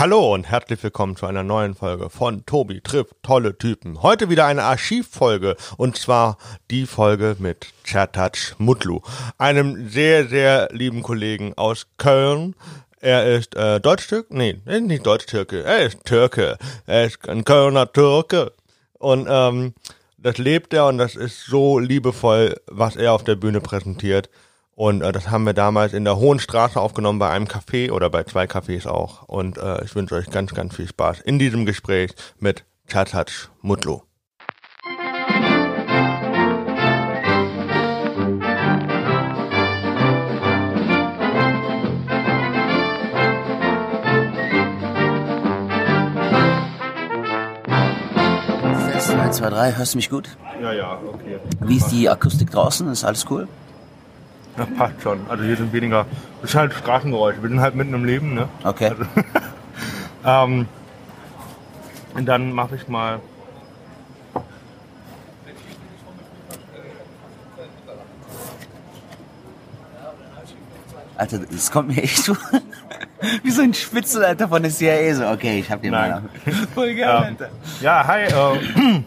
Hallo und herzlich willkommen zu einer neuen Folge von Tobi trifft tolle Typen. Heute wieder eine Archivfolge und zwar die Folge mit Chertac Mutlu, einem sehr, sehr lieben Kollegen aus Köln. Er ist äh, Deutsch-Türk? Nee, er ist nicht Deutsch-Türke. Er ist Türke. Er ist ein Kölner Türke. Und ähm, das lebt er und das ist so liebevoll, was er auf der Bühne präsentiert. Und äh, das haben wir damals in der Hohen Straße aufgenommen bei einem Café oder bei zwei Cafés auch. Und äh, ich wünsche euch ganz, ganz viel Spaß in diesem Gespräch mit Chatatsch Mutlu. Fest, 1, 2, 3, hörst du mich gut? Ja, ja, okay. Wie ist die Akustik draußen? Ist alles cool? Das passt schon. Also hier sind weniger, das ist halt Straßengeräusche. Wir sind halt mitten im Leben, ne? Okay. Ähm, und dann mache ich mal. Alter, das kommt mir echt so wie so ein Spitzel, Alter, von der CIA. So, okay, ich hab den Nein. mal. Voll geil, Ähm, ja, hi. Äh,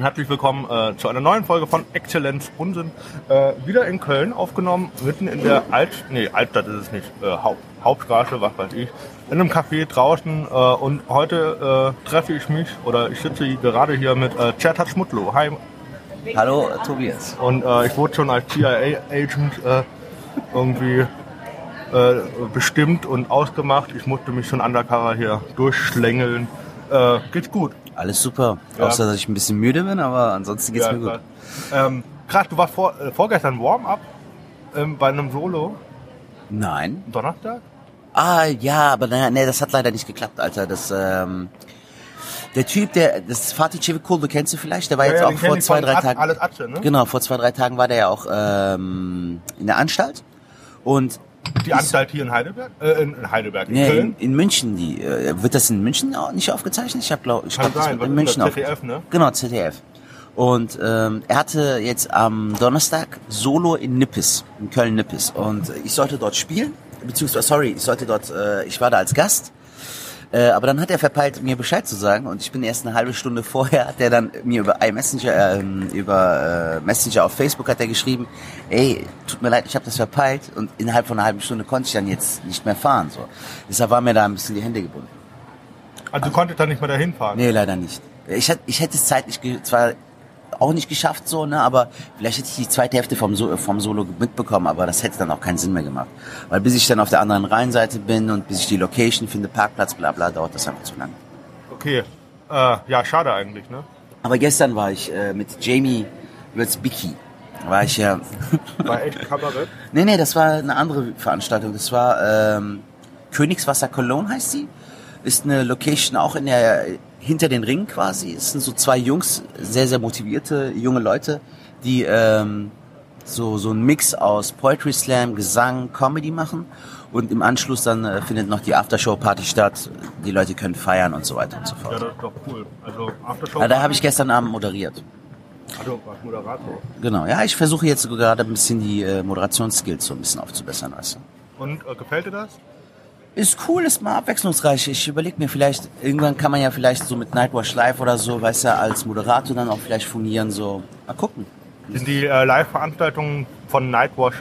und herzlich willkommen äh, zu einer neuen Folge von Exzellenz Unsinn. Äh, wieder in Köln aufgenommen, mitten in der Alt, nee, Altstadt ist es nicht, äh, Haupt, Hauptstraße, was weiß ich, in einem Café draußen. Äh, und heute äh, treffe ich mich, oder ich sitze gerade hier mit äh, Chertat Schmutlo. Hi. Hallo, Tobias. Und äh, ich wurde schon als CIA-Agent irgendwie bestimmt und ausgemacht. Ich musste mich schon undercover hier durchschlängeln. Geht's gut. Alles super. Ja. Außer, dass ich ein bisschen müde bin, aber ansonsten geht's Ja, mir gut. Ähm, krass, du warst vor, äh, vorgestern Warm-up ähm, bei einem Solo, Nein. Donnerstag? Ah, ja, aber naja, nee, das hat leider nicht geklappt, Alter. Das, ähm, der Typ, der, das ist Fatih Cevicol, du kennst du vielleicht, der war jetzt den auch vor zwei, drei Tagen. Alles Atze, ne? Genau, vor zwei, drei Tagen war der ja auch ähm, in der Anstalt. Und Die Anstalt hier in Heidelberg? Äh, in in Heidelberg, in Nee, in, Köln? in München, die äh, wird das in München auch nicht aufgezeichnet? Ich habe glaub, ich das sein, was in München das? ZDF, ne? Genau, ZDF. Und ähm, er hatte jetzt am Donnerstag Solo in Nippes, in Köln Nippes. Und ich sollte dort spielen, beziehungsweise sorry, ich sollte dort, äh, ich war da als Gast. Äh, aber dann hat er verpeilt, mir Bescheid zu sagen und ich bin erst eine halbe Stunde vorher, hat er dann mir über iMessenger, ähm, über äh, Messenger auf Facebook hat er geschrieben, ey, tut mir leid, ich habe das verpeilt und innerhalb von einer halben Stunde konnte ich dann jetzt nicht mehr fahren. So. Deshalb waren mir da ein bisschen die Hände gebunden. Also du konntest da nicht mehr dahin fahren? Nee, leider nicht. Ich, ich hätte es zeitlich zwar auch nicht geschafft, so, ne, aber vielleicht hätte ich die zweite Hälfte vom, so vom Solo mitbekommen, aber das hätte dann auch keinen Sinn mehr gemacht. Weil bis ich dann auf der anderen Rheinseite bin und bis ich die Location finde, Parkplatz, bla bla, dauert das einfach zu lang. Okay. Äh, ja, schade eigentlich, ne? Aber gestern war ich äh, mit Jamie Witzbicki. War ich ja. Bei echt Kabarett. nee, nee, das war eine andere Veranstaltung. Das war ähm, Königswasser Cologne heißt sie. Ist eine Location auch in der hinter den Ringen quasi. Es sind so zwei Jungs, sehr, sehr motivierte junge Leute, die ähm, so, so einen Mix aus Poetry Slam, Gesang, Comedy machen. Und im Anschluss dann äh, findet noch die Aftershow-Party statt. Die Leute können feiern und so weiter und so Ja, fort. das ist doch cool. Also Aftershow. Ja, da habe ich gestern Abend moderiert. Also, Moderator. Genau, ja, ich versuche jetzt gerade ein bisschen die äh, Moderationsskills so ein bisschen aufzubessern, weißt du. Und äh, gefällt dir das? Ist cool, ist mal abwechslungsreich. Ich überlege mir vielleicht, irgendwann kann man ja vielleicht so mit Nightwatch Live oder so, weißt du, als Moderator dann auch vielleicht fungieren, so. Mal gucken. Sind die äh, Live-Veranstaltungen von Nightwash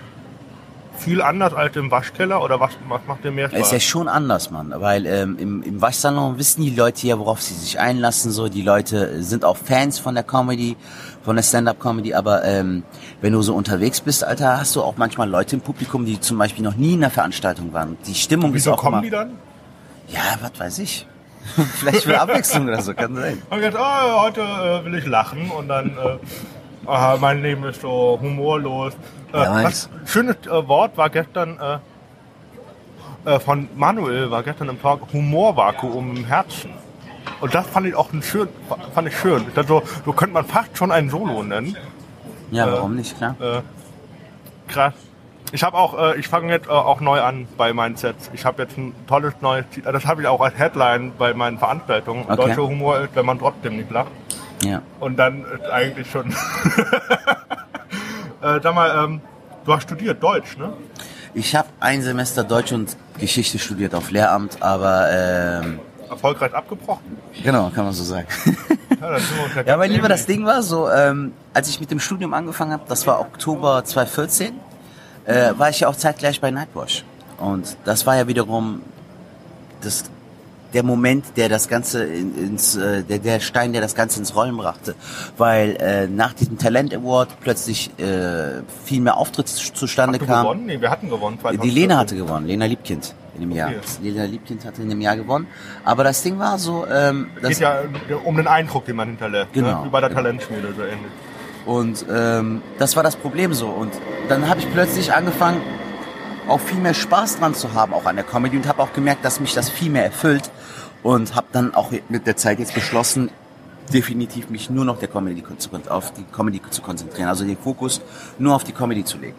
viel anders als im Waschkeller oder was, was macht dir mehr Es Spaß? ist ja schon anders, Mann, weil ähm, im, im Waschsalon wissen die Leute ja, worauf sie sich einlassen, so. Die Leute sind auch Fans von der Comedy, von der Stand-Up-Comedy, aber ähm, wenn du so unterwegs bist, Alter, hast du auch manchmal Leute im Publikum, die zum Beispiel noch nie in einer Veranstaltung waren. Die Stimmung Wieso ist auch kommen immer, die dann? Ja, was weiß ich. Vielleicht für Abwechslung oder so, kann sein. Und gesagt, oh, heute äh, will ich lachen und dann, äh, aha, mein Leben ist so humorlos. Äh, Ja, was schönes äh, Wort war gestern äh, äh, von Manuel, war gestern im Talk Humorvakuum im Herzen. Und das fand ich auch ein schön, fand ich schön. Das so, könnte man fast schon ein Solo nennen. Ja, warum nicht, klar. Äh, krass. Ich habe auch, äh, ich fange jetzt äh, auch neu an bei meinen Sets. Ich habe jetzt ein tolles neues, das habe ich auch als Headline bei meinen Veranstaltungen. Okay. Deutscher Humor ist, wenn man trotzdem nicht lacht. Ja. Und dann ist eigentlich schon. äh, sag mal, ähm, du hast studiert Deutsch, ne? Ich habe ein Semester Deutsch und Geschichte studiert auf Lehramt, aber ähm, Erfolgreich abgebrochen? genau, kann man so sagen. Ja, Ja, mein Lieber, das. Ding war so, ähm, als ich mit dem Studium angefangen habe, das war Oktober 2014, äh, war ich ja auch zeitgleich bei Nightwatch. Und das war ja wiederum das, der Moment, der das Ganze in, ins, äh, der, der Stein, der das Ganze ins Rollen brachte. Weil äh, nach diesem Talent Award plötzlich äh, viel mehr Auftritte zu- zustande kamen. gewonnen? Nee, wir hatten gewonnen. Die 2014. Lena hatte gewonnen, Lena Liebkind in dem Jahr. Okay. Lena Liebkind hatte in dem Jahr gewonnen. Aber das Ding war so, ähm, das, Geht ja um den Eindruck, den man hinterlässt. Genau. Ne? Wie bei der Talentschmiede, so ähnlich. Und ähm, das war das Problem so. Und dann habe ich plötzlich angefangen, auch viel mehr Spaß dran zu haben, auch an der Comedy und habe auch gemerkt, dass mich das viel mehr erfüllt und habe dann auch mit der Zeit jetzt beschlossen, definitiv mich nur noch der Comedy zu, auf die Comedy zu konzentrieren, also den Fokus nur auf die Comedy zu legen.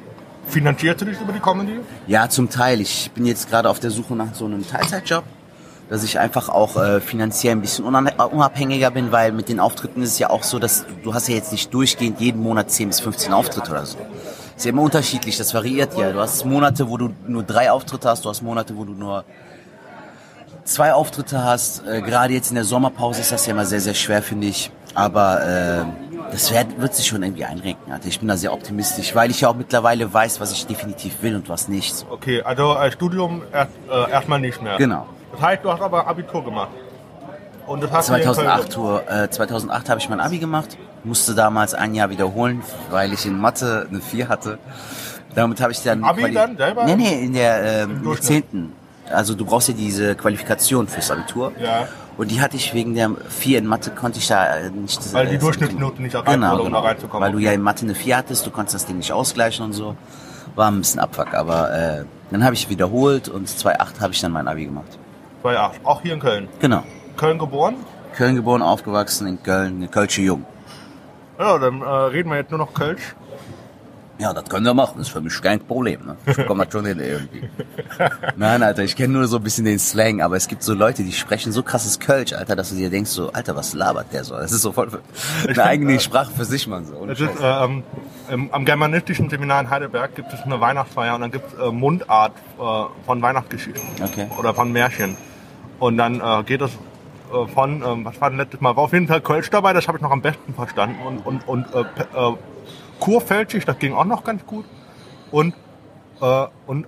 Finanzierst du dich über die Comedy? Ja, zum Teil. Ich bin jetzt gerade auf der Suche nach so einem Teilzeitjob, dass ich einfach auch äh, finanziell ein bisschen unan- unabhängiger bin, weil mit den Auftritten ist es ja auch so, dass du hast ja jetzt nicht durchgehend jeden Monat 10 bis 15 Auftritte oder so. Ist ja immer unterschiedlich, das variiert ja. Du hast Monate, wo du nur drei Auftritte hast, du hast Monate, wo du nur zwei Auftritte hast. Äh, gerade jetzt in der Sommerpause ist das ja immer sehr, sehr schwer, finde ich. Aber äh, das wird, wird sich schon irgendwie einrenken. Alter. Ich bin da sehr optimistisch, weil ich ja auch mittlerweile weiß, was ich definitiv will und was nicht. Okay, also äh, Studium erst, äh, erstmal nicht mehr. Genau. Das heißt, du hast aber Abitur gemacht. Und das hast du hier in Köln 2008, Tour, äh, 2008 habe ich mein Abi gemacht, musste damals ein Jahr wiederholen, weil ich in Mathe eine 4 hatte. Damit habe ich dann... Abi Quali- dann selber? Nee, nee, in der Durchschnitt? 10. Also du brauchst ja diese Qualifikation fürs Abitur. Ja. Und die hatte ich wegen der 4 in Mathe, konnte ich da äh, nicht... Weil die äh, Durchschnittsnote nicht erreicht genau, wurde, um genau. da reinzukommen. Weil du ja in Mathe eine 4 hattest, du konntest das Ding nicht ausgleichen und so. War ein bisschen Abfuck, aber äh, dann habe ich wiederholt und 2.8 habe ich dann mein Abi gemacht. 2008. Auch hier in Köln. Genau. Köln geboren? Köln geboren, aufgewachsen in Köln, eine Kölsche Jung. Ja, dann äh, reden wir jetzt nur noch Kölsch. Ja, das können wir machen. Das ist für mich kein Problem. Ne? Ich komme das schon hin irgendwie. Nein, Alter, ich kenne nur so ein bisschen den Slang, aber es gibt so Leute, die sprechen so krasses Kölsch, Alter, dass du dir denkst so, Alter, was labert der so? Das ist so voll eine eigene Sprache für sich, man so. Ist, äh, ähm, am germanistischen Seminar in Heidelberg gibt es eine Weihnachtsfeier und dann gibt es äh, Mundart äh, von Weihnachtsgeschichten Okay. oder von Märchen. Und dann äh, geht es äh, von, ähm, was war denn letztes Mal? War auf jeden Fall Kölsch dabei, das habe ich noch am besten verstanden. Und, und, und Kurpfälzisch, das ging auch noch ganz gut. Und, äh, und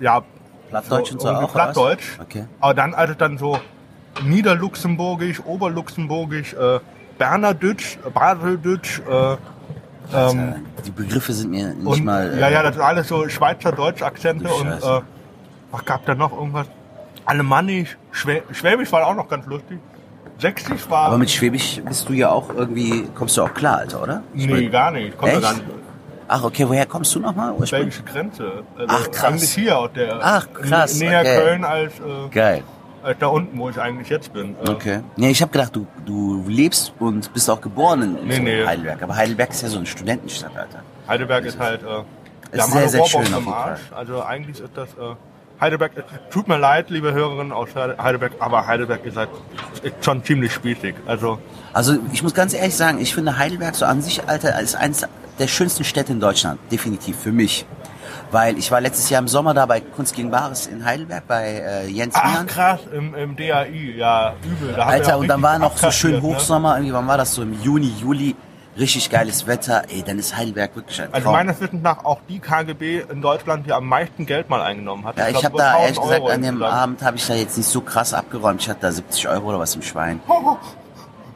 ja, Plattdeutsch und so auch? Plattdeutsch. Okay. Aber dann also dann so Niederluxemburgisch, Oberluxemburgisch, äh, Bernerdütsch, Baseldütsch, äh, ähm, Die Begriffe sind mir nicht und, mal. äh, ja, ja, das sind alles so Schweizer-Deutsch-Akzente und äh, was gab da noch irgendwas? Alemannisch, Schwä Schwäbisch war auch noch ganz lustig. Sächsisch war. Aber mit Schwäbisch bist du ja auch irgendwie, kommst du auch klar, Alter, oder? Ich nee, mein- gar nicht. Kommt Echt? gar nicht. Ach, okay, woher kommst du nochmal? Belgische Grenze. Also Ach, krass. Eigentlich hier aus der. Ach, krass, Näher okay. Köln als, äh, Geil. als da unten, wo ich eigentlich jetzt bin. Äh, Okay. Nee, ich habe gedacht, du, du lebst und bist auch geboren in, Nee, nee. Heidelberg. Aber Heidelberg ist ja so eine Studentenstadt, Alter. Heidelberg ist halt. Äh, Ist sehr, sehr schön auf Arsch. Also eigentlich ist das. Äh, Heidelberg, äh, tut mir leid, liebe Hörerinnen aus Heidelberg, aber Heidelberg ist halt schon ziemlich spießig. Also Also ich muss ganz ehrlich sagen, ich finde Heidelberg so an sich, Alter, ist eines der schönsten Städte in Deutschland. Definitiv, für mich. Weil ich war letztes Jahr im Sommer da bei Kunst gegen Bares in Heidelberg bei äh, Jens Ach Mian. krass, im, im DAI, ja, übel. Da Alter, und dann war noch so schön ne? Hochsommer, irgendwie, wann war das so? Im Juni, Juli, richtig geiles Wetter. Ey, dann ist Heidelberg wirklich ein Also Traum. meines Wissens nach auch die KGB in Deutschland, die am meisten Geld mal eingenommen hat. Ja, ich glaub, habe da 1000 ehrlich gesagt Euro an dem. Abend habe ich da jetzt nicht so krass abgeräumt. Ich hatte da 70 Euro oder was im Schwein.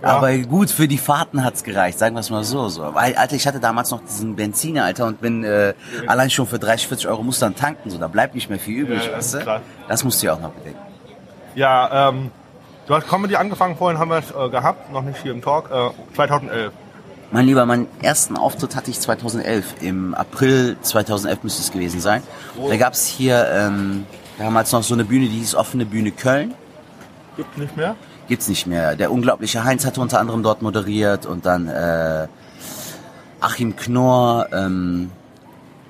Ja. Aber gut, für die Fahrten hat's gereicht, sagen wir es mal so. so. Weil, Alter, ich hatte damals noch diesen Benziner, Alter, und bin äh, allein schon für 30, 40 Euro musst dann tanken, so, da bleibt nicht mehr viel übrig, Ja, das weißt du? Das musst du ja auch noch bedenken. Ja, ähm, du hast Comedy angefangen, vorhin haben wir es äh, gehabt, noch nicht hier im Talk, äh, 2011. Mein Lieber, meinen ersten Auftritt hatte ich 2011. Im April 2011 müsste es gewesen sein. Da gab's hier ähm, damals noch so eine Bühne, die hieß Offene Bühne Köln. Gibt's nicht mehr? gibt's nicht mehr. Der unglaubliche Heinz hatte unter anderem dort moderiert und dann äh, Achim Knorr, ähm,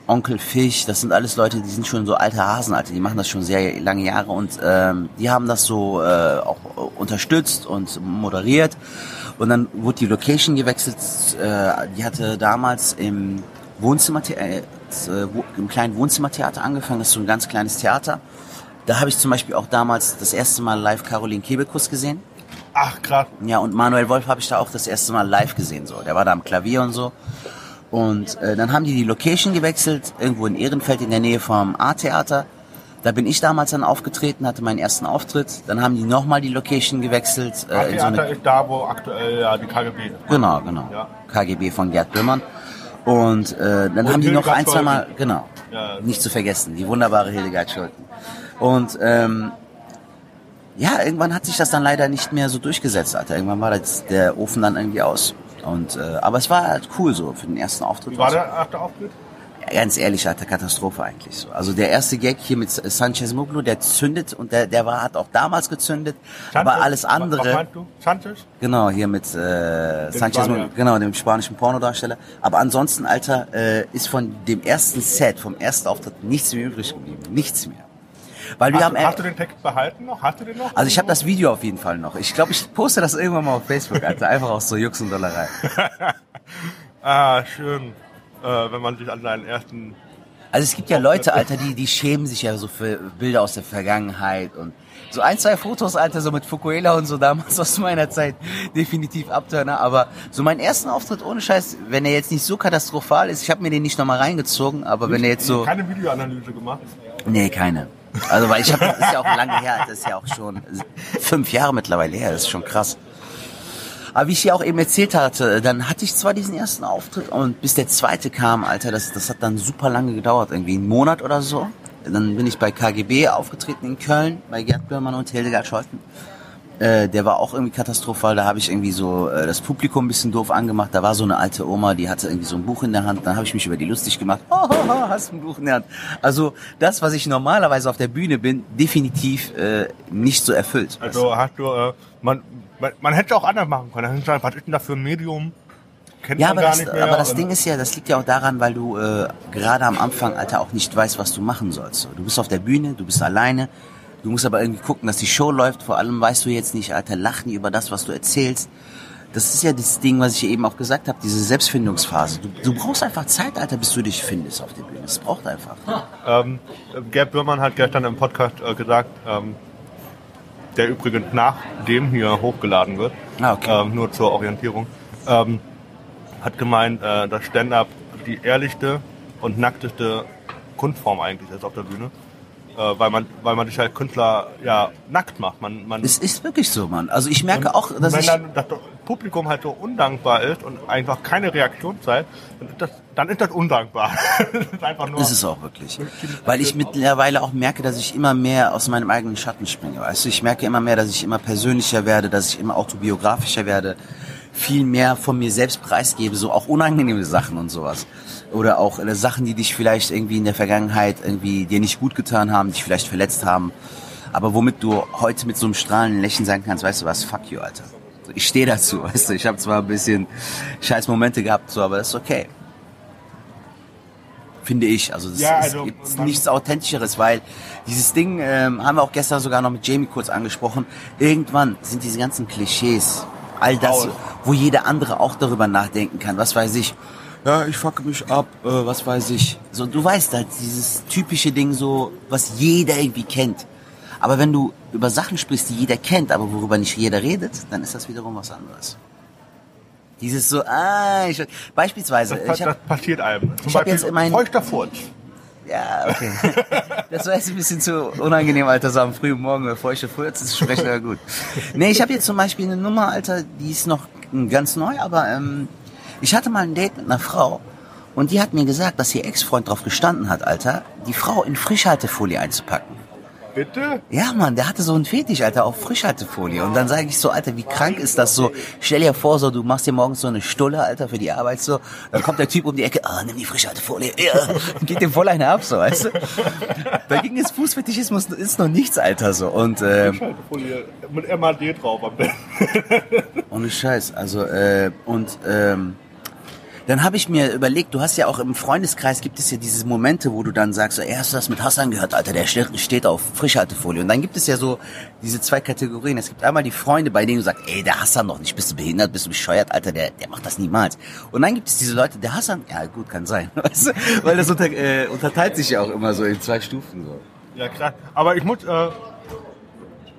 Onkel Fisch, das sind alles Leute, die sind schon so alte Hasen, Alter, die machen das schon sehr lange Jahre und ähm, die haben das so äh, auch unterstützt und moderiert und dann wurde die Location gewechselt, äh, die hatte damals im Wohnzimmer, äh, im kleinen Wohnzimmertheater angefangen, das ist so ein ganz kleines Theater Da habe ich zum Beispiel auch damals das erste Mal live Caroline Kebekus gesehen. Ach, krass. Ja, und Manuel Wolf habe ich da auch das erste Mal live gesehen. So, Der war da am Klavier und so. Und äh, dann haben die die Location gewechselt, irgendwo in Ehrenfeld in der Nähe vom A-Theater. Da bin ich damals dann aufgetreten, hatte meinen ersten Auftritt. Dann haben die nochmal die Location gewechselt. Äh, in so eine, ist da, wo aktuell ja, die KGB ist. Genau, genau. Ja. KGB von Gerd Böhmann. Und äh, dann und haben die noch ein, zwei Mal, genau, ja, nicht zu vergessen, die wunderbare Hildegard Scholten. Und ähm, ja, irgendwann hat sich das dann leider nicht mehr so durchgesetzt, Alter. Irgendwann war das, der Ofen dann irgendwie aus. Und äh, aber es war halt cool so für den ersten Auftritt. Wie war der erste Auftritt? Ganz ehrlich, hatte Katastrophe eigentlich so. Also der erste Gag hier mit Sanchez Muglu, der zündet und der, der war, hat auch damals gezündet, Sanchez, aber alles andere. Sanchez? Genau, hier mit äh, Sanchez Muglu, genau, dem spanischen Pornodarsteller. Aber ansonsten, Alter, äh, ist von dem ersten Set, vom ersten Auftritt nichts mehr übrig geblieben. Nichts mehr. Weil hast, wir haben, hast du den Text behalten noch? Hast du den noch? Also ich habe das Video auf jeden Fall noch. Ich glaube, ich poste das irgendwann mal auf Facebook, Alter. Einfach aus so Jux und Dollerei. ah, schön wenn man sich an seinen ersten. Also es gibt ja Leute, Alter, die, die schämen sich ja so für Bilder aus der Vergangenheit und so ein, zwei Fotos, Alter, so mit Fukuela und so damals aus meiner Zeit, definitiv Abturner. Aber so meinen ersten Auftritt ohne Scheiß, wenn er jetzt nicht so katastrophal ist, ich habe mir den nicht nochmal reingezogen, aber nicht, wenn er jetzt so... Keine Videoanalyse gemacht? Nee, keine. Also weil ich habe, das ist ja auch lange her, das ist ja auch schon fünf Jahre mittlerweile her, das ist schon krass. Aber wie ich ja auch eben erzählt hatte, dann hatte ich zwar diesen ersten Auftritt und bis der zweite kam, Alter, das, das hat dann super lange gedauert, irgendwie einen Monat oder so. Dann bin ich bei KGB aufgetreten in Köln, bei Gerd Böhrmann und Hildegard Scholten. Äh, der war auch irgendwie katastrophal. Da habe ich irgendwie so äh, das Publikum ein bisschen doof angemacht. Da war so eine alte Oma, die hatte irgendwie so ein Buch in der Hand. Dann habe ich mich über die lustig gemacht. Oh, oh, oh, hast ein Buch in der Hand. Also das, was ich normalerweise auf der Bühne bin, definitiv äh, nicht so erfüllt. Also hast du, äh, man, man, man hätte auch anders machen können. Was ist denn da für ein Medium? Kennt ja, aber das, aber das Ding ist ja, das liegt ja auch daran, weil du äh, gerade am Anfang, Alter, auch nicht weißt, was du machen sollst. Du bist auf der Bühne, du bist alleine, du musst aber irgendwie gucken, dass die Show läuft. Vor allem weißt du jetzt nicht, Alter, lach nie über das, was du erzählst. Das ist ja das Ding, was ich eben auch gesagt habe, diese Selbstfindungsphase. Du, du brauchst einfach Zeit, Alter, bis du dich findest auf der Bühne. Es braucht einfach. Ähm, Gerd Bürmann hat gestern im Podcast äh, gesagt, ähm, der übrigens nach dem hier hochgeladen wird, ah, okay. ähm, nur zur Orientierung, ähm, hat gemeint, äh, dass Stand-up die ehrlichste und nackteste Kunstform eigentlich ist auf der Bühne äh, weil man, weil man dich halt Künstler ja nackt macht. Man, man es ist wirklich so, Mann. Also ich merke auch, dass wenn ich dann das Publikum halt so undankbar ist und einfach keine Reaktion zeigt, dann ist das, dann ist das undankbar. das ist einfach nur. Ist es auch wirklich, weil ich mittlerweile auch merke, dass ich immer mehr aus meinem eigenen Schatten springe. Weißt du, ich merke immer mehr, dass ich immer persönlicher werde, dass ich immer autobiografischer werde, viel mehr von mir selbst preisgebe, so auch unangenehme Sachen und sowas oder auch äh, Sachen, die dich vielleicht irgendwie in der Vergangenheit irgendwie dir nicht gut getan haben, dich vielleicht verletzt haben, aber womit du heute mit so einem strahlenden Lächeln sagen kannst, weißt du was, fuck you, Alter. Ich stehe dazu, weißt du, ich habe zwar ein bisschen scheiß Momente gehabt, so, aber das ist okay. Finde ich. Also es ja, also, gibt nichts Authentischeres, weil dieses Ding ähm, haben wir auch gestern sogar noch mit Jamie kurz angesprochen. Irgendwann sind diese ganzen Klischees, all das, wo jeder andere auch darüber nachdenken kann. Was weiß ich, ja, ich fucke mich ab, äh, was weiß ich. So, du weißt halt, dieses typische Ding so, was jeder irgendwie kennt. Aber wenn du über Sachen sprichst, die jeder kennt, aber worüber nicht jeder redet, dann ist das wiederum was anderes. Dieses so, ah, ich, beispielsweise. Das, ich hab, das passiert einem. Zum ich Beispiel jetzt mein, feuchter Furz. Ja, okay. Das war jetzt ein bisschen zu unangenehm, Alter, so am frühen Morgen über feuchte Furz zu sprechen, aber gut. Nee, ich habe jetzt zum Beispiel eine Nummer, Alter, die ist noch ganz neu, aber ähm, ich hatte mal ein Date mit einer Frau und die hat mir gesagt, dass ihr Ex-Freund drauf gestanden hat, Alter, die Frau in Frischhaltefolie einzupacken. Bitte? Ja, Mann, der hatte so einen Fetisch, Alter, auf Frischhaltefolie. Und dann sage ich so, Alter, wie krank ist das so? Stell dir vor, so, du machst dir morgens so eine Stulle, Alter, für die Arbeit so. Dann kommt der Typ um die Ecke, ah, nimm die Frischhaltefolie. Ja, geht dem voll eine ab, so, weißt du? Dagegen ist Fußfetischismus ist noch nichts, Alter, so. Und, ähm, Frischhaltefolie mit MAD drauf am Bett. Ohne Scheiß, also, äh, und, ähm, dann habe ich mir überlegt, du hast ja auch im Freundeskreis gibt es ja diese Momente, wo du dann sagst, so, ey, hast du das mit Hassan gehört, Alter, der steht auf Frischhaltefolie. Und dann gibt es ja so diese zwei Kategorien. Es gibt einmal die Freunde, bei denen du sagst, ey, der Hassan doch nicht, bist du behindert, bist du bescheuert, Alter, der, der macht das niemals. Und dann gibt es diese Leute, der Hassan, ja gut, kann sein, weißt du? weil das unter, äh, unterteilt sich ja auch immer so in zwei Stufen so. Ja, krass. Aber ich muss, äh,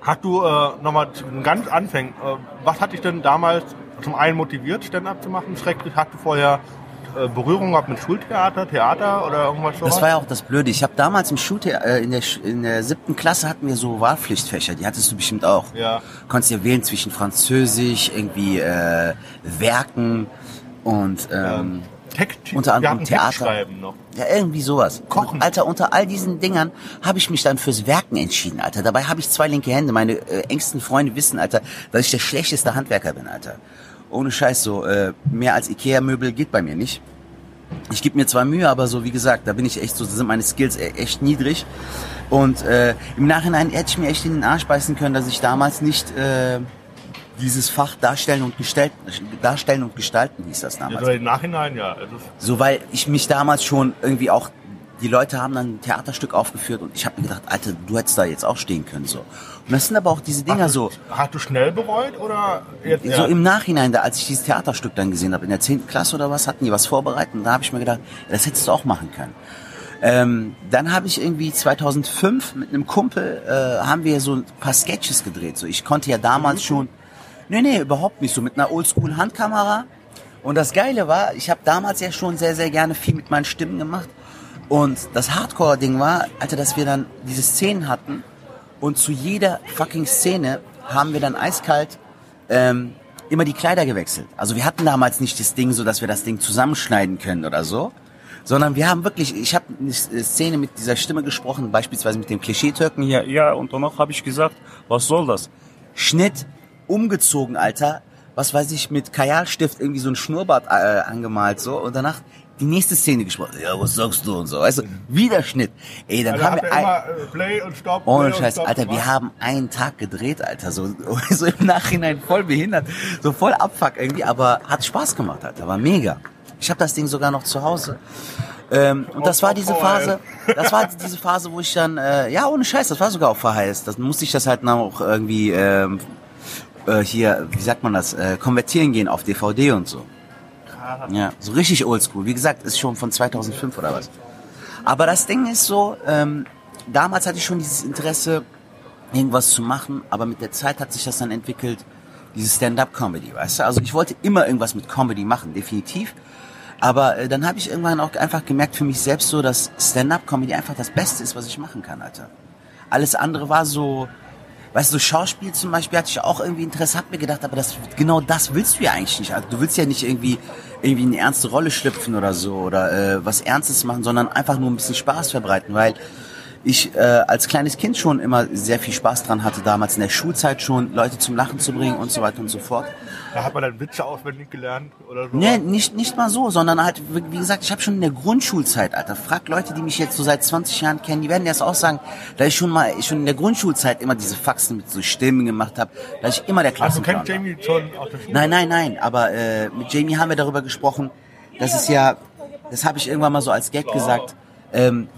hast du äh, nochmal ganz anfängen, äh, was hat dich denn damals zum einen motiviert, Stand-up zu machen? Schrecklich, hast du vorher äh, Berührung gehabt mit Schultheater, Theater oder irgendwas so? Das war ja auch das Blöde. Ich habe damals im Schultheater, äh, in, der, in der siebten Klasse hatten wir so Wahlpflichtfächer, die hattest du bestimmt auch. Ja. Konntest ja wählen zwischen Französisch, irgendwie äh, Werken und ähm, Text, unter anderem Theater. Ja, irgendwie sowas. Kochen. Und, Alter, unter all diesen Dingern habe ich mich dann fürs Werken entschieden, Alter. Dabei habe ich zwei linke Hände. Meine äh, engsten Freunde wissen, Alter, dass ich der schlechteste Handwerker bin, Alter. Ohne Scheiß, so äh, mehr als Ikea-Möbel geht bei mir nicht. Ich gebe mir zwar Mühe, aber so wie gesagt, da bin ich echt so, sind meine Skills e- echt niedrig. Und äh, im Nachhinein hätte ich mir echt in den Arsch beißen können, dass ich damals nicht äh, dieses Fach darstellen und gestalten, darstellen und gestalten hieß das Ja, damals. so im Nachhinein, ja. Ist, So, weil ich mich damals schon irgendwie auch, die Leute haben dann ein Theaterstück aufgeführt und ich habe mir gedacht, Alter, du hättest da jetzt auch stehen können, so. Und das sind aber auch diese Dinger so, hast du schnell bereut oder jetzt? so ja. im Nachhinein, da als ich dieses Theaterstück dann gesehen habe, in der 10. Klasse oder was, hatten die was vorbereitet und da habe ich mir gedacht, das hättest du auch machen können. Ähm, dann habe ich irgendwie 2005 mit einem Kumpel, äh, haben wir so ein paar Sketches gedreht. So, ich konnte ja damals schon, nee, nee, überhaupt nicht, so mit einer Oldschool-Handkamera. Und das Geile war, ich habe damals ja schon sehr, sehr gerne viel mit meinen Stimmen gemacht. Und das Hardcore-Ding war, Alter, dass wir dann diese Szenen hatten und zu jeder fucking Szene haben wir dann eiskalt ähm, immer die Kleider gewechselt. Also wir hatten damals nicht das Ding so, dass wir das Ding zusammenschneiden können oder so, sondern wir haben wirklich, ich habe eine Szene mit dieser Stimme gesprochen, beispielsweise mit dem Klischeetürken hier, ja, und danach habe ich gesagt, was soll das? Schnitt, umgezogen, Alter, was weiß ich, mit Kajalstift irgendwie so ein Schnurrbart äh, angemalt so und danach die nächste Szene gesprochen. Ja, was sagst du und so, weißt du? Wieder Schnitt. Ey, dann Also haben wir ein, immer äh, Play und Stop. ohne Play Scheiß, Stop Alter, wir gemacht? haben einen Tag gedreht, Alter, so, so im Nachhinein voll behindert, so voll Abfuck irgendwie, aber hat Spaß gemacht, Alter, war mega. Ich habe das Ding sogar noch zu Hause. Ähm, und das war diese Phase, das war diese Phase, wo ich dann, äh, ja, ohne Scheiß, das war sogar auf VHS. Das musste ich das halt auch irgendwie ähm, äh, hier, wie sagt man das, äh, konvertieren gehen auf DVD und so. Ja, so richtig oldschool. Wie gesagt, ist schon von 2005 oder was. Aber das Ding ist so, ähm, damals hatte ich schon dieses Interesse, irgendwas zu machen, aber mit der Zeit hat sich das dann entwickelt, diese Stand-up-Comedy, weißt du? Also ich wollte immer irgendwas mit Comedy machen, definitiv. Aber äh, dann habe ich irgendwann auch einfach gemerkt für mich selbst so, dass Stand-up-Comedy einfach das Beste ist, was ich machen kann, Alter. Alles andere war so, weißt du, Schauspiel zum Beispiel hatte ich auch irgendwie Interesse, hab mir gedacht, aber das, genau das willst du ja eigentlich nicht. Also, du willst ja nicht irgendwie, irgendwie eine ernste Rolle schlüpfen oder so oder äh, was Ernstes machen, sondern einfach nur ein bisschen Spaß verbreiten, weil ich äh, als kleines Kind schon immer sehr viel Spaß dran hatte, damals in der Schulzeit schon Leute zum Lachen zu bringen und so weiter und so fort. Da hat man dann Witze auswendig gelernt oder so. Nee, nicht, nicht mal so, sondern halt, wie gesagt, ich habe schon in der Grundschulzeit, Alter, frag Leute, die mich jetzt so seit 20 Jahren kennen, die werden das auch sagen, da ich schon mal, schon in der Grundschulzeit immer diese Faxen mit so Stimmen gemacht habe, da ich immer der Also Klassenclown kennst war. Jamie schon aus der Schule? Nein, nein, nein, aber äh, mit Jamie haben wir darüber gesprochen, das ist ja, das habe ich irgendwann mal so als Gag gesagt, ähm,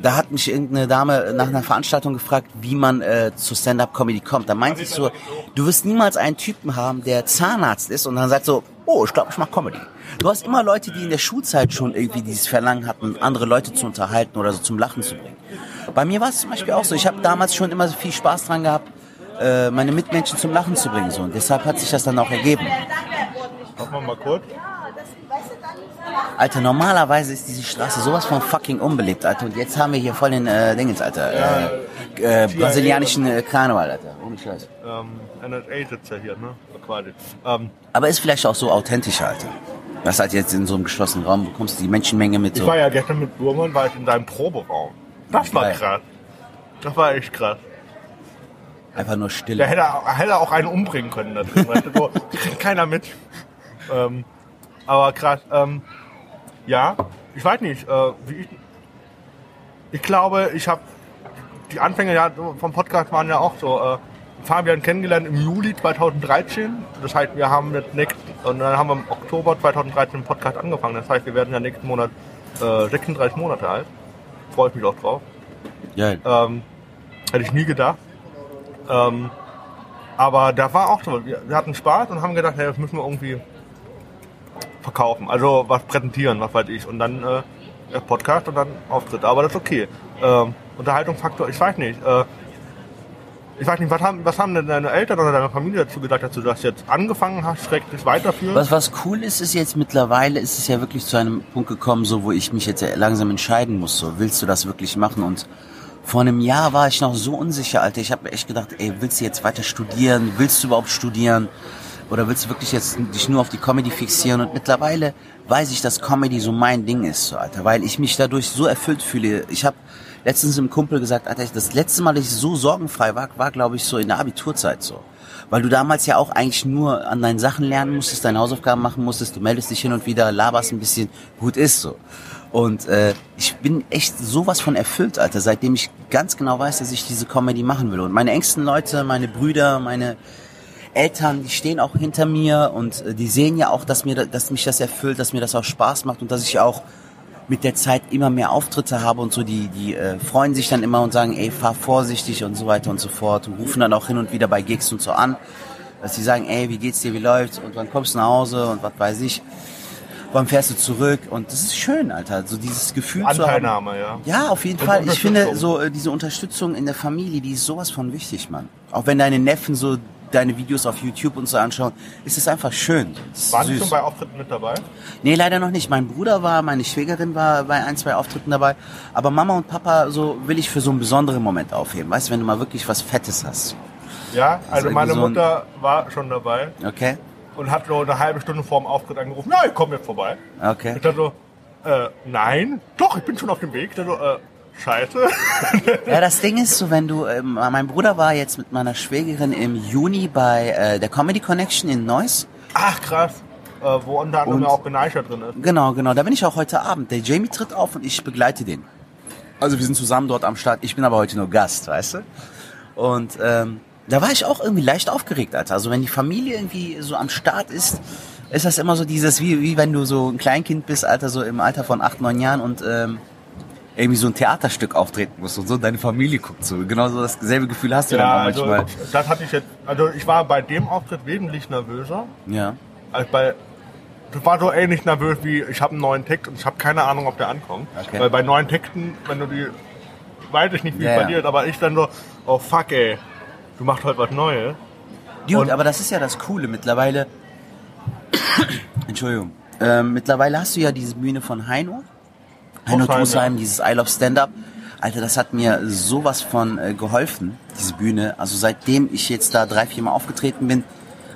da hat mich irgendeine Dame nach einer Veranstaltung gefragt, wie man äh, zu Stand-Up-Comedy kommt. Da meinte ich so, du wirst niemals einen Typen haben, der Zahnarzt ist und dann sagt so, oh, ich glaube, ich mach Comedy. Du hast immer Leute, die in der Schulzeit schon irgendwie dieses Verlangen hatten, andere Leute zu unterhalten oder so zum Lachen zu bringen. Bei mir war es zum Beispiel auch so. Ich habe damals schon immer so viel Spaß dran gehabt, äh, meine Mitmenschen zum Lachen zu bringen. So. Und deshalb hat sich das dann auch ergeben. Hoffen wir mal kurz. Alter, normalerweise ist diese Straße sowas von fucking unbelebt, Alter. Und jetzt haben wir hier voll den äh, Dingens, Alter. Äh, äh, brasilianischen äh, Karneval, Alter. Ohne Scheiß. Ähm, NSA sitzt ja hier, ne? Quasi. Ähm, Aber ist vielleicht auch so authentischer, Alter. Das halt jetzt in so einem geschlossenen Raum bekommst du die Menschenmenge mit ich so. war ja gestern mit Burman, war ich in seinem Proberaum. Das war krass. Das war echt krass. Einfach nur Der Stille. hätte, hätte auch einen umbringen können. Da drin, so, kriegt keiner mit. Ähm, aber krass. Ähm, ja, ich weiß nicht. Äh, wie ich, ich glaube, ich habe die Anfänge ja vom Podcast waren ja auch so. Äh, Fabian kennengelernt im Juli 2013. Das heißt, wir haben jetzt nächst, und dann haben wir im Oktober 2013 den Podcast angefangen. Das heißt, wir werden ja nächsten Monat äh, 36 Monate alt. Freue ich mich auch drauf. Geil. Ähm, hätte ich nie gedacht. Ähm, aber da war auch so, wir, wir hatten Spaß und haben gedacht, hey, das müssen wir irgendwie verkaufen. Also was präsentieren, was weiß ich. Und dann äh, der Podcast und dann Auftritt. Aber das ist okay. Ähm, Unterhaltungsfaktor, ich weiß nicht. Äh, ich weiß nicht, was haben, was haben denn deine Eltern oder deine Familie dazu gesagt, dass du das jetzt angefangen hast, schrecklich weiterführst? Was, was cool ist, ist jetzt mittlerweile, ist es ja wirklich zu einem Punkt gekommen, so, wo ich mich jetzt langsam entscheiden muss, so, willst du das wirklich machen? Und vor einem Jahr war ich noch so unsicher, Alter. Ich habe echt gedacht, ey, willst du jetzt weiter studieren? Willst du überhaupt studieren? Oder willst du wirklich jetzt dich nur auf die Comedy fixieren? Und mittlerweile weiß ich, dass Comedy so mein Ding ist, so, Alter, weil ich mich dadurch so erfüllt fühle. Ich habe letztens einem Kumpel gesagt, Alter, das letzte Mal, dass ich so sorgenfrei war, war, glaube ich, so in der Abiturzeit so. Weil du damals ja auch eigentlich nur an deinen Sachen lernen musstest, deine Hausaufgaben machen musstest, du meldest dich hin und wieder, laberst ein bisschen, gut ist so. Und äh, ich bin echt sowas von erfüllt, Alter, seitdem ich ganz genau weiß, dass ich diese Comedy machen will. Und meine engsten Leute, meine Brüder, meine Eltern, die stehen auch hinter mir und äh, die sehen ja auch, dass mir, dass mich das erfüllt, dass mir das auch Spaß macht und dass ich auch mit der Zeit immer mehr Auftritte habe und so, die, die äh, freuen sich dann immer und sagen, ey, fahr vorsichtig und so weiter und so fort und rufen dann auch hin und wieder bei Gigs und so an, dass sie sagen, ey, wie geht's dir, wie läuft's und wann kommst du nach Hause und was weiß ich wann fährst du zurück? Und das ist schön, Alter. So dieses Gefühl Anteilnahme, zu haben. ja. Ja, auf jeden Fall. Ich finde so äh, diese Unterstützung in der Familie, die ist sowas von wichtig, Mann. Auch wenn deine Neffen so deine Videos auf YouTube und so anschauen, ist es einfach schön. Waren Sie schon bei Auftritten mit dabei? Nee, leider noch nicht. Mein Bruder war, meine Schwägerin war bei ein, zwei Auftritten dabei. Aber Mama und Papa, so will ich für so einen besonderen Moment aufheben. Weißt du, wenn du mal wirklich was Fettes hast. Ja, also meine so Mutter war schon dabei. Okay und hat so eine halbe Stunde vor dem Auftritt angerufen, ja, ich komme jetzt vorbei. Okay. Ich dachte so, äh, nein, doch, ich bin schon auf dem Weg. Ich dachte so, äh, scheiße. ja, das Ding ist so, wenn du, äh, mein Bruder war jetzt mit meiner Schwägerin im Juni bei äh, der Comedy Connection in Neuss. Ach, krass. Äh, wo unter anderem auch Beneischer drin ist. Genau, genau. Da bin ich auch heute Abend. Der Jamie tritt auf und ich begleite den. Also wir sind zusammen dort am Start. Ich bin aber heute nur Gast, weißt du? Und ähm, da war ich auch irgendwie leicht aufgeregt, Alter. Also wenn die Familie irgendwie so am Start ist, ist das immer so dieses, wie, wie wenn du so ein Kleinkind bist, Alter, so im Alter von acht, neun Jahren und ähm, irgendwie so ein Theaterstück auftreten musst und so deine Familie guckt so. Genau so dasselbe Gefühl hast du ja, dann auch also, manchmal. Das hatte ich jetzt, also ich war bei dem Auftritt wesentlich nervöser. Ja. Als bei das war so ähnlich nervös wie ich habe einen neuen Text und ich habe keine Ahnung, ob der ankommt. Okay. Weil bei neuen Texten, wenn du die, weiß ich nicht, wie ja, es bei dir ist, aber ich dann so, oh fuck ey, du machst heute was Neues. Gut, aber das ist ja das Coole. Mittlerweile, Entschuldigung, ähm, mittlerweile hast du ja diese Bühne von Heino. Heino Trusheim, ja. dieses I Love Stand-Up. Alter, das hat mir sowas von äh, geholfen, diese Bühne. Also seitdem ich jetzt da drei, vier Mal aufgetreten bin,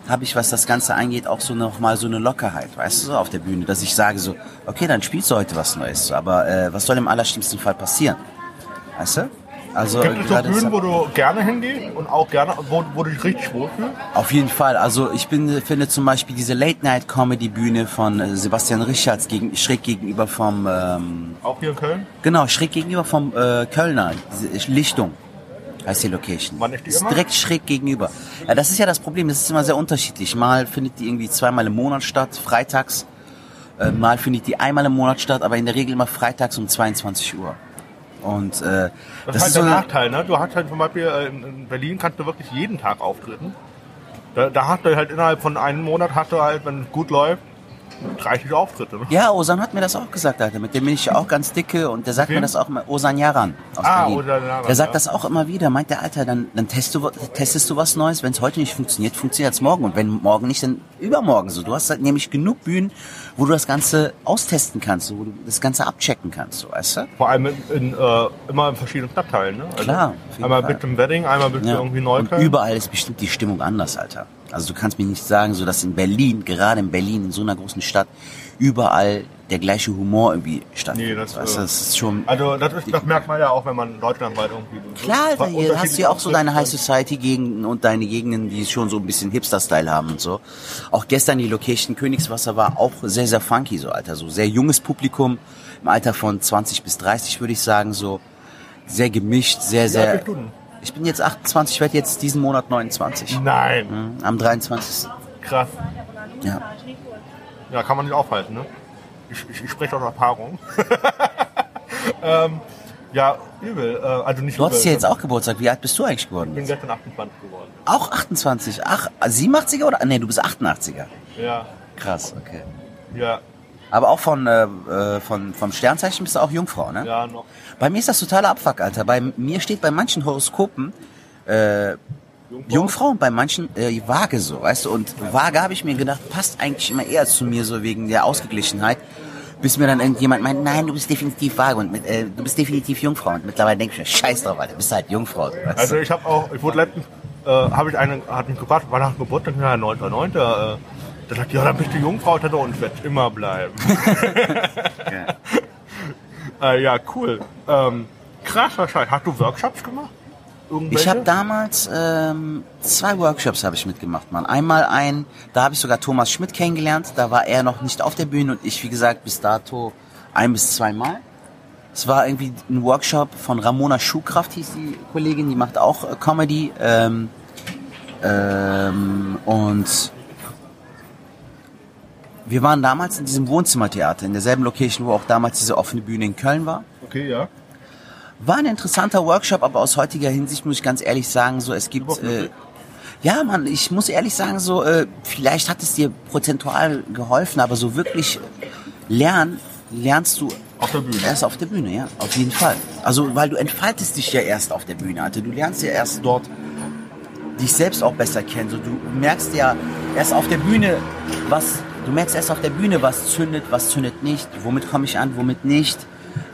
habe ich, was das Ganze angeht, auch so noch mal so eine Lockerheit, weißt du, so auf der Bühne, dass ich sage so, okay, dann spielst du heute was Neues, aber äh, was soll im allerschlimmsten Fall passieren? Weißt du? Also Gibt es so Bühnen, wo du gerne hingehst und auch gerne, wo, wo du dich richtig wohlfühlst? Auf jeden Fall. Also ich bin, finde zum Beispiel diese Late-Night-Comedy-Bühne von äh, Sebastian Richards gegen, schräg gegenüber vom... Ähm, auch hier in Köln? Genau, schräg gegenüber vom äh, Kölner, diese Lichtung heißt die Location. Wann ist die ist direkt schräg gegenüber. Ja, das ist ja das Problem, das ist immer sehr unterschiedlich. Mal findet die irgendwie zweimal im Monat statt, freitags. Äh, mal findet die einmal im Monat statt, aber in der Regel immer freitags um 22 Uhr. Und äh, das, das ist halt so der Nachteil, ne? Du hast halt zum Beispiel äh, in Berlin kannst du wirklich jeden Tag auftreten. Da, da hast du halt innerhalb von einem Monat hast du halt, wenn es gut läuft, 30 Auftritte. Ne? Ja, Osan hat mir das auch gesagt, Alter. Mit dem bin ich ja auch ganz dicke und der sagt okay. mir das auch immer. Osan Yaran aus ah, Berlin. Osan Yaran, der sagt ja. das auch immer wieder. Meint der Alter, dann, dann testest, du, testest du was Neues. Wenn es heute nicht funktioniert, funktioniert es morgen. Und wenn morgen nicht, dann übermorgen so. Du hast halt nämlich genug Bühnen, wo du das Ganze austesten kannst, wo du das Ganze abchecken kannst, so, weißt du? Vor allem in, in äh, immer in verschiedenen Stadtteilen, ne? Also Klar. Einmal bitte im Wedding, einmal bitte ja. irgendwie Neukölln. Und überall ist bestimmt die Stimmung anders, Alter. Also du kannst mir nicht sagen, so dass in Berlin, gerade in Berlin, in so einer großen Stadt, überall der gleiche Humor irgendwie stattfindet. Nee, das, weißt, das ist schon. Also das, ist, das merkt man ja auch, wenn man deutschlandweit irgendwie. Klar, da hier hast du ja auch so deine High Society Gegenden und deine Gegenden, die schon so ein bisschen Hipster-Style haben und so. Auch gestern die Location Königswasser war auch sehr, sehr funky, so Alter. So sehr junges Publikum, im Alter von 20 bis 30 würde ich sagen, so sehr gemischt, sehr, sehr. Ich bin jetzt 28, ich werde jetzt diesen Monat 29. Nein. Mhm, am 23. Krass. Ja. Ja, kann man nicht aufhalten, ne? Ich, ich, ich spreche aus Erfahrung. ähm, ja, übel. Äh, also nicht du hast ja jetzt auch Geburtstag. Wie alt bist du eigentlich geworden? Ich bin gestern 28 geworden. Auch 28? Ach, 87er oder? Nee, du bist 88er. Ja. Krass, okay. Ja. Aber auch von, äh, äh, von, vom Sternzeichen bist du auch Jungfrau, ne? Ja, noch. Bei mir ist das totaler Abfuck, Alter. Bei mir steht bei manchen Horoskopen äh, Jungfrau und bei manchen äh, Waage so, weißt du. Und Waage habe ich mir gedacht, passt eigentlich immer eher zu mir so wegen der Ausgeglichenheit. Bis mir dann irgendjemand meint, nein, du bist definitiv Waage und mit, äh, du bist definitiv Jungfrau. Und mittlerweile denke ich mir, scheiß drauf, Alter, bist halt Jungfrau. Weißt Also du? ich habe auch, ich wurde letztens, äh, habe ich einen, hat mich gefragt, war nach Geburtstag, ja, 9.9. Äh, da sagt, ja, dann bist du Jungfrau, Tante, und werde immer bleiben. äh, ja, cool. Ähm, krass wahrscheinlich. Hast du Workshops gemacht? Ich habe damals ähm, zwei Workshops habe ich mitgemacht, Mann. Einmal ein, da habe ich sogar Thomas Schmidt kennengelernt. Da war er noch nicht auf der Bühne und ich, wie gesagt, bis dato ein bis zweimal. Es war irgendwie ein Workshop von Ramona Schuhkraft, hieß die Kollegin, die macht auch äh, Comedy. Ähm, ähm, und wir waren damals in diesem Wohnzimmertheater, in derselben Location, wo auch damals diese offene Bühne in Köln war. Okay, ja. War ein interessanter Workshop, aber aus heutiger Hinsicht muss ich ganz ehrlich sagen, so es gibt äh, ja, Mann, ich muss ehrlich sagen, so äh, vielleicht hat es dir prozentual geholfen, aber so wirklich lernen lernst du Auf der Bühne. erst auf der Bühne, ja, auf jeden Fall. Also weil du entfaltest dich ja erst auf der Bühne, Alter. Du lernst ja erst dort dich selbst auch besser kennen. So, du merkst ja erst auf der Bühne, was du merkst erst auf der Bühne, was zündet, was zündet nicht, womit komme ich an, womit nicht.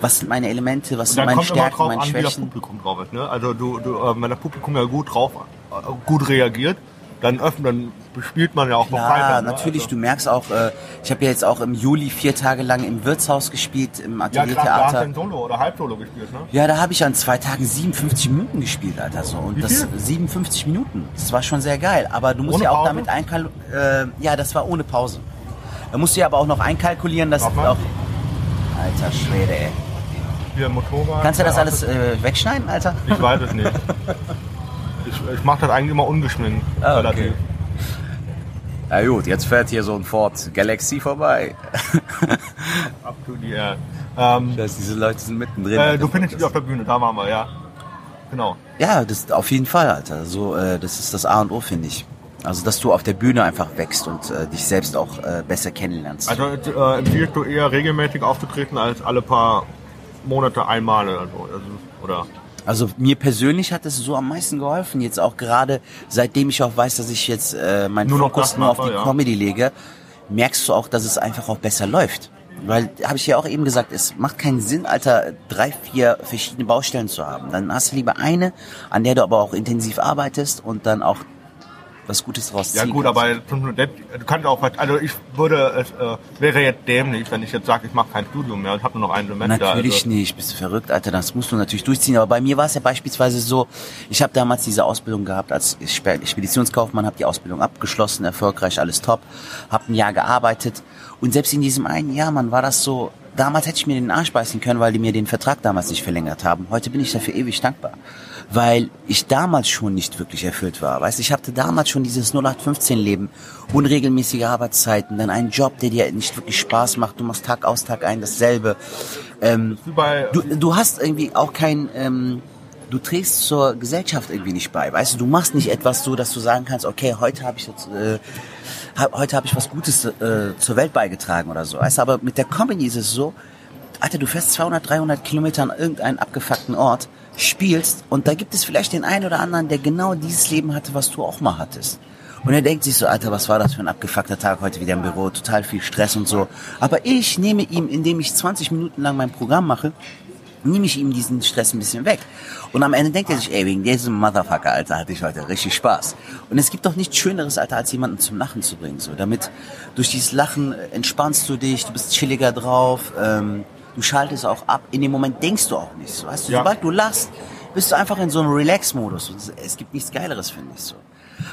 Was sind meine Elemente, was sind meine Stärken, drauf meine an, wie das Schwächen. Publikum drauf ist. Ne? Also du, du, äh, wenn das Publikum ja gut drauf, äh, gut reagiert, dann öffnet, dann spielt man ja auch Ja, befreiter. natürlich. Ne? Du merkst auch, äh, ich habe ja jetzt auch im Juli vier Tage lang im Wirtshaus gespielt, im Also, ja, klar, da hast Ateliertheater. Solo oder Halbsolo gespielt, ne? Ja, da habe ich an zwei Tagen 57 Minuten gespielt, Alter. So. Und das viel? 57 Minuten. Das war schon sehr geil. Aber du musst Ohne ja auch Pause? damit einkalkulieren. Äh, ja, das war ohne Pause. Da musst du ja aber auch noch einkalkulieren, dass Warte mal. auch. Alter Schwede, ey. Hier Motorrad. Kannst du das alles äh, wegschneiden, Alter? Ich weiß es nicht. Ich, ich mache das eigentlich immer ungeschminkt. Ah, okay. relativ. Na gut, jetzt fährt hier so ein Ford Galaxy vorbei. Up to the air. Ähm, Das, diese Leute sind mittendrin. äh, du findest dich auf der Bühne, da waren wir, ja. Genau. Ja, das auf jeden Fall, Alter. So, äh, das ist das A und O, finde ich. Also, dass du auf der Bühne einfach wächst und äh, dich selbst auch äh, besser kennenlernst. Also äh, empfiehlst du eher regelmäßig aufzutreten als alle paar Monate einmal oder so? Also, oder? Also mir persönlich hat es so am meisten geholfen. Jetzt auch gerade, seitdem ich auch weiß, dass ich jetzt äh, meinen Nur Fokus nur auf die ja. Comedy lege, merkst du auch, dass es einfach auch besser läuft. Weil, habe ich ja auch eben gesagt, es macht keinen Sinn, Alter, drei, vier verschiedene Baustellen zu haben. Dann hast du lieber eine, an der du aber auch intensiv arbeitest und dann auch was Gutes draus Ja ziehen gut, kannst. aber du kannst auch, also ich würde, es äh, wäre jetzt dämlich, wenn ich jetzt sage, ich mache kein Studium mehr und habe nur noch ein Semester. Natürlich also, nicht, bist du verrückt, Alter, das musst du natürlich durchziehen. Aber bei mir war es ja beispielsweise so, ich habe damals diese Ausbildung gehabt als Spe- Speditionskaufmann, habe die Ausbildung abgeschlossen, erfolgreich, alles top, habe ein Jahr gearbeitet und selbst in diesem einen Jahr, man, war das so, damals hätte ich mir den Arsch beißen können, weil die mir den Vertrag damals nicht verlängert haben. Heute bin ich dafür ewig dankbar, weil ich damals schon nicht wirklich erfüllt war. Weißt, ich hatte damals schon dieses 0815-Leben, unregelmäßige Arbeitszeiten, dann einen Job, der dir nicht wirklich Spaß macht, du machst Tag aus, Tag ein dasselbe. Ähm, du, du hast irgendwie auch kein, ähm, du trägst zur Gesellschaft irgendwie nicht bei, weißt du, du machst nicht etwas so, dass du sagen kannst, okay, heute habe ich jetzt, äh, heute habe ich was Gutes äh, zur Welt beigetragen oder so, weißt du, aber mit der Comedy ist es so, Alter, du fährst 200, 300 Kilometer an irgendeinen abgefuckten Ort, spielst und da gibt es vielleicht den einen oder anderen, der genau dieses Leben hatte, was du auch mal hattest. Und er denkt sich so, Alter, was war das für ein abgefuckter Tag heute wieder im Büro, total viel Stress und so. Aber ich nehme ihm, indem ich 20 Minuten lang mein Programm mache, nehme ich ihm diesen Stress ein bisschen weg. Und am Ende denkt er sich, ey, wegen diesem Motherfucker, Alter, hatte ich heute richtig Spaß. Und es gibt doch nichts Schöneres, Alter, als jemanden zum Lachen zu bringen. So, damit durch dieses Lachen entspannst du dich, du bist chilliger drauf, ähm, du schaltest auch ab. In dem Moment denkst du auch nicht. So, weißt du, Ja. sobald du lachst, bist du einfach in so einem Relax-Modus. Es gibt nichts Geileres, finde ich so.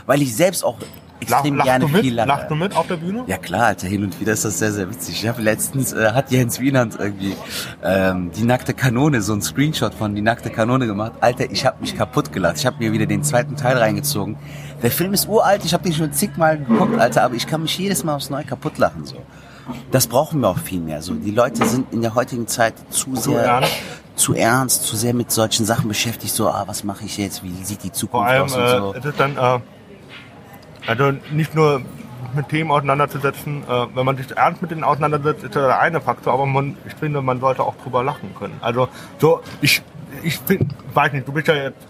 Weil ich selbst auch lach, extrem lachst, gerne mit, viel lache. lachst du mit auf der Bühne? Ja klar, Alter, hin und wieder ist das sehr, sehr witzig. Ich habe letztens, äh, hat Jens Wienand irgendwie ähm, die nackte Kanone, so ein Screenshot von die nackte Kanone gemacht. Alter, ich habe mich kaputt gelacht. Ich habe mir wieder den zweiten Teil reingezogen. Der Film ist uralt, ich habe den schon zigmal geguckt, Alter, aber ich kann mich jedes Mal aufs Neue kaputt lachen. So. Das brauchen wir auch viel mehr. So. Die Leute sind in der heutigen Zeit zu sehr zu ernst, zu sehr mit solchen Sachen beschäftigt. So, ah, was mache ich jetzt? Wie sieht die Vor Zukunft allem aus und äh, so. es ist dann, äh, also nicht nur mit Themen auseinanderzusetzen. Äh, wenn man sich ernst mit denen auseinandersetzt, ist das der eine Faktor, aber man, ich finde, man sollte auch drüber lachen können. Also so, ich, ich bin, weiß nicht, du bist ja jetzt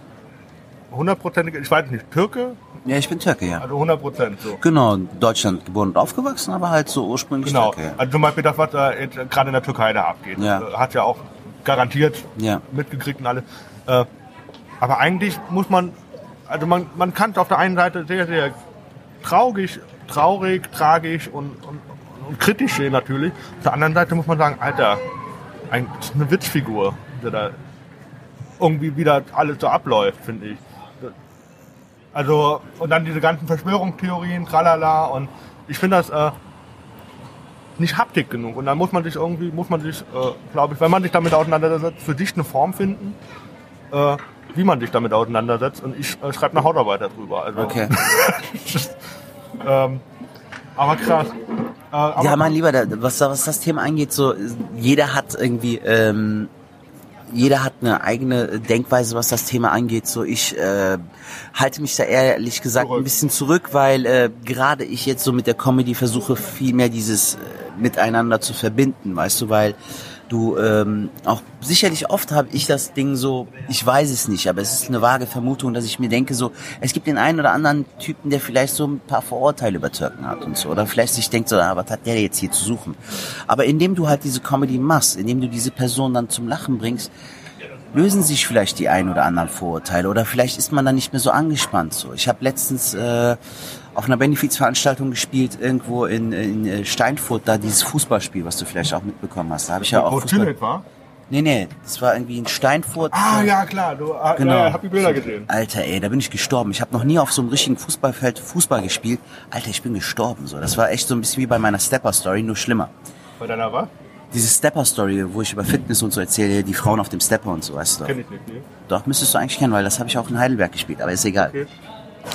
hundertprozentig, ich weiß nicht, Türke? Ja, ich bin Türke, ja. Also 100 Prozent so. Genau, in Deutschland geboren und aufgewachsen, aber halt so ursprünglich Genau. Türke. Also zum Beispiel das, was da jetzt gerade in der Türkei da abgeht, Ja. äh, hat ja auch garantiert Ja. mitgekriegt und alles. Äh, aber eigentlich muss man, also man, man kann es auf der einen Seite sehr, sehr traurig, traurig, tragisch und, und, und kritisch sehen natürlich. Auf der anderen Seite muss man sagen, Alter, ein, das ist eine Witzfigur, der da irgendwie wieder alles so abläuft, finde ich. Also, und dann diese ganzen Verschwörungstheorien, tralala, und ich finde das äh, nicht haptik genug. Und dann muss man sich irgendwie, muss man sich, äh, glaube ich, wenn man sich damit auseinandersetzt, für sich eine Form finden, äh, wie man sich damit auseinandersetzt. Und ich äh, schreibe eine Hautarbeit darüber. Also, Okay. ähm, aber krass. Äh, aber Ja, mein Lieber, da- was, was das Thema angeht, so jeder hat irgendwie, ähm, jeder hat eine eigene Denkweise, was das Thema angeht. So ich äh, halte mich da ehrlich gesagt Zurück. ein bisschen zurück, weil äh, gerade ich jetzt so mit der Comedy versuche viel mehr dieses äh, miteinander zu verbinden, weißt du, weil du ähm, auch sicherlich oft habe ich das Ding so, ich weiß es nicht, aber es ist eine vage Vermutung, dass ich mir denke so, es gibt den einen oder anderen Typen, der vielleicht so ein paar Vorurteile über Türken hat und so, oder vielleicht sich denkt so, ah, was hat der jetzt hier zu suchen? Aber indem du halt diese Comedy machst, indem du diese Person dann zum Lachen bringst, lösen sich vielleicht die ein oder anderen Vorurteile oder vielleicht ist man dann nicht mehr so angespannt. So, ich habe letztens äh, auf einer Benefizveranstaltung gespielt irgendwo in, in äh, Steinfurt, da dieses Fußballspiel, was du vielleicht auch mitbekommen hast. Da habe ich ja auch Fußball. War? Nee, nee, das war irgendwie in Steinfurt. Ah, ja, klar. Du, ah, Genau. ja, hab die Bilder gesehen. Alter, ey, da bin ich gestorben. Ich habe noch nie auf so einem richtigen Fußballfeld Fußball gespielt. Alter, ich bin gestorben. So, das war echt so ein bisschen wie bei meiner Stepper-Story, nur schlimmer. Bei deiner was? Diese Stepper-Story, wo ich über Fitness und so erzähle, die Frauen auf dem Stepper und so, weißt du. Kenn ich nicht. Nee. Doch, müsstest du eigentlich kennen, weil das habe ich auch in Heidelberg gespielt, aber ist egal. Okay.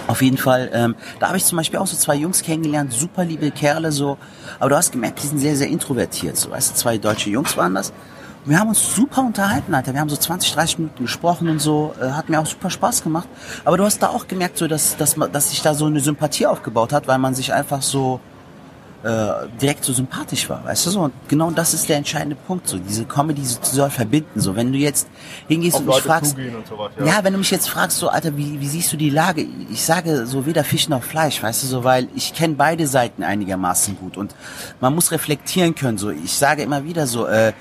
Auf jeden Fall, ähm, da habe ich zum Beispiel auch so zwei Jungs kennengelernt, super liebe Kerle so, aber du hast gemerkt, die sind sehr, sehr introvertiert, so, weißt du, zwei deutsche Jungs waren das. Und wir haben uns super unterhalten, Alter, wir haben so 20, 30 Minuten gesprochen und so, äh, hat mir auch super Spaß gemacht. Aber du hast da auch gemerkt, so, dass, dass, man, dass sich da so eine Sympathie aufgebaut hat, weil man sich einfach so, äh, direkt so sympathisch war, weißt du so? Und genau das ist der entscheidende Punkt, so diese Comedy so, soll verbinden, so wenn du jetzt hingehst Auf und mich Leute fragst, und sowas. ja. wenn du mich jetzt fragst, so Alter, wie, wie siehst du die Lage? Ich sage so weder Fisch noch Fleisch, weißt du so, weil ich kenne beide Seiten einigermaßen gut und man muss reflektieren können. So, ich sage immer wieder so, äh,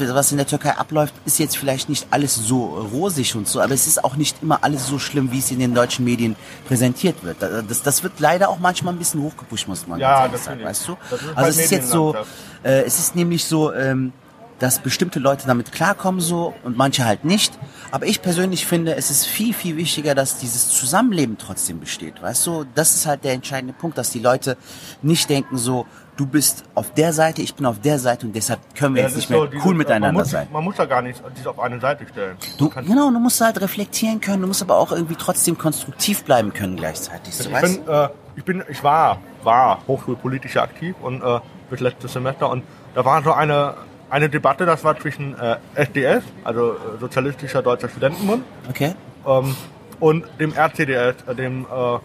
wir, was in der Türkei abläuft, ist jetzt vielleicht nicht alles so rosig und so, aber es ist auch nicht immer alles so schlimm, wie es in den deutschen Medien präsentiert wird. Das, das wird leider auch manchmal ein bisschen hochgepusht, muss man Ja, das sagen, weißt du? Also es ist jetzt so, äh, es ist nämlich so, ähm, dass bestimmte Leute damit klarkommen so und manche halt nicht. Aber ich persönlich finde, es ist viel, viel wichtiger, dass dieses Zusammenleben trotzdem besteht. Weißt du, das ist halt der entscheidende Punkt, dass die Leute nicht denken so, du bist auf der Seite, ich bin auf der Seite und deshalb können wir Ja, jetzt nicht ist so mehr dieses- cool miteinander man muss, sein. Man muss da gar nicht sich auf eine Seite stellen. Du, kann- genau, du musst halt reflektieren können, du musst aber auch irgendwie trotzdem konstruktiv bleiben können gleichzeitig. So, Ich weißt? bin, äh, ich bin, ich war, war hochschulpolitisch aktiv und äh, bis letztes Semester und da war so eine eine Debatte, das war zwischen äh, SDS, also äh, Sozialistischer Deutscher Studentenbund, Okay. ähm, und dem RCDS, äh, dem äh,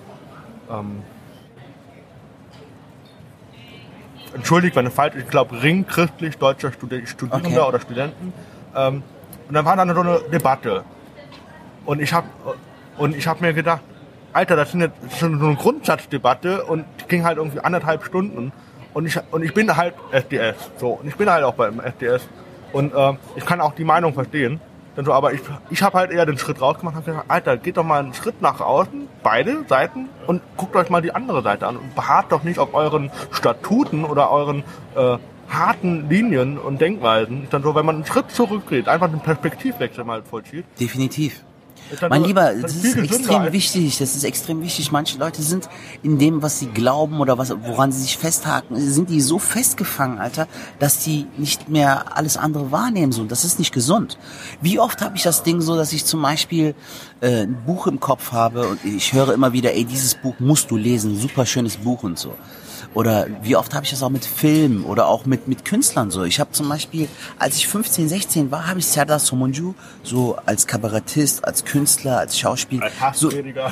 ähm, entschuldigt, wenn es falsch ist, ich glaube Ring christlich deutscher Studi Studierender Okay. oder Studenten. Ähm, und dann war dann so eine Debatte. Und ich habe und ich habe mir gedacht, Alter, das ist eine, das ist so eine Grundsatzdebatte und die ging halt irgendwie anderthalb Stunden. Und ich, und ich bin halt SDS. So. Und ich bin halt auch beim SDS. Und äh, ich kann auch die Meinung verstehen. Dann so, aber ich, ich habe halt eher den Schritt rausgemacht und gesagt, Alter, geht doch mal einen Schritt nach außen, beide Seiten, und guckt euch mal die andere Seite an. Und beharrt doch nicht auf euren Statuten oder euren äh, harten Linien und Denkweisen. Dann so, wenn man einen Schritt zurückgeht, einfach den Perspektivwechsel mal vollzieht. Definitiv. Dann Mein Lieber, das ist extrem wichtig. Das ist extrem wichtig. Manche Leute sind in dem, was sie glauben oder was, woran sie sich festhaken, sind die so festgefangen, Alter, dass die nicht mehr alles andere wahrnehmen. So, das ist nicht gesund. Wie oft habe ich das Ding so, dass ich zum Beispiel äh, ein Buch im Kopf habe und ich höre immer wieder, ey, dieses Buch musst du lesen, super schönes Buch und so. Oder wie oft habe ich das auch mit Filmen oder auch mit, mit Künstlern so. Ich habe zum Beispiel, als ich 15, 16 war, habe ich Serdar Somunju so als Kabarettist, als Künstler, als Schauspieler, so,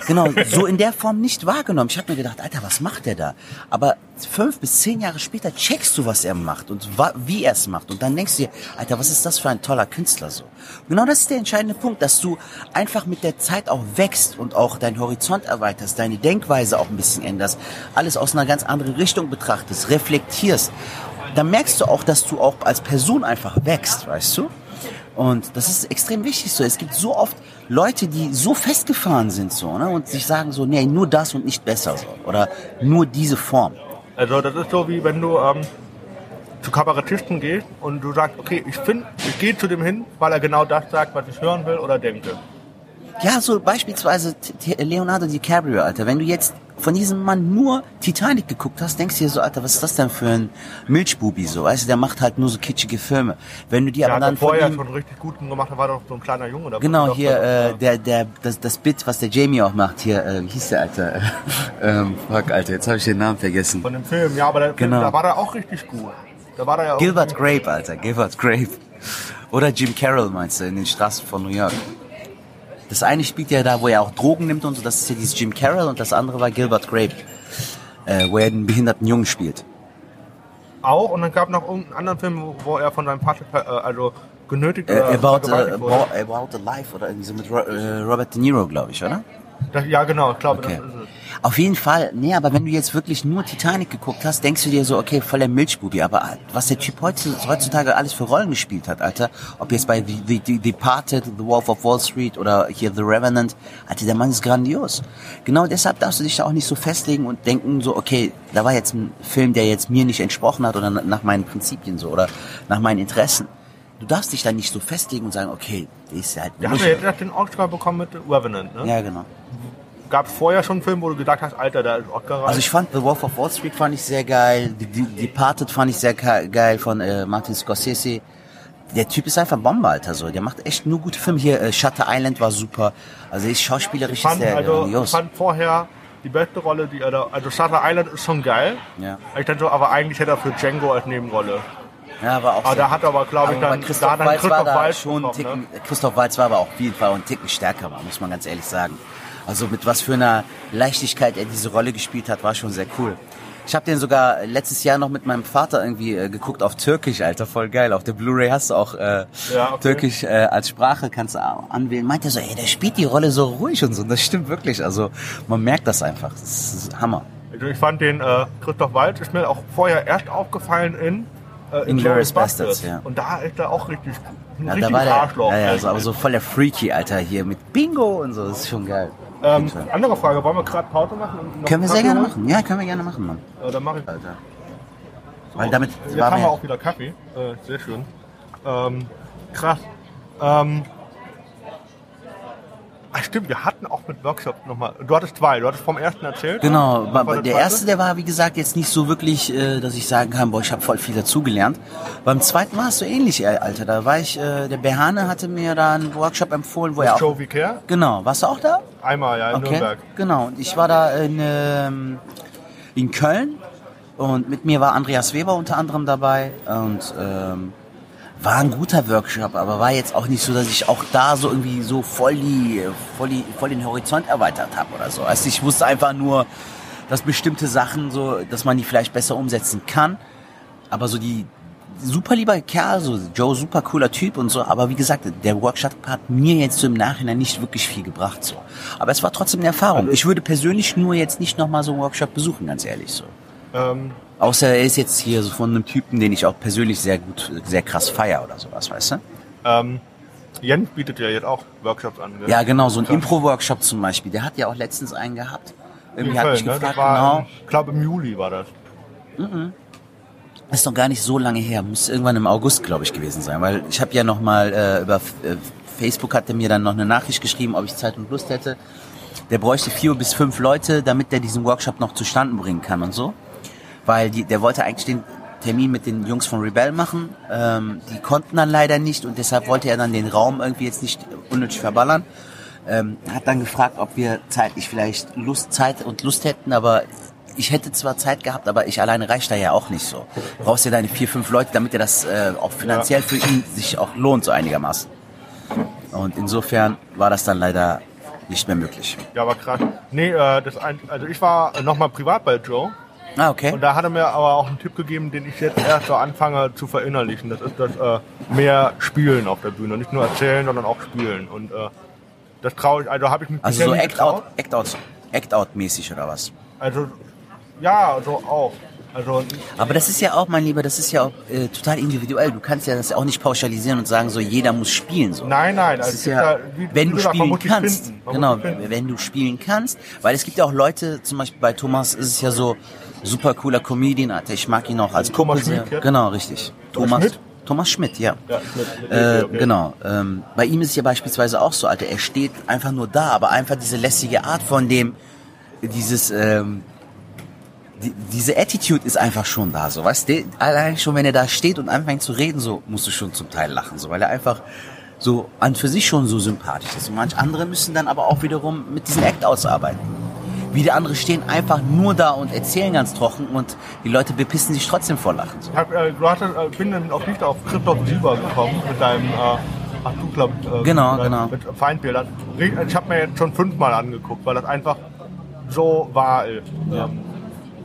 genau, so in der Form nicht wahrgenommen. Ich habe mir gedacht, Alter, was macht der da? Aber fünf bis zehn Jahre später checkst du, was er macht und wie er es macht. Und dann denkst du dir, Alter, was ist das für ein toller Künstler so? Genau das ist der entscheidende Punkt, dass du einfach mit der Zeit auch wächst und auch deinen Horizont erweiterst, deine Denkweise auch ein bisschen änderst, alles aus einer ganz anderen Richtung betrachtest, reflektierst. Dann merkst du auch, dass du auch als Person einfach wächst, weißt du? Und das ist extrem wichtig so. Es gibt so oft Leute, die so festgefahren sind so, ne? Und sich sagen so, nee, nur das und nicht besser so. Oder nur diese Form. Also das ist so wie wenn du ähm, zu Kabarettisten gehst und du sagst, okay, ich finde, ich gehe zu dem hin, weil er genau das sagt, was ich hören will oder denke. Ja, so beispielsweise Leonardo DiCaprio, Alter. Wenn du jetzt von diesem Mann nur Titanic geguckt hast, denkst du dir so, Alter, was ist das denn für ein Milchbubi so? Weißt du, der macht halt nur so kitschige Filme. Wenn du dir Der aber hat dann er von vorher ihm, schon richtig gut gemacht, da war doch so ein kleiner Junge. Da Genau, hier, äh, der, der, das, das Bit, was der Jamie auch macht, hier, äh, wie hieß der, Alter? ähm, fuck, Alter, jetzt habe ich den Namen vergessen. Von dem Film, ja, aber der Film, Genau. da war er auch richtig gut. Da war er ja auch Gilbert Grape, Alter, Gilbert Grape. Oder Jim Carroll, meinst du, in den Straßen von New York. Das eine spielt ja da, wo er auch Drogen nimmt und so, das ist ja dieses Jim Carroll und das andere war Gilbert Grape, äh, wo er den behinderten Jungen spielt. auch. Und dann gab noch irgendeinen anderen Film, wo, wo er von seinem Vater, äh, also genötigt Äh, oder about, äh, vergewaltigt wurde. about, the Life oder irgendwie so mit äh, Robert De Niro, glaube ich, oder? Das, ja, genau, ich glaube, Okay. das ist es. Auf jeden Fall, nee, aber wenn du jetzt wirklich nur Titanic geguckt hast, denkst du dir so, okay, voller Milchbubi, aber was der Typ heutzu- heutzutage alles für Rollen gespielt hat, Alter, ob jetzt bei The, The, The Departed, The Wolf of Wall Street oder hier The Revenant, Alter, der Mann ist grandios. Genau deshalb darfst du dich da auch nicht so festlegen und denken so, okay, da war jetzt ein Film, der jetzt mir nicht entsprochen hat oder nach meinen Prinzipien so oder nach meinen Interessen. Du darfst dich da nicht so festlegen und sagen, okay, der ist halt Der hat ja den Oscar bekommen mit Revenant, ne? Ja, genau. Gab es vorher schon einen Film, wo du gedacht hast, Alter, da ist Oscar rein? Also ich fand The Wolf of Wall Street fand ich sehr geil. The, The Departed fand ich sehr ge- geil von äh, Martin Scorsese. Der Typ ist einfach Bombe, Alter. So. Der macht echt nur gute Filme. Hier, äh, Shutter Island war super. Also ist schauspielerisch fand, sehr also, ich fand vorher die beste Rolle, die er da, also Shutter Island ist schon geil. Ja. Ich dachte so, aber eigentlich hätte er für Django als Nebenrolle. Ja, war auch Aber sehr da hat er aber, glaube ich, aber dann, da Christoph dann Waltz war da Waltz schon einen bekommen, Ticken, ne? Christoph Waltz war aber auch auf jeden Fall einen Ticken stärker, war, muss man ganz ehrlich sagen. Also mit was für einer Leichtigkeit er diese Rolle gespielt hat, war schon sehr cool. Ich habe den sogar letztes Jahr noch mit meinem Vater irgendwie äh, geguckt auf Türkisch, Alter, voll geil. Auf der Blu-ray hast du auch äh, Ja, okay. Türkisch äh, als Sprache, kannst du anwählen. Meint er so, ey, der spielt die Rolle so ruhig und so. Und das stimmt wirklich. Also man merkt das einfach. Das ist Hammer. Also ich fand den äh, Christoph Waltz ist mir auch vorher erst aufgefallen in äh, Inglourious Basterds, ja. Und da ist er auch richtig ein Ja, da war der, Arschloch. ja, ja, eigentlich. so, aber so voll der Freaky, Alter, hier mit Bingo und so. Das ist schon geil. Ähm, andere Frage, wollen wir gerade Pause machen? und noch Können wir sehr gerne holen? machen. Ja, können wir gerne machen, Mann. Äh, dann mache ich. Alter. Weil damit Jetzt haben wir auch wieder Kaffee. Äh, sehr schön. Ähm, krass. Ähm, ach stimmt, wir hatten auch mit Workshops nochmal. Du hattest zwei, du hattest vom ersten erzählt. Genau, der zweite? erste, der war wie gesagt jetzt nicht so wirklich, äh, dass ich sagen kann, boah, ich habe voll viel dazugelernt. Beim zweiten war es so ähnlich, äh, Alter. Da war ich, äh, der Behane hatte mir da einen Workshop empfohlen, wo er auch. Joe Vicaire? Genau, warst du auch da? Einmal, ja, in Okay. Nürnberg. Genau. Und ich war da in, ähm, in Köln und mit mir war Andreas Weber unter anderem dabei und ähm, war ein guter Workshop, aber war jetzt auch nicht so, dass ich auch da so irgendwie so voll die, voll die, voll den Horizont erweitert habe oder so. Also ich wusste einfach nur, dass bestimmte Sachen so, dass man die vielleicht besser umsetzen kann, aber so die super lieber Kerl, so Joe super cooler Typ und so, aber wie gesagt, der Workshop hat mir jetzt so im Nachhinein nicht wirklich viel gebracht so. Aber es war trotzdem eine Erfahrung. Ich würde persönlich nur jetzt nicht nochmal so einen Workshop besuchen, ganz ehrlich so. Ähm, Außer er ist jetzt hier so von einem Typen, den ich auch persönlich sehr gut, sehr krass feier oder sowas, weißt du? ähm, Jens bietet ja jetzt auch Workshops an. gell? Ja, genau, so ein Impro-Workshop zum Beispiel. Der hat ja auch letztens einen gehabt. Irgendwie hat mich ne? gefragt, war, genau. ich glaube im Juli war das. Ist noch gar nicht so lange her. Muss irgendwann im August, glaube ich, gewesen sein. Weil ich habe ja noch mal äh, über äh, Facebook hat er mir dann noch eine Nachricht geschrieben, ob ich Zeit und Lust hätte. Der bräuchte vier bis fünf Leute, damit der diesen Workshop noch zustande bringen kann und so. Weil die, der wollte eigentlich den Termin mit den Jungs von Rebel machen. Ähm, die konnten dann leider nicht und deshalb wollte er dann den Raum irgendwie jetzt nicht unnötig verballern. Ähm, hat dann gefragt, ob wir zeitlich vielleicht Lust, Zeit und Lust hätten, aber ich hätte zwar Zeit gehabt, aber ich alleine reicht da ja auch nicht so. Du brauchst ja deine vier, fünf Leute, damit dir das äh, auch finanziell für ihn sich auch lohnt, so einigermaßen. Und insofern war das dann leider nicht mehr möglich. Ja, aber krass. Nee, äh, das ein, also ich war nochmal privat bei Joe. Ah, okay. Und da hat er mir aber auch einen Tipp gegeben, den ich jetzt erst so anfange zu verinnerlichen. Das ist das äh, mehr Spielen auf der Bühne. Nicht nur erzählen, sondern auch spielen. Und äh, das traue ich, also habe ich mich Also so Act-Out getraut. Act -out, Act -out mäßig oder was? Also, ja, so auch. Also, Aber das ist ja auch, mein Lieber, das ist ja auch äh, total individuell. Du kannst ja das auch nicht pauschalisieren und sagen, so jeder muss spielen. So. nein, nein. Das also ist ja, wie- wenn du gesagt, spielen kannst. Genau, wenn du spielen kannst. Weil es gibt ja auch Leute, zum Beispiel bei Thomas ist es ja so, super cooler Comedian, Alter. Ich mag ihn auch als Thomas Kumpel sehr. Schmidt jetzt? Genau, richtig. Thomas Schmidt? Thomas Schmidt, ja. Ja, mit Äh, okay. Genau. Ähm, bei ihm ist es ja beispielsweise auch so, Alter. Er steht einfach nur da, aber einfach diese lässige Art von dem, dieses, ähm, die, diese Attitude ist einfach schon da, so, weißt du? Allein schon, wenn er da steht und anfängt zu reden, so, musst du schon zum Teil lachen, so, weil er einfach so an für sich schon so sympathisch ist. Und manch andere müssen dann aber auch wiederum mit diesem Act ausarbeiten. Wieder andere stehen einfach nur da und erzählen ganz trocken und die Leute bepissen sich trotzdem vor Lachen. So. Ich hab, äh, du hattest, äh, bin dann auch nicht auf Christoph Sieber gekommen mit deinem, äh, ach du glaub, äh, Genau, mit, genau. mit Feindbildern. Ich habe mir jetzt schon fünfmal angeguckt, weil das einfach so wahr ist. Ähm,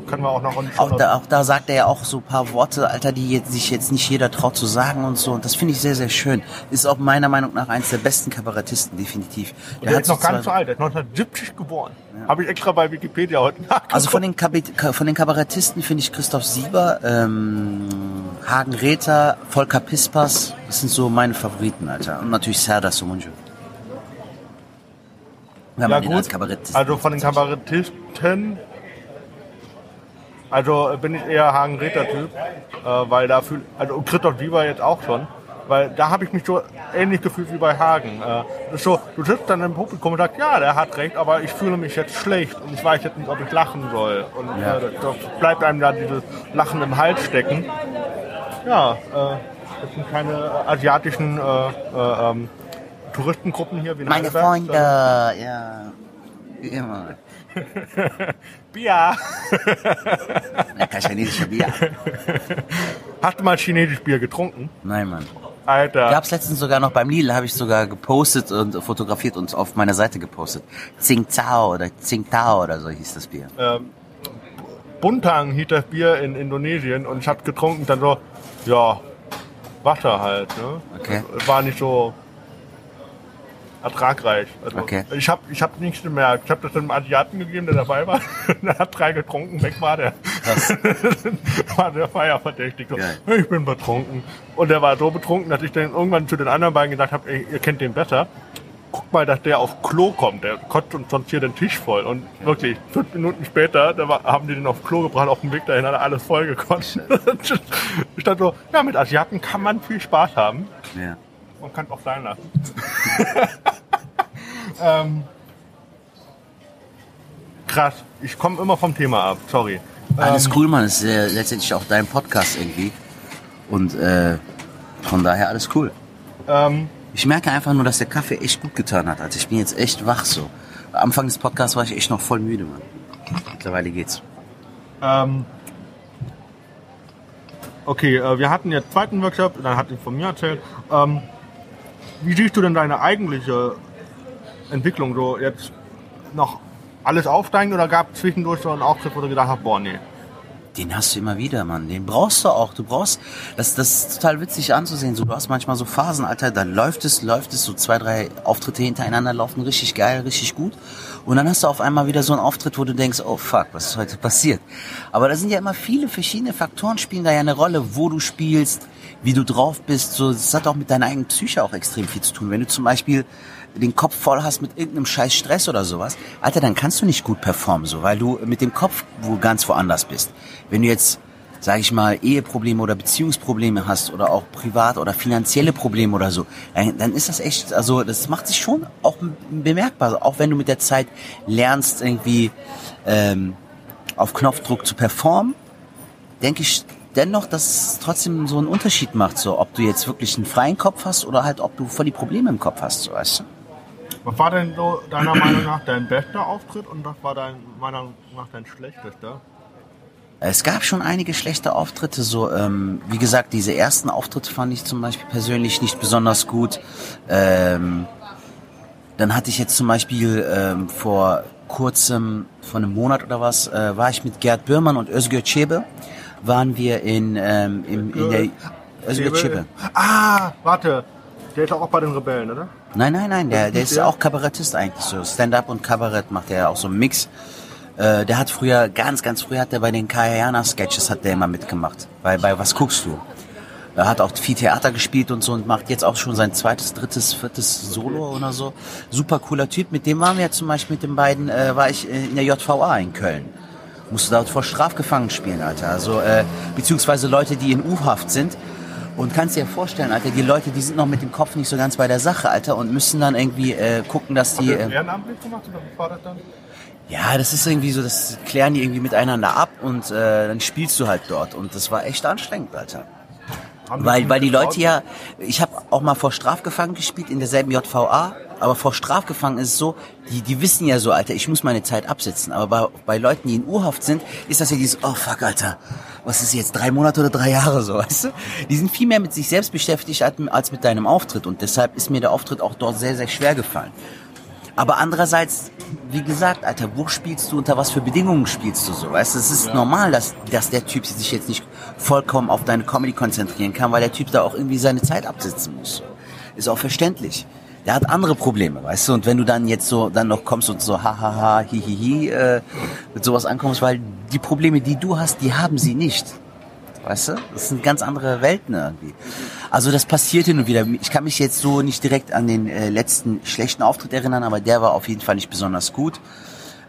können wir auch noch in Auch da, auch da sagt er ja auch so ein paar Worte, Alter, die jetzt, sich jetzt nicht jeder traut zu sagen und so. Und das finde ich sehr, sehr schön. Ist auch meiner Meinung nach eins der besten Kabarettisten, definitiv. Der, ist noch so ganz so alt, der ist 1970 geboren. Habe ich extra bei Wikipedia heute nachgeguckt. Also von den, Kabit Ka- von den Kabarettisten finde ich Christoph Sieber, ähm, Hagen Räther, Volker Pispas, das sind so meine Favoriten, Alter. Und natürlich Serdar Somuncu. Ja den als gut, Kabarettisten also von den Kabarettisten, also äh, bin ich eher Hagen-Räter-Typ, äh, weil da fühl, also und Christoph Sieber jetzt auch schon, weil da habe ich mich so ähnlich gefühlt wie bei Hagen. Äh, so, du sitzt dann im Publikum und sagst, ja, der hat recht, aber ich fühle mich jetzt schlecht und ich weiß jetzt nicht, ob ich lachen soll. Und Ja. äh, da bleibt einem da dieses Lachen im Hals stecken. Ja, äh, das sind keine asiatischen äh, äh, ähm, Touristengruppen hier wie in Meine Heidelberg, Freunde, ja. Wie immer. Bier. Lecker chinesischer Bier. Hast du mal chinesisch Bier getrunken? Nein, Mann. Alter. Gab's letztens sogar noch beim Lidl, habe ich sogar gepostet und fotografiert und auf meiner Seite gepostet. Tsingtao oder Tsingtao oder so hieß das Bier. Ähm, Buntang hieß das Bier in Indonesien und ich hab getrunken dann so, ja, Wasser halt. Ne? Okay. Es war nicht so ertragreich. Also Okay. Ich habe ich hab nichts gemerkt. Ich habe das einem Asiaten gegeben, der dabei war. der hat drei getrunken, weg war der. war der feierverdächtig. So, ich bin betrunken. Und der war so betrunken, dass ich dann irgendwann zu den anderen beiden gesagt habe, ihr kennt den besser. Guck mal, dass der auf Klo kommt. Der kotzt uns sonst hier den Tisch voll. Und wirklich, fünf Minuten später, da war, haben die den auf Klo gebracht. Auf dem Weg dahin hat er alles voll gekotzt. ich dachte so, ja, mit Asiaten kann man viel Spaß haben. Ja. Man kann es auch sein lassen. ähm, krass. Ich komme immer vom Thema ab. Sorry. Alles Ähm, cool, Mann. Das ist äh, letztendlich auch dein Podcast irgendwie. Und äh, von daher alles cool. Ähm, Ich merke einfach nur, dass der Kaffee echt gut getan hat. Also ich bin jetzt echt wach so. Am Anfang des Podcasts war ich echt noch voll müde, Mann. Mittlerweile geht's. ähm, okay, äh, wir hatten jetzt zweiten Workshop, dann hat ich von mir erzählt. Ähm, wie siehst du denn deine eigentliche Entwicklung so jetzt noch alles aufsteigen oder gab es zwischendurch so einen Auftritt, wo du gedacht hast, boah, nee. Den hast du immer wieder, Mann. Den brauchst du auch. Du brauchst, das, das ist total witzig anzusehen. So, du hast manchmal so Phasen, Alter, da läuft es, läuft es, so zwei, drei Auftritte hintereinander laufen richtig geil, richtig gut. Und dann hast du auf einmal wieder so einen Auftritt, wo du denkst, oh fuck, was ist heute passiert? Aber da sind ja immer viele verschiedene Faktoren spielen da ja eine Rolle, wo du spielst, wie du drauf bist. So, das hat auch mit deiner eigenen Psyche auch extrem viel zu tun. Wenn du zum Beispiel den Kopf voll hast mit irgendeinem scheiß Stress oder sowas, Alter, dann kannst du nicht gut performen, so, weil du mit dem Kopf wo ganz woanders bist. Wenn du jetzt, sag ich mal, Eheprobleme oder Beziehungsprobleme hast oder auch privat oder finanzielle Probleme oder so, dann, dann ist das echt, also das macht sich schon auch bemerkbar, auch wenn du mit der Zeit lernst irgendwie ähm, auf Knopfdruck zu performen, denke ich dennoch, dass es trotzdem so einen Unterschied macht, so ob du jetzt wirklich einen freien Kopf hast oder halt ob du voll die Probleme im Kopf hast, so weißt du. Was war denn so deiner Meinung nach dein bester Auftritt und was war dein, meiner Meinung nach dein schlechtester? Es gab schon einige schlechte Auftritte, so ähm, wie gesagt, diese ersten Auftritte fand ich zum Beispiel persönlich nicht besonders gut. Ähm, dann hatte ich jetzt zum Beispiel ähm, vor kurzem, vor einem Monat oder was, äh, war ich mit Gerd Bürmann und Özgür Çebe, waren wir in, ähm, im, in der Özgür Çebe. Ah, warte. Der ist auch bei den Rebellen, oder? Nein, nein, nein, der, der ist auch Kabarettist eigentlich so. Stand-up und Kabarett macht er auch so einen Mix. Äh, der hat früher, ganz, ganz früher hat er bei den Kayana-Sketches hat der immer mitgemacht. Bei, bei Was guckst du? Er hat auch viel Theater gespielt und so und macht jetzt auch schon sein zweites, drittes, viertes Solo oder so. Super cooler Typ. Mit dem waren wir zum Beispiel mit den beiden, äh, war ich äh, in der JVA in Köln. Musste dort vor Strafgefangenen spielen, Alter. Also, äh, beziehungsweise Leute, die in U-Haft sind. Und kannst dir vorstellen, Alter, die Leute, die sind noch mit dem Kopf nicht so ganz bei der Sache, Alter, und müssen dann irgendwie äh, gucken, dass die... Äh, Ehrenamtlich gemacht oder wie war das dann? ja, das ist irgendwie so, das klären die irgendwie miteinander ab und äh, dann spielst du halt dort. Und das war echt anstrengend, Alter. Weil, die weil die? Leute ja, ich habe auch mal vor Strafgefangen gespielt in derselben JVA, aber vor Strafgefangen ist es so, die, die wissen ja so, Alter, ich muss meine Zeit absitzen. Aber bei, bei Leuten, die in Urhaft sind, ist das ja dieses, oh fuck, Alter, was ist jetzt, drei Monate oder drei Jahre so, weißt du? Die sind viel mehr mit sich selbst beschäftigt als, als mit deinem Auftritt und deshalb ist mir der Auftritt auch dort sehr, sehr schwer gefallen. Aber andererseits, wie gesagt, Alter, wo spielst du, unter was für Bedingungen spielst du so? Weißt du, es ist normal, dass, dass der Typ sich jetzt nicht vollkommen auf deine Comedy konzentrieren kann, weil der Typ da auch irgendwie seine Zeit absitzen muss. Ist auch verständlich. Der hat andere Probleme, weißt du? Und wenn du dann jetzt so, dann noch kommst und so, hahaha, hihihi, äh, mit sowas ankommst, weil die Probleme, die du hast, die haben sie nicht. Weißt du? Das sind ganz andere Welten irgendwie. Also das passiert hin und wieder. Ich kann mich jetzt so nicht direkt an den äh, letzten schlechten Auftritt erinnern, aber der war auf jeden Fall nicht besonders gut.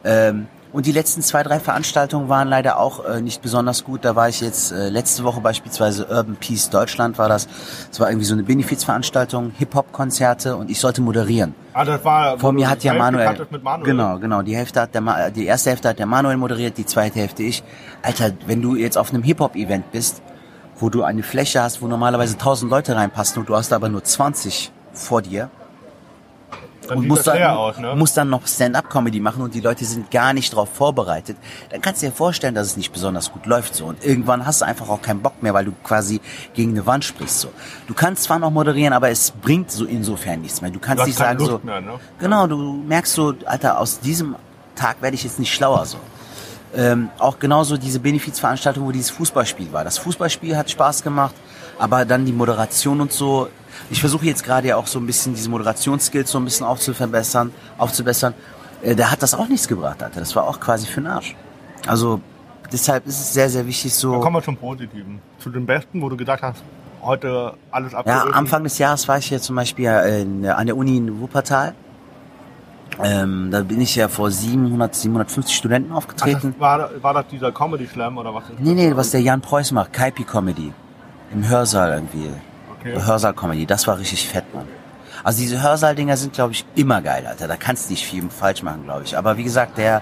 Ähm, und die letzten zwei, drei Veranstaltungen waren leider auch äh, nicht besonders gut. Da war ich jetzt äh, letzte Woche beispielsweise Urban Peace Deutschland war das. Es war irgendwie so eine Benefizveranstaltung, Hip-Hop-Konzerte und ich sollte moderieren. Ah, das war. Vor mir hat ja Manuel, Manuel. genau, genau, die Hälfte hat der, Ma die erste Hälfte hat der Manuel moderiert, die zweite Hälfte ich. Alter, wenn du jetzt auf einem Hip-Hop-Event bist, wo du eine Fläche hast, wo normalerweise 1000 Leute reinpassen und du hast aber nur 20 vor dir Dann und das dann, aus, ne? musst dann noch Stand-up-Comedy machen und die Leute sind gar nicht darauf vorbereitet, dann kannst du dir vorstellen, dass es nicht besonders gut läuft so. Und irgendwann hast du einfach auch keinen Bock mehr, weil du quasi gegen eine Wand sprichst so. Du kannst zwar noch moderieren, aber es bringt so insofern nichts mehr. Du kannst Du nicht sagen Lust so, mehr, ne? genau, du merkst so, Alter, aus diesem Tag werde ich jetzt nicht schlauer so. Ähm, auch genauso diese Benefizveranstaltung, wo dieses Fußballspiel war. Das Fußballspiel hat Spaß gemacht, aber dann die Moderation und so. Ich versuche jetzt gerade ja auch so ein bisschen diese Moderationsskills so ein bisschen aufzuverbessern, aufzubessern. Äh, da hat das auch nichts gebracht, Alter. Das war auch quasi für den Arsch. Also deshalb ist es sehr, sehr wichtig so. kommen wir zum Positiven. Zu dem Besten, wo du gesagt hast, heute alles Ja, abgerufen. Anfang des Jahres war ich ja zum Beispiel in, an der Uni in Wuppertal. Ähm, da bin ich ja vor 700, 750 Studenten Ach, aufgetreten. das war, war das dieser Comedy Slam oder was? Nee, das? nee, was der Jan Preuß macht, Kaipi Comedy. Im Hörsaal irgendwie. Okay. Hörsaal Comedy, das war richtig fett, Mann. Also diese Hörsaal-Dinger sind, glaube ich, immer geil, Alter. Da kannst du nicht viel falsch machen, glaube ich. Aber wie gesagt, der...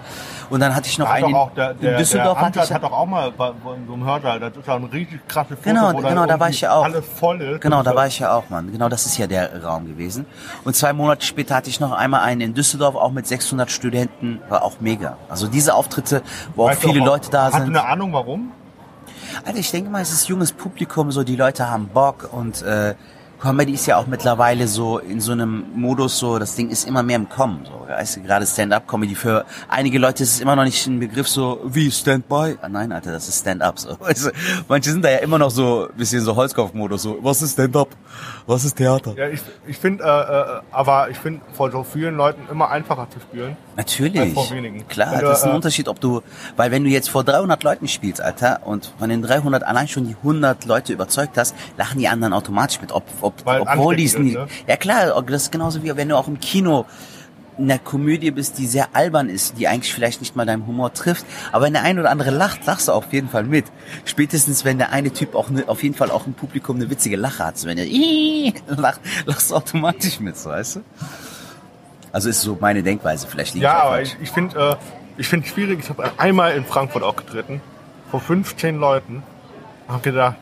Und dann hatte ich noch einen... auch der, der, in Düsseldorf der ich... hat doch auch mal bei, bei in so einem Hörsaal, das ist ja ein richtig krasses Foto, Genau, genau, da war ich ja auch. alles voll ist. Genau, da war ich ja auch, Mann. Genau, das ist ja der Raum gewesen. Und zwei Monate später hatte ich noch einmal einen in Düsseldorf, auch mit 600 Studenten. War auch mega. Also diese Auftritte, wo auch Weißt du viele Leute da Hast du sind. eine Ahnung, warum? Alter, ich denke mal, es ist junges Publikum, so die Leute haben Bock und äh, Comedy ist ja auch mittlerweile so in so einem Modus, so das Ding ist immer mehr im Kommen. So, weißt du, gerade Stand-up-Comedy für einige Leute ist es immer noch nicht ein Begriff so wie Stand-by. Ah, nein, Alter, das ist Stand-up. So. Weißt manche sind da ja immer noch so bisschen so Holzkopf-Modus, so was ist Stand-up, was ist Theater? Ja, ich, ich finde, äh, äh, aber ich finde vor so vielen Leuten immer einfacher zu spielen. Natürlich. Vor wenigen. Klar, du, das ist ein äh, Unterschied, ob du, weil wenn du jetzt vor 300 Leuten spielst, Alter, und von den 300 allein schon die 100 Leute überzeugt hast, lachen die anderen automatisch mit, ob, ob, obwohl die es ist, ne? ja klar, das ist genauso wie wenn du auch im Kino in einer Komödie bist, die sehr albern ist, die eigentlich vielleicht nicht mal deinem Humor trifft, aber wenn der eine oder andere lacht, lachst du auf jeden Fall mit. Spätestens wenn der eine Typ auch ne, auf jeden Fall auch im Publikum eine witzige Lache hat, so wenn er lacht, lachst du automatisch mit, so, weißt du? Also ist so meine Denkweise, vielleicht Ja, ich auch aber falsch. ich, ich finde äh, ich finde schwierig. Ich habe einmal in Frankfurt aufgetreten, vor 15 Leuten. Hab gedacht,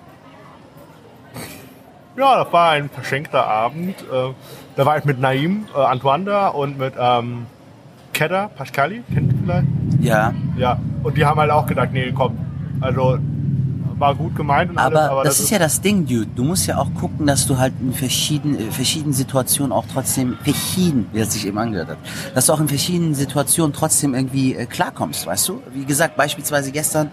ja, das war ein verschenkter Abend. Äh, da war ich mit Naim, äh, Antoine da und mit ähm, Kedda, Pascali, kennt ihr vielleicht? Ja, Ja, und die haben halt auch gedacht, nee, komm, Also war gut gemeint und aber, alles, aber das, ist ja das Ding, Dude. Du musst ja auch gucken, dass du halt in verschiedenen, verschiedenen Situationen auch trotzdem, verschieden, wie das sich eben angehört hat, dass du auch in verschiedenen Situationen trotzdem irgendwie äh, klarkommst, weißt du? Wie gesagt, beispielsweise gestern,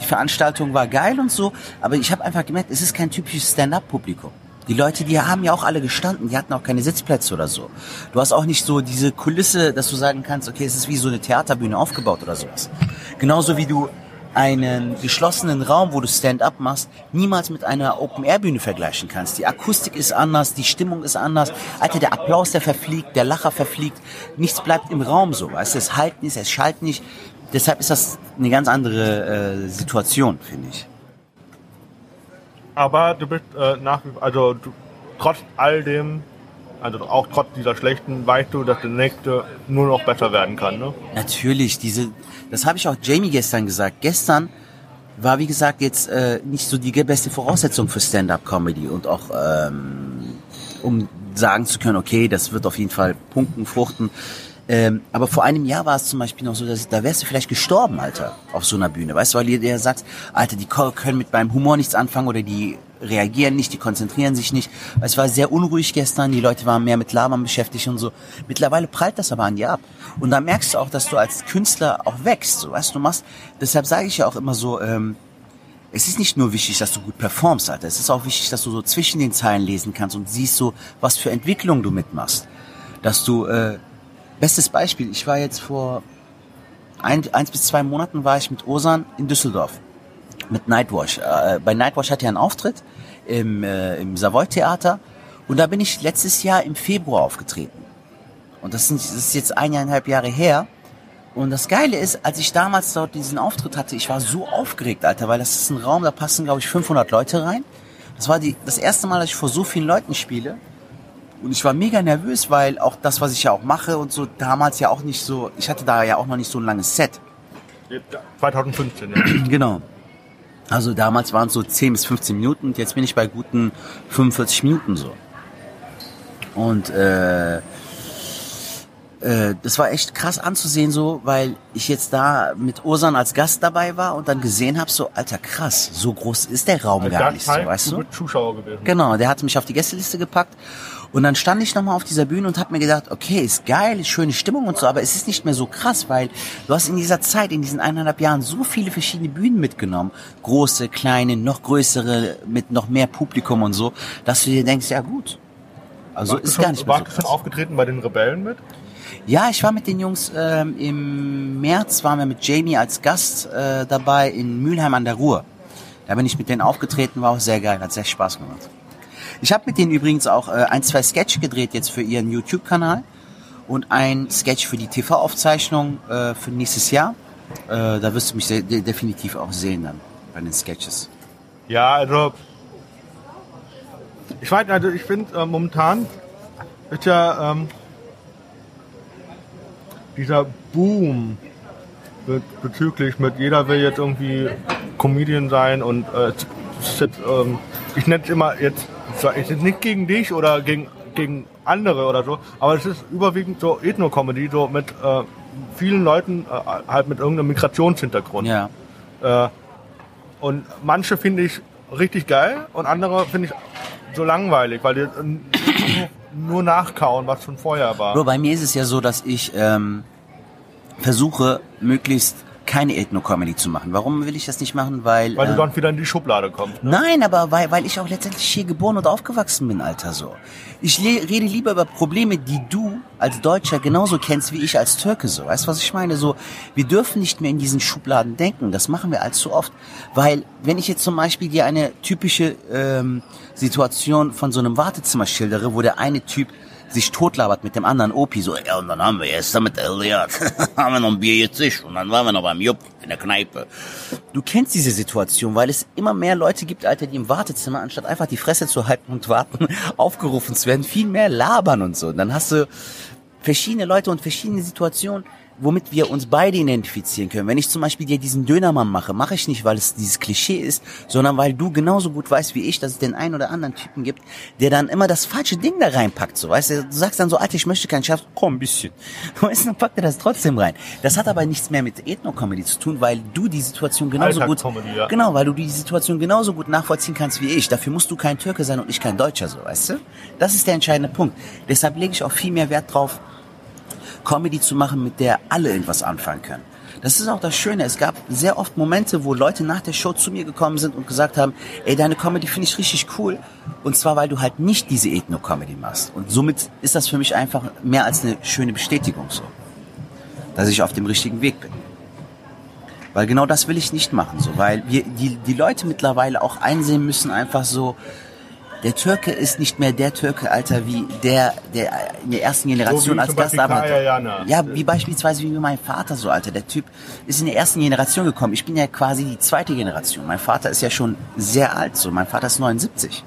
die Veranstaltung war geil und so, aber ich habe einfach gemerkt, es ist kein typisches Stand-up-Publikum. Die Leute, die haben ja auch alle gestanden, die hatten auch keine Sitzplätze oder so. Du hast auch nicht so diese Kulisse, dass du sagen kannst, okay, es ist wie so eine Theaterbühne aufgebaut oder sowas. Genauso wie du einen geschlossenen Raum, wo du Stand-up machst, niemals mit einer Open-Air-Bühne vergleichen kannst. Die Akustik ist anders, die Stimmung ist anders. Alter, der Applaus, der verfliegt, der Lacher verfliegt. Nichts bleibt im Raum so, weißt du? Es halt nicht, es schallt nicht. Deshalb ist das eine ganz andere äh, Situation, finde ich. Aber du bist äh, nach wie also du, trotz all dem, also auch trotz dieser schlechten, weißt du, dass der nächste nur noch besser werden kann, ne? Natürlich, diese, das habe ich auch Jamie gestern gesagt. Gestern war, wie gesagt, jetzt äh, nicht so die beste Voraussetzung für Stand-up-Comedy und auch ähm, um sagen zu können, okay, das wird auf jeden Fall punkten, fruchten. Ähm, aber vor einem Jahr war es zum Beispiel noch so, dass da wärst du vielleicht gestorben, Alter, auf so einer Bühne. Weißt du, weil ihr der sagt, Alter, die können mit meinem Humor nichts anfangen oder die reagieren nicht, die konzentrieren sich nicht. Es war sehr unruhig gestern, die Leute waren mehr mit Labern beschäftigt und so. Mittlerweile prallt das aber an dir ab. Und da merkst du auch, dass du als Künstler auch wächst. So, weißt du, machst, deshalb sage ich ja auch immer so, ähm, es ist nicht nur wichtig, dass du gut performst, Alter. Es ist auch wichtig, dass du so zwischen den Zeilen lesen kannst und siehst so, was für Entwicklung du mitmachst. Dass du, äh, bestes Beispiel, ich war jetzt vor ein, eins bis zwei Monaten war ich mit Osan in Düsseldorf mit Nightwash. Äh, bei Nightwash hatte er einen Auftritt im, äh, im Savoy Theater und da bin ich letztes Jahr im Februar aufgetreten. Und das, sind, das ist jetzt eineinhalb Jahre her. Und das Geile ist, als ich damals dort diesen Auftritt hatte, ich war so aufgeregt, Alter, weil das ist ein Raum, da passen, glaube ich, 500 Leute rein. Das war die, das erste Mal, dass ich vor so vielen Leuten spiele. Und ich war mega nervös, weil auch das, was ich ja auch mache und so, damals ja auch nicht so, ich hatte da ja auch noch nicht so ein langes Set. 2015, ja. genau. Also damals waren es so 10 bis 15 Minuten und jetzt bin ich bei guten 45 Minuten so. Und äh, äh, das war echt krass anzusehen so, weil ich jetzt da mit Ursan als Gast dabei war und dann gesehen habe, so, alter krass, so groß ist der Raum Also gar nicht so, heißt, weißt du Zuschauer gewesen. Genau, der hatte mich auf die Gästeliste gepackt und dann stand ich nochmal auf dieser Bühne und habe mir gedacht, okay, ist geil, ist schöne Stimmung und so, aber es ist nicht mehr so krass, weil du hast in dieser Zeit, in diesen eineinhalb Jahren so viele verschiedene Bühnen mitgenommen, große, kleine, noch größere, mit noch mehr Publikum und so, dass du dir denkst, ja gut, also warst ist du gar schon, nicht mehr so warst du schon aufgetreten bei den Rebellen mit? Ja, ich war mit den Jungs ähm, im März, waren wir mit Jamie als Gast äh, dabei in Mülheim an der Ruhr. Da bin ich mit denen aufgetreten, war auch sehr geil, hat sehr Spaß gemacht. Ich habe mit denen übrigens auch äh, ein, zwei Sketch gedreht jetzt für ihren YouTube-Kanal und ein Sketch für die TV-Aufzeichnung äh, für nächstes Jahr. Äh, da wirst du mich de de definitiv auch sehen dann bei den Sketches. Ja, also ich weiß, also ich finde äh, momentan ist ja ähm, dieser Boom be bezüglich mit jeder will jetzt irgendwie Comedian sein und äh, jetzt, ähm, ich nenne es immer jetzt, zwar ist jetzt nicht gegen dich oder gegen gegen andere oder so, aber es ist überwiegend so Ethno-Comedy, so mit äh, vielen Leuten äh, halt mit irgendeinem Migrationshintergrund. Ja. Äh, und manche finde ich richtig geil und andere finde ich so langweilig, weil die äh, nur nachkauen, was schon vorher war. Bro, bei mir ist es ja so, dass ich ähm, versuche, möglichst keine Ethno-Comedy zu machen. Warum will ich das nicht machen? Weil, Weil du ähm, dann wieder in die Schublade kommst. Ne? Nein, aber weil, weil ich auch letztendlich hier geboren und aufgewachsen bin, Alter, so. Ich rede lieber über Probleme, die du als Deutscher genauso kennst wie ich als Türke, so. Weißt du, was ich meine? So, wir dürfen nicht mehr in diesen Schubladen denken. Das machen wir allzu oft. Weil, wenn ich jetzt zum Beispiel dir eine typische ähm, Situation von so einem Wartezimmer schildere, wo der eine Typ sich totlabert mit dem anderen Opi, so, ja, und dann haben wir gestern mit Elliot, haben wir noch ein Bier gezischt und dann waren wir noch beim Jupp in der Kneipe. Du kennst diese Situation, weil es immer mehr Leute gibt, Alter, die im Wartezimmer, anstatt einfach die Fresse zu halten und warten, aufgerufen zu werden, viel mehr labern und so. Und dann hast du verschiedene Leute und verschiedene Situationen, womit wir uns beide identifizieren können. Wenn ich zum Beispiel dir diesen Dönermann mache, mache ich nicht, weil es dieses Klischee ist, sondern weil du genauso gut weißt wie ich, dass es den einen oder anderen Typen gibt, der dann immer das falsche Ding da reinpackt. So, weißt du, du sagst dann so, Alter, ich möchte keinen Schaf, komm ein bisschen. Weißt du, dann packt er das trotzdem rein. Das hat aber nichts mehr mit Ethno-Comedy zu tun, weil du die Situation genauso gut, ja. genau, weil du die Situation genauso gut nachvollziehen kannst wie ich. Dafür musst du kein Türke sein und ich kein Deutscher, so, weißt du? Das ist der entscheidende Punkt. Deshalb lege ich auch viel mehr Wert drauf, Comedy zu machen, mit der alle irgendwas anfangen können. Das ist auch das Schöne. Es gab sehr oft Momente, wo Leute nach der Show zu mir gekommen sind und gesagt haben, ey, deine Comedy finde ich richtig cool. Und zwar, weil du halt nicht diese Ethno-Comedy machst. Und somit ist das für mich einfach mehr als eine schöne Bestätigung so. Dass ich auf dem richtigen Weg bin. Weil genau das will ich nicht machen, so. Weil wir, die, die Leute mittlerweile auch einsehen müssen, einfach so, der Türke ist nicht mehr der Türke, Alter, wie der, der in der ersten Generation wie als Gastarbeiter. Ja, wie beispielsweise wie mein Vater so, Alter. Der Typ ist in der ersten Generation gekommen. Ich bin ja quasi die zweite Generation. Mein Vater ist ja schon sehr alt, so. Mein Vater ist 79.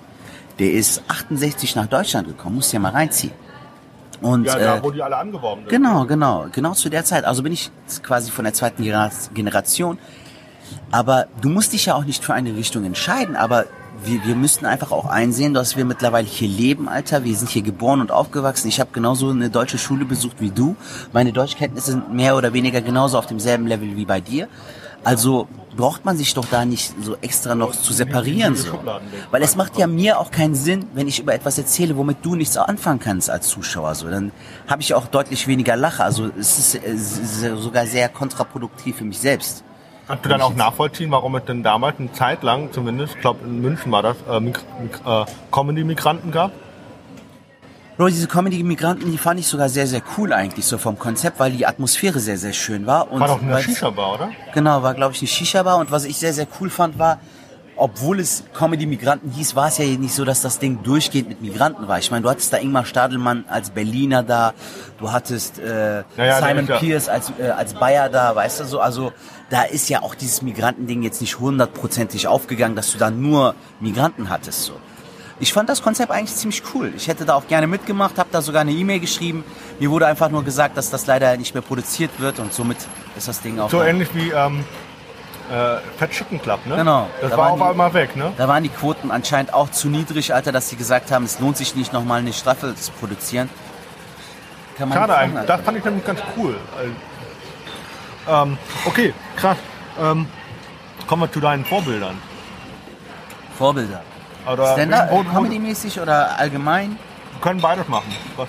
Der ist 68 nach Deutschland gekommen. Muss ja mal reinziehen. Und, Ja, äh, da, wo die alle angeworben sind. Genau, genau, genau zu der Zeit. Also bin ich quasi von der zweiten Genera- Generation. Aber du musst dich ja auch nicht für eine Richtung entscheiden, aber wir, wir müssten einfach auch einsehen, dass wir mittlerweile hier leben, Alter. Wir sind hier geboren und aufgewachsen. Ich habe genauso eine deutsche Schule besucht wie du. Meine Deutschkenntnisse sind mehr oder weniger genauso auf demselben Level wie bei dir. Also braucht man sich doch da nicht so extra noch zu separieren. So. Weil es macht ja mir auch keinen Sinn, wenn ich über etwas erzähle, womit du nichts anfangen kannst als Zuschauer. So, dann habe ich auch deutlich weniger Lache. Also es ist sogar sehr kontraproduktiv für mich selbst. Kannst du dann auch nachvollziehen, warum es denn damals eine Zeit lang, zumindest, ich glaube in München war das, äh, äh, Comedy-Migranten gab? Bro, diese Comedy-Migranten, die fand ich sogar sehr, sehr cool eigentlich, so vom Konzept, weil die Atmosphäre sehr, sehr schön war. Und War doch eine Shisha-Bar, oder? Genau, war glaube ich eine Shisha-Bar und was ich sehr, sehr cool fand war, obwohl es Comedy-Migranten hieß, war es ja nicht so, dass das Ding durchgehend mit Migranten war. Ich meine, du hattest da Ingmar Stadelmann als Berliner da, du hattest äh, Ja, ja, der Simon Pierce als, äh, als Bayer da, weißt du so, also da ist ja auch dieses Migrantending jetzt nicht hundertprozentig aufgegangen, dass du da nur Migranten hattest so. Ich fand das Konzept eigentlich ziemlich cool. Ich hätte da auch gerne mitgemacht, habe da sogar eine E-Mail geschrieben. Mir wurde einfach nur gesagt, dass das leider nicht mehr produziert wird und somit ist das Ding auch So ähnlich wie ähm, äh, Fat Chicken Club, ne? Genau. Das Da war waren auf einmal weg, ne? Da waren die Quoten anscheinend auch zu niedrig, Alter, dass sie gesagt haben, es lohnt sich nicht nochmal eine Staffel zu produzieren. Kann man Schade eigentlich. Das fand ich nämlich ganz cool. Ähm, okay, krass. Ähm, kommen wir zu deinen Vorbildern. Vorbilder. Oder Stand-up, Comedy-mäßig oder allgemein? wir können beides machen. Was?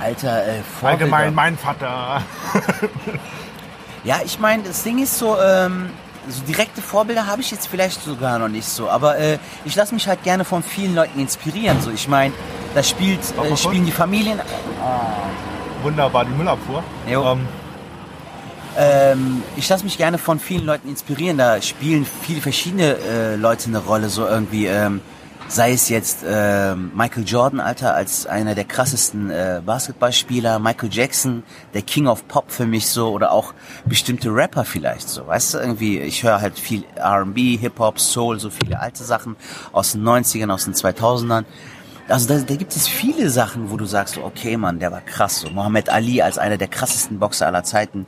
Alter, äh, Vorbilder. Allgemein mein Vater. Ja, ich meine, das Ding ist so, ähm, so direkte Vorbilder habe ich jetzt vielleicht sogar noch nicht so, aber äh, ich lasse mich halt gerne von vielen Leuten inspirieren. So, ich meine, da spielt, äh, spielen die Familien. Wunderbar, die Müllabfuhr. Jo. Ähm, Ähm, ich lasse mich gerne von vielen Leuten inspirieren. Da spielen viele verschiedene äh, Leute eine Rolle, so irgendwie. Ähm, sei es jetzt ähm, Michael Jordan, Alter, als einer der krassesten äh, Basketballspieler, Michael Jackson, der King of Pop für mich so, oder auch bestimmte Rapper vielleicht so. Weißt du, irgendwie, ich höre halt viel R&B, Hip-Hop, Soul, so viele alte Sachen aus den 90ern, aus den 2000ern. Also da, da gibt es viele Sachen, wo du sagst, okay, Mann, der war krass. So Muhammad Ali als einer der krassesten Boxer aller Zeiten.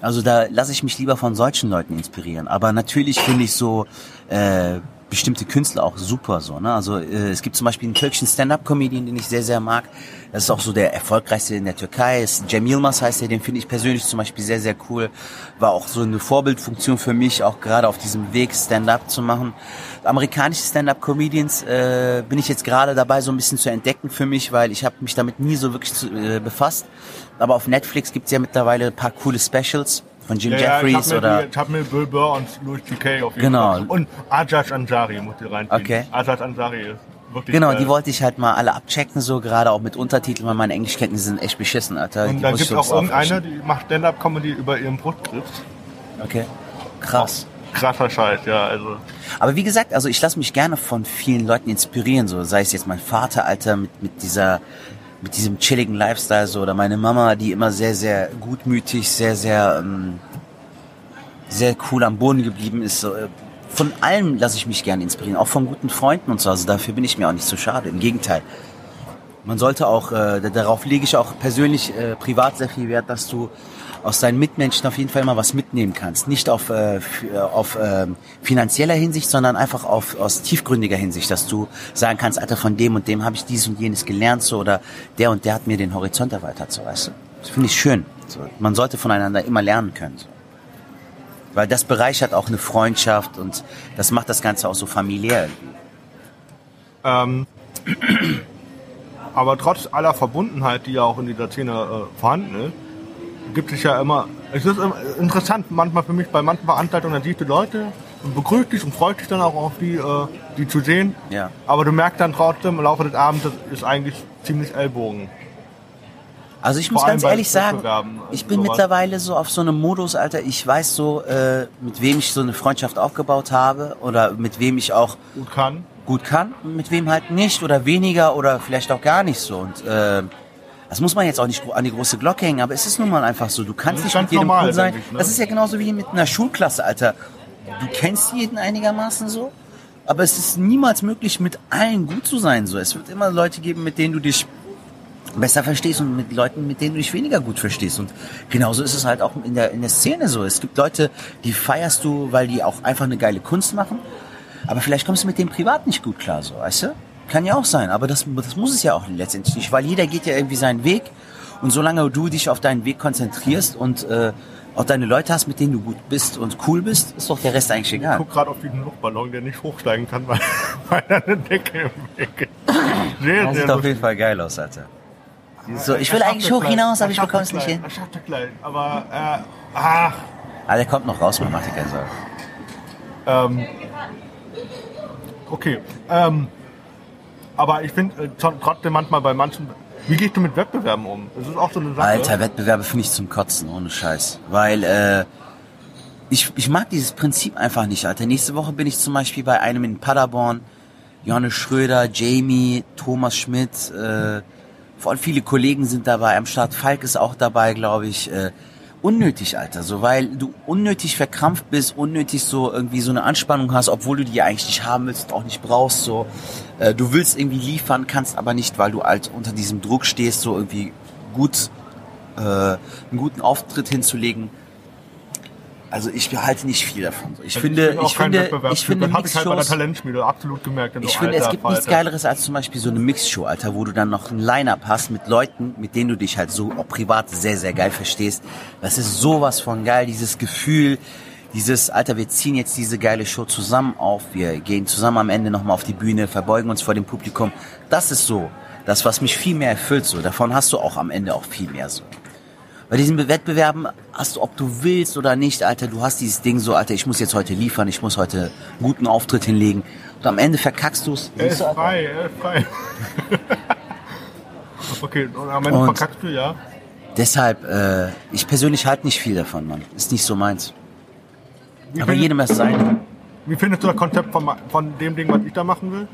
Also da lasse ich mich lieber von solchen Leuten inspirieren. Aber natürlich finde ich so äh, bestimmte Künstler auch super so. Ne? Also äh, es gibt zum Beispiel einen türkischen Stand-up-Comedian, den ich sehr, sehr mag. Das ist auch so der erfolgreichste in der Türkei. Ist Cem heißt er, den finde ich persönlich zum Beispiel sehr, sehr cool. War auch so eine Vorbildfunktion für mich, auch gerade auf diesem Weg Stand-up zu machen. Amerikanische Stand-up-Comedians äh, bin ich jetzt gerade dabei, so ein bisschen zu entdecken für mich, weil ich habe mich damit nie so wirklich zu, äh, befasst. Aber auf Netflix gibt's ja mittlerweile ein paar coole Specials von Jim ja, ja, ich Jeffries habe oder mir, die- ich hab mir Bill Burr und Louis C.K. auf jeden Genau. Fall. Und Ajaz Ansari muss ich reinziehen. Okay. Ajaz Ansari ist wirklich Genau, die wollte ich halt mal alle abchecken, so gerade auch mit Untertiteln, weil meine Englischkenntnisse sind echt beschissen, Alter. Und Die dann gibt es auch irgendeine, die macht Stand-Up-Comedy über ihren Brustkrebs. Okay. Krass. Krasser Scheiß, ja, also. Aber wie gesagt, also ich lasse mich gerne von vielen Leuten inspirieren, so sei es jetzt mein Vater, Alter, mit, mit dieser mit diesem chilligen Lifestyle so oder meine Mama, die immer sehr sehr gutmütig, sehr sehr ähm, sehr cool am Boden geblieben ist. So, äh, von allem lasse ich mich gerne inspirieren, auch von guten Freunden und so. Also dafür bin ich mir auch nicht so schade. Im Gegenteil. Man sollte auch, äh, darauf lege ich auch persönlich äh, privat sehr viel Wert, dass du aus deinen Mitmenschen auf jeden Fall immer was mitnehmen kannst. Nicht auf, äh, äh, auf äh, finanzieller Hinsicht, sondern einfach auf, aus tiefgründiger Hinsicht, dass du sagen kannst, Alter, von dem und dem habe ich dies und jenes gelernt, so, oder der und der hat mir den Horizont erweitert, so, weißt du. Das finde ich schön. So. Man sollte voneinander immer lernen können. So. Weil das bereichert auch eine Freundschaft und das macht das Ganze auch so familiär. Ähm, aber trotz aller Verbundenheit, die ja auch in dieser Szene äh, vorhanden ist, gibt es ja immer, es ist interessant manchmal für mich bei manchen Veranstaltungen, dann siehst du Leute und begrüßt dich und freust dich dann auch auf die, äh, die zu sehen. Ja. Aber du merkst dann trotzdem im Laufe des Abends, das ist eigentlich ziemlich Ellbogen. Also ich muss Vor allem ganz ehrlich sagen, ich bin sowas. mittlerweile so auf so einem Modus, Alter, ich weiß so, äh, mit wem ich so eine Freundschaft aufgebaut habe oder mit wem ich auch Gut kann. gut kann mit wem halt nicht oder weniger oder vielleicht auch gar nicht so. Und äh, das muss man jetzt auch nicht an die große Glocke hängen, aber es ist nun mal einfach so. Du kannst nicht mit jedem normal, cool sein. ich, ne? Das ist ja genauso wie mit einer Schulklasse, Alter. Du kennst jeden einigermaßen so, aber es ist niemals möglich, mit allen gut zu sein. So, es wird immer Leute geben, mit denen du dich besser verstehst und mit Leuten, mit denen du dich weniger gut verstehst. Und genauso ist es halt auch in der, in der Szene so. Es gibt Leute, die feierst du, weil die auch einfach eine geile Kunst machen. Aber vielleicht kommst du mit dem privat nicht gut klar, so, weißt du? Kann ja auch sein, aber das, das muss es ja auch letztendlich nicht, weil jeder geht ja irgendwie seinen Weg. Und solange du dich auf deinen Weg konzentrierst und äh, auch deine Leute hast, mit denen du gut bist und cool bist, ist doch der Rest eigentlich Ich egal. guck gerade auf diesen Luftballon, der nicht hochsteigen kann, weil, weil er eine Decke im Weg ist. Sehr, Das sieht auf jeden Fall geil aus, Alter. So, ich Er will eigentlich hoch hinaus, Er aber ich bekomme es nicht hin. Er schafft das gleich. Aber, äh, ach, Ah, der kommt noch raus, man macht dir keine Sorgen. ähm, okay. Ähm, aber ich finde äh, tr- trotzdem manchmal bei manchen, wie gehst du mit Wettbewerben um? Das ist auch so eine Sache. Alter, Wettbewerbe finde ich zum Kotzen, ohne Scheiß. Weil äh, ich, ich mag dieses Prinzip einfach nicht, Alter. Nächste Woche bin ich zum Beispiel bei einem in Paderborn. Jonne Schröder, Jamie, Thomas Schmidt, äh, voll viele Kollegen sind dabei. Am Start Falk ist auch dabei, glaube ich. Äh, unnötig, Alter. So, weil du unnötig verkrampft bist, unnötig so irgendwie so eine Anspannung hast, obwohl du die eigentlich nicht haben willst und auch nicht brauchst. So, äh, du willst irgendwie liefern, kannst aber nicht, weil du halt unter diesem Druck stehst, so irgendwie gut äh, einen guten Auftritt hinzulegen. Also ich halte nicht viel davon. Ich finde, bin auch ich kein finde, ich finde das habe ich halt bei der Talentschmiede absolut gemerkt. so ich finde, es alter gibt nichts Falter. Geileres als zum Beispiel so eine Mixshow, Alter, wo du dann noch ein Line-Up hast mit Leuten, mit denen du dich halt so auch privat sehr, sehr geil verstehst. Das ist sowas von geil, dieses Gefühl, dieses, Alter, wir ziehen jetzt diese geile Show zusammen auf, wir gehen zusammen am Ende nochmal auf die Bühne, verbeugen uns vor dem Publikum. Das ist so, das, was mich viel mehr erfüllt, so. Davon hast du auch am Ende auch viel mehr so. Bei diesen Wettbewerben hast du, ob du willst oder nicht, Alter, du hast dieses Ding so, Alter, ich muss jetzt heute liefern, ich muss heute einen guten Auftritt hinlegen. Und am Ende verkackst du's. Er ist frei, er ist frei. okay, und am Ende Und- verkackst du, ja. Deshalb, äh, ich persönlich halte nicht viel davon, Mann. Ist nicht so meins. Wie Aber jedem das seine. wie findest du das Konzept von, von dem Ding, was ich da machen will?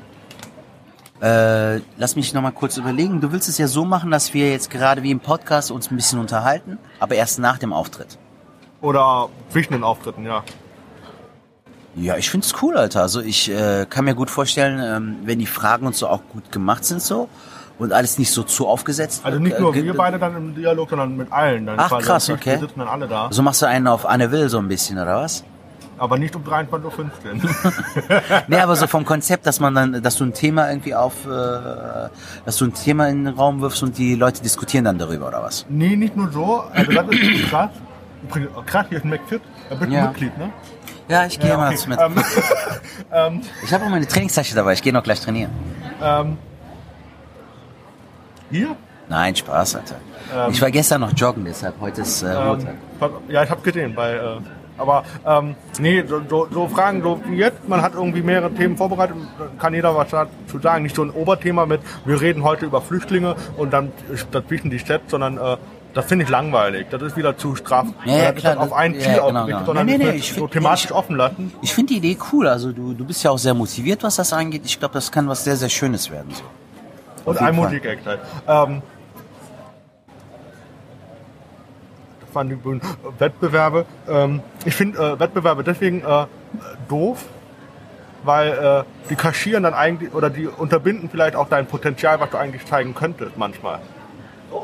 Äh, lass mich noch mal kurz überlegen. Du willst es ja so machen, dass wir jetzt gerade wie im Podcast uns ein bisschen unterhalten, aber erst nach dem Auftritt. Oder zwischen den Auftritten, ja. Ja, ich find's cool, Alter. Also ich äh, kann mir gut vorstellen, ähm, wenn die Fragen und so auch gut gemacht sind so und alles nicht so zu aufgesetzt. Also nicht nur äh, wir beide dann im Dialog, sondern mit allen. Dann Ach, krass, okay. Wir sitzen dann alle da. So machst du einen auf Anne Will so ein bisschen, oder was? Aber nicht um 23.15 Uhr. Nee, aber so vom Konzept, dass man dann, dass du ein Thema irgendwie auf, äh, dass du ein Thema in den Raum wirfst und die Leute diskutieren dann darüber, oder was? nee, nicht nur so. Also das ist krass. Übrigens, krass, hier ist ein McFit. Da bist du Ja. Mitglied, ne? Ja, ich gehe Ja, mal okay. zu mit. Ähm, Ich habe auch meine Trainingstasche dabei, ich gehe noch gleich trainieren. ähm, hier? Nein, Spaß, Alter. Ähm, ich war gestern noch joggen, deshalb heute ist äh, Ähm, Montag. ja, ich habe gesehen bei. Äh, aber ähm, nee, so, so, so Fragen so wie jetzt, man hat irgendwie mehrere Themen vorbereitet, kann jeder was dazu sagen. Nicht so ein Oberthema mit, wir reden heute über Flüchtlinge und dann dazwischen die Städte, sondern äh, das finde ich langweilig. Das ist wieder zu straff. Ja, ja, klar, auf ein ja, Ziel genau, ausgerichtet, genau. sondern Nee, nee, ich nee, ich so find- thematisch ich- offen lassen. Ich finde die Idee cool, also du, du bist ja auch sehr motiviert, was das angeht. Ich glaube, das kann was sehr, sehr Schönes werden. So. Und ein Fall. Musikeck halt. Ähm, waren die Wettbewerbe. Ähm, ich finde äh, Wettbewerbe deswegen äh, doof, weil äh, die kaschieren dann eigentlich oder die unterbinden vielleicht auch dein Potenzial, was du eigentlich zeigen könntest manchmal.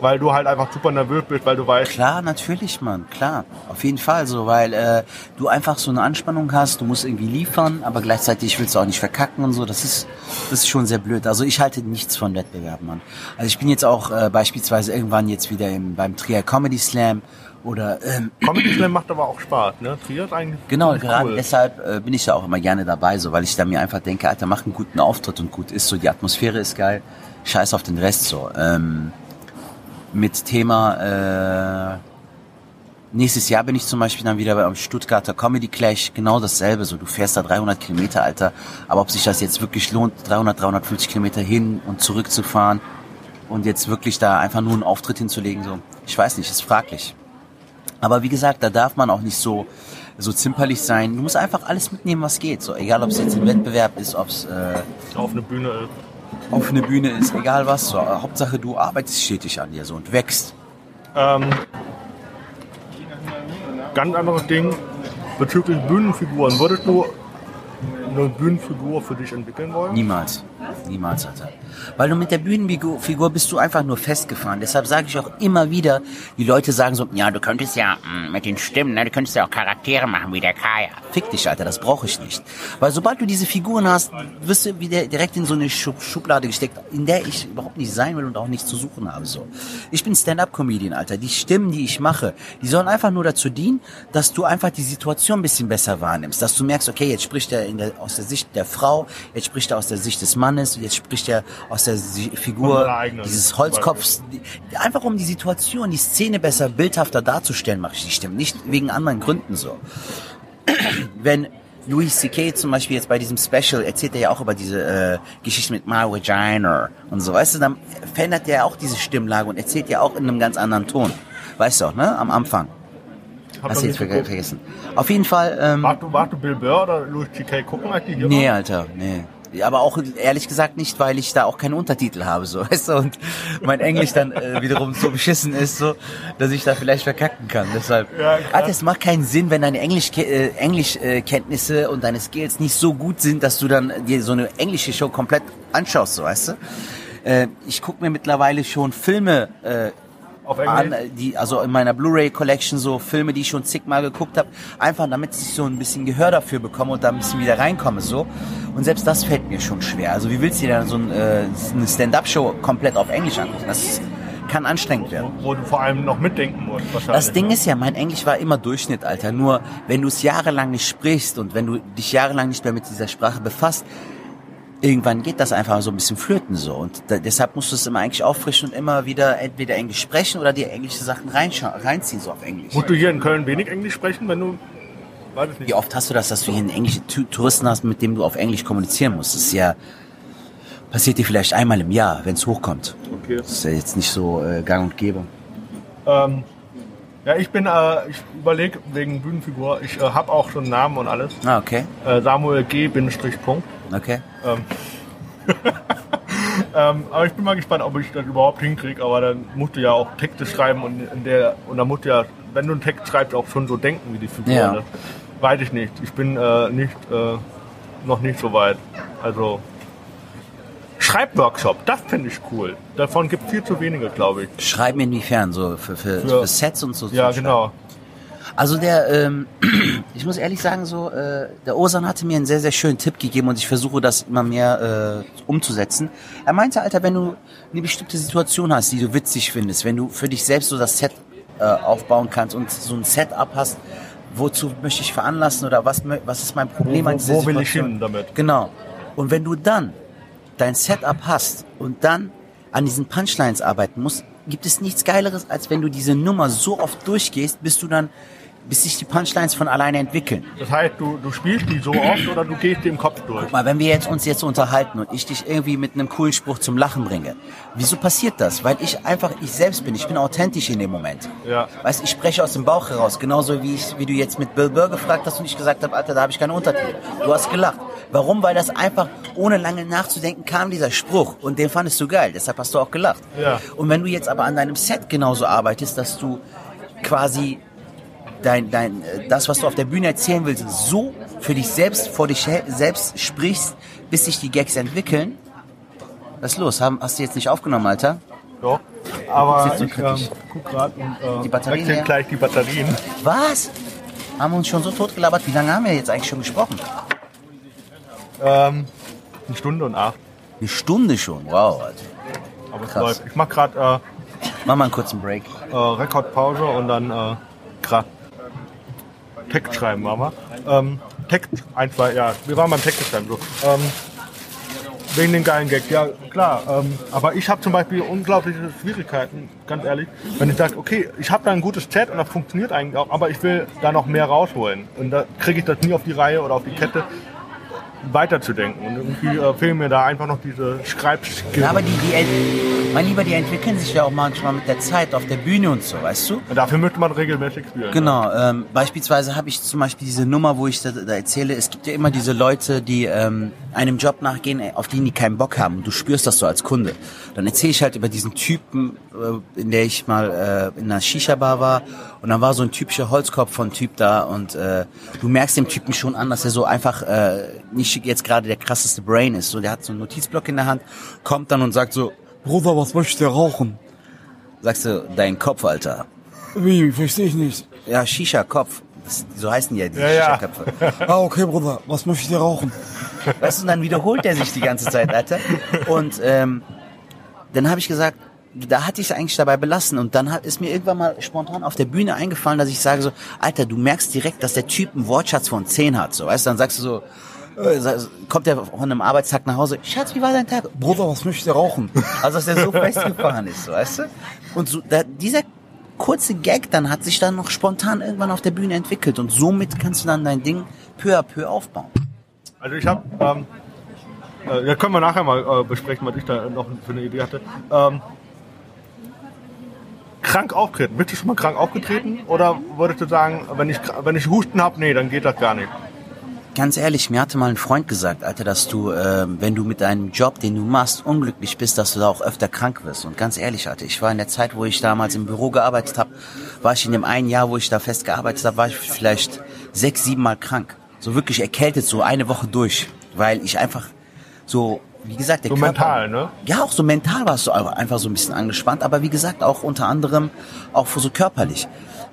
weil du halt einfach super nervös bist, weil du weißt. Klar, natürlich, Mann, klar. Auf jeden Fall so, weil äh, du einfach so eine Anspannung hast, du musst irgendwie liefern, aber gleichzeitig willst du auch nicht verkacken und so. Das ist, das ist schon sehr blöd. Also ich halte nichts von Wettbewerben, Mann. Also ich bin jetzt auch äh, beispielsweise irgendwann jetzt wieder im, beim Trier Comedy Slam oder ähm, Comedy Slam macht aber auch Spaß, ne? Trier eigentlich Genau, cool. gerade deshalb äh, bin ich ja auch immer gerne dabei, so, weil ich da mir einfach denke, Alter, mach einen guten Auftritt und gut ist so, die Atmosphäre ist geil, scheiß auf den Rest so. Ähm, mit Thema, äh, nächstes Jahr bin ich zum Beispiel dann wieder beim Stuttgarter Comedy Clash, genau dasselbe, so, du fährst da 300 Kilometer, Alter, aber ob sich das jetzt wirklich lohnt, 300, 350 Kilometer hin und zurück zu fahren und jetzt wirklich da einfach nur einen Auftritt hinzulegen, so, ich weiß nicht, ist fraglich. Aber wie gesagt, da darf man auch nicht so so zimperlich sein. Du musst einfach alles mitnehmen, was geht. So egal, ob es jetzt ein Wettbewerb ist, ob es äh, Auf eine Bühne ist. auf eine Bühne ist, egal was. So. Hauptsache, du arbeitest stetig an dir so und wächst. Ähm, ganz anderes Ding bezüglich Bühnenfiguren. Würdest du eine Bühnenfigur für dich entwickeln wollen? Niemals. Niemals, Alter. Weil du mit der Bühnenfigur Figur bist du einfach nur festgefahren. Deshalb sage ich auch immer wieder, die Leute sagen so, ja, du könntest ja mh, mit den Stimmen, ne, du könntest ja auch Charaktere machen wie der Kaya. Fick dich, Alter, das brauche ich nicht. Weil sobald du diese Figuren hast, wirst du wieder direkt in so eine Schub Schublade gesteckt, in der ich überhaupt nicht sein will und auch nichts zu suchen habe. So. Ich bin Stand-Up-Comedian, Alter. Die Stimmen, die ich mache, die sollen einfach nur dazu dienen, dass du einfach die Situation ein bisschen besser wahrnimmst. Dass du merkst, okay, jetzt spricht er der, aus der Sicht der Frau, jetzt spricht er aus der Sicht des Mannes, jetzt spricht er aus der Figur dieses Holzkopfs. Einfach um die Situation, die Szene besser, bildhafter darzustellen, mache ich die Stimmen. Nicht wegen anderen Gründen so. Wenn Louis C.K. zum Beispiel jetzt bei diesem Special erzählt er ja auch über diese äh, Geschichte mit My Vagina und so, weißt du, dann verändert er auch diese Stimmlage und erzählt ja auch in einem ganz anderen Ton. Weißt du auch, ne? Am Anfang. Hab Hast du jetzt geguckt. vergessen. Auf jeden Fall, ähm, Magst du, Bill Burr oder Louis C.K. gucken, die hier Nee? Alter, nee. Aber auch ehrlich gesagt nicht, weil ich da auch keine Untertitel habe, so, weißt du, und mein Englisch dann äh, wiederum so beschissen ist, so, dass ich da vielleicht verkacken kann. Deshalb, Ja. Alter, es macht keinen Sinn, wenn deine Englisch äh, Englischkenntnisse und deine Skills nicht so gut sind, dass du dann dir so eine englische Show komplett anschaust, so, weißt du. Äh, ich gucke mir mittlerweile schon Filme äh, Auf an, äh, die, also in meiner Blu-ray Collection so Filme, die ich schon zigmal geguckt habe, einfach damit ich so ein bisschen Gehör dafür bekomme und da ein bisschen wieder reinkomme so. Und selbst das fällt mir schon schwer. Also wie willst du dir dann so ein, äh, eine Stand-up-Show komplett auf Englisch angucken? Das kann anstrengend werden. Wo du vor allem noch mitdenken musst. wahrscheinlich. Das Ding ist ja, mein Englisch war immer Durchschnitt, Alter. Nur wenn du es jahrelang nicht sprichst und wenn du dich jahrelang nicht mehr mit dieser Sprache befasst, irgendwann geht das einfach so ein bisschen flöten so. Und da, deshalb musst du es immer eigentlich auffrischen und immer wieder entweder Englisch sprechen oder dir englische Sachen reinziehen, so auf Englisch. Musst du hier in Köln wenig Englisch sprechen, wenn du... Weiß ich nicht. Wie oft hast du das, dass du hier einen englischen Touristen hast, mit dem du auf Englisch kommunizieren musst? Das ist ja, passiert dir vielleicht einmal im Jahr, wenn es hochkommt. Okay. Das ist ja jetzt nicht so äh, gang und gäbe. Ähm, ja, ich bin, äh, ich überlege wegen Bühnenfigur, ich äh, habe auch schon einen Namen und alles. Ah, okay, Äh, Samuel G. Bindestrich Punkt. Okay. Ähm, ähm, aber ich bin mal gespannt, ob ich das überhaupt hinkriege. Aber dann musst du ja auch Texte schreiben und in der und dann musst du ja, wenn du einen Text schreibst, auch schon so denken wie die Figur. Ja. Ne? Weiß ich nicht. Ich bin äh, nicht äh, noch nicht so weit. Also Schreibworkshop, das finde ich cool. Davon gibt es viel zu wenige, glaube ich. Schreiben inwiefern, so für, für, Für- für Sets und so. Ja, genau. Also der, ähm, ich muss ehrlich sagen, so äh, der Osan hatte mir einen sehr, sehr schönen Tipp gegeben und ich versuche das immer mehr äh, umzusetzen. Er meinte, Alter, wenn du eine bestimmte Situation hast, die du witzig findest, wenn du für dich selbst so das Set äh, aufbauen kannst und so ein Setup hast, wozu möchte ich veranlassen oder was, was ist mein Problem Wo- an dieser wo will ich Situation? hin damit? Genau. Und wenn du dann dein Setup hast und dann an diesen Punchlines arbeiten musst, gibt es nichts Geileres, als wenn du diese Nummer so oft durchgehst, bis du dann, bis sich die Punchlines von alleine entwickeln. Das heißt, du, du spielst die so oft oder du gehst die im Kopf durch. Mal, wenn wir jetzt uns jetzt unterhalten und ich dich irgendwie mit einem coolen Spruch zum Lachen bringe, wieso passiert das? Weil ich einfach ich selbst bin. Ich bin authentisch in dem Moment. Ja. Weißt, ich spreche aus dem Bauch heraus, genauso wie ich, wie du jetzt mit Bill Burr gefragt hast und ich gesagt habe, Alter, da habe ich keine Untertitel. Du hast gelacht. Warum? Weil das einfach ohne lange nachzudenken kam dieser Spruch und den fandest du geil. Deshalb hast du auch gelacht. Ja. Und wenn du jetzt aber an deinem Set genauso arbeitest, dass du quasi dein, dein, äh, das, was du auf der Bühne erzählen willst, so für dich selbst, vor dich selbst sprichst, bis sich die Gags entwickeln. Was ist los? Hast du jetzt nicht aufgenommen, Alter? Doch. Aber ich ähm, guck gerade und äh, Die Batterien wechseln gleich die Batterien. Was? Haben wir uns schon so totgelabert? Wie lange haben wir jetzt eigentlich schon gesprochen? Ähm, eine Stunde und acht. Eine Stunde schon. Wow, Alter. Aber es läuft. Ich mach gerade Mach mal einen kurzen Break. äh, äh, Rekordpause und dann äh, gerade Text schreiben, waren wir. Ähm, Text, ein, zwei, ja, wir waren beim Text schreiben. So. Ähm, wegen den geilen Gag, ja klar. Ähm, aber ich habe zum Beispiel unglaubliche Schwierigkeiten, ganz ehrlich, wenn ich sage, okay, ich habe da ein gutes Chat und das funktioniert eigentlich auch, aber ich will da noch mehr rausholen. Und da kriege ich das nie auf die Reihe oder auf die Kette weiterzudenken. Und irgendwie äh, fehlen mir da einfach noch diese Schreibskills. Ja, aber die, die, mein Lieber, die entwickeln sich ja auch manchmal mit der Zeit auf der Bühne und so, weißt du? Dafür müsste man regelmäßig spielen. Genau, ähm, beispielsweise habe ich zum Beispiel diese Nummer, wo ich da, da erzähle, es gibt ja immer diese Leute, die ähm, einem Job nachgehen, äh, auf den die keinen Bock haben. Und du spürst das so als Kunde. Dann erzähle ich halt über diesen Typen, äh, in der ich mal äh, in einer Shisha-Bar war. Und dann war so ein typischer Holzkopf von Typ da. Und äh, du merkst dem Typen schon an, dass er so einfach äh, nicht jetzt gerade der krasseste Brain ist. So, der hat so einen Notizblock in der Hand, kommt dann und sagt so, Bruder, was möchtest du rauchen? Sagst du, dein Kopf, Alter. Wie? Verstehe ich nicht. Ja, Shisha-Kopf. So heißen die ja, die Ja, ja. Shisha-Köpfe. Ah, okay, Bruder. Was möchte ich dir rauchen? Weißt du, und dann wiederholt er sich die ganze Zeit, Alter. Und ähm, dann habe ich gesagt, da hatte ich es eigentlich dabei belassen. Und dann hat, ist mir irgendwann mal spontan auf der Bühne eingefallen, dass ich sage so, Alter, du merkst direkt, dass der Typ einen Wortschatz von 10 hat. So, weißt du, dann sagst du so, äh, kommt er von einem Arbeitstag nach Hause, Schatz, wie war dein Tag? Bruder, was möchte ich dir rauchen? Also, dass der so festgefahren ist, so, weißt du? Und so, da, dieser kurze Gag dann hat sich dann noch spontan irgendwann auf der Bühne entwickelt. Und somit kannst du dann dein Ding peu à peu aufbauen. Also ich habe, ähm, äh, ja, können wir nachher mal äh, besprechen, was ich da noch für eine Idee hatte. Ähm, krank auftreten. Bist du schon mal krank aufgetreten? Oder würdest du sagen, wenn ich, wenn ich Husten habe, nee, dann geht das gar nicht? Ganz ehrlich, mir hatte mal ein Freund gesagt, Alter, dass du, ähm, wenn du mit deinem Job, den du machst, unglücklich bist, dass du da auch öfter krank wirst. Und ganz ehrlich, Alter, ich war in der Zeit, wo ich damals im Büro gearbeitet habe, war ich in dem einen Jahr, wo ich da fest gearbeitet habe, war ich vielleicht sechs, sieben Mal krank. So wirklich erkältet, so eine Woche durch. Weil ich einfach so, wie gesagt, der So Körper, mental, ne? ja, auch so mental warst du einfach so ein bisschen angespannt, aber wie gesagt, auch unter anderem auch so körperlich.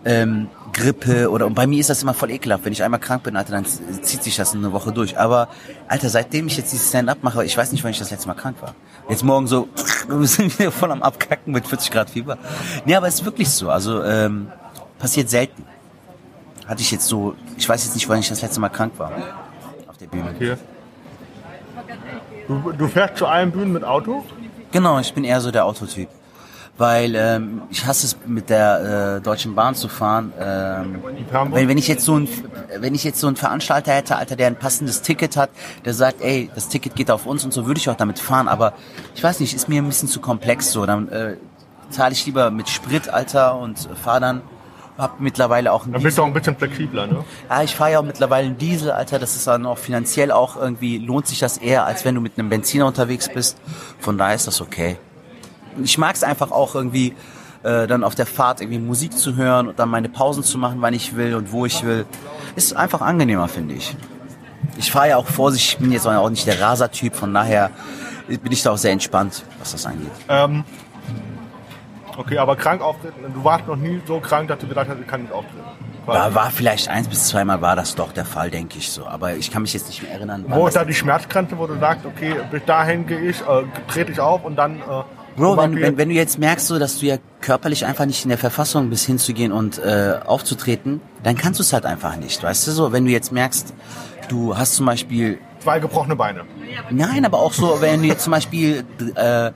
Ähm, Grippe oder und bei mir ist das immer voll ekelhaft. Wenn ich einmal krank bin, Alter, dann zieht sich das eine Woche durch. Aber Alter, seitdem ich jetzt dieses Stand-up mache, ich weiß nicht, wann ich das letzte Mal krank war. Jetzt morgen so, wir sind wieder voll am Abkacken mit 40 Grad Fieber. Nee, aber es ist wirklich so. Also ähm, passiert selten. Hatte ich jetzt so, ich weiß jetzt nicht, wann ich das letzte Mal krank war. Auf der Bühne. Hier. Du, du fährst zu allen Bühnen mit Auto? Genau, ich bin eher so der Autotyp. Weil ähm, ich hasse es mit der äh, Deutschen Bahn zu fahren. Ähm, wenn, wenn ich jetzt so ein wenn ich jetzt so einen Veranstalter hätte, Alter, der ein passendes Ticket hat, der sagt, ey, das Ticket geht auf uns und so, würde ich auch damit fahren. Aber ich weiß nicht, ist mir ein bisschen zu komplex so. Dann äh, zahle ich lieber mit Sprit, Alter, und fahre dann. Hab mittlerweile auch einen Dann bist du Diesel. auch ein bisschen flexibler, ne? Ja, ich fahre ja auch mittlerweile einen Diesel, Alter. Das ist dann auch finanziell auch irgendwie, lohnt sich das eher, als wenn du mit einem Benziner unterwegs bist. Von daher ist das okay. Ich mag es einfach auch irgendwie, äh, dann auf der Fahrt irgendwie Musik zu hören und dann meine Pausen zu machen, wann ich will und wo ich will. Ist einfach angenehmer, finde ich. Ich fahre ja auch vorsichtig, ich bin jetzt auch nicht der Raser-Typ, von daher bin ich da auch sehr entspannt, was das angeht. Ähm, okay, aber krank auftreten, du warst noch nie so krank, dass du gedacht hast, ich kann nicht auftreten. Da war vielleicht eins bis zweimal war das doch der Fall, denke ich so. Aber ich kann mich jetzt nicht mehr erinnern. Wo ist da die Schmerzgrenze, wo du sagst, okay, bis dahin gehe ich, äh, trete ich auf und dann... Äh, Bro, wenn, wenn, wenn du jetzt merkst, so, dass du ja körperlich einfach nicht in der Verfassung bist, hinzugehen und äh, aufzutreten, dann kannst du es halt einfach nicht, weißt du so? Wenn du jetzt merkst, du hast zum Beispiel, Zwei gebrochene Beine. nein, aber auch so, wenn du jetzt zum Beispiel äh,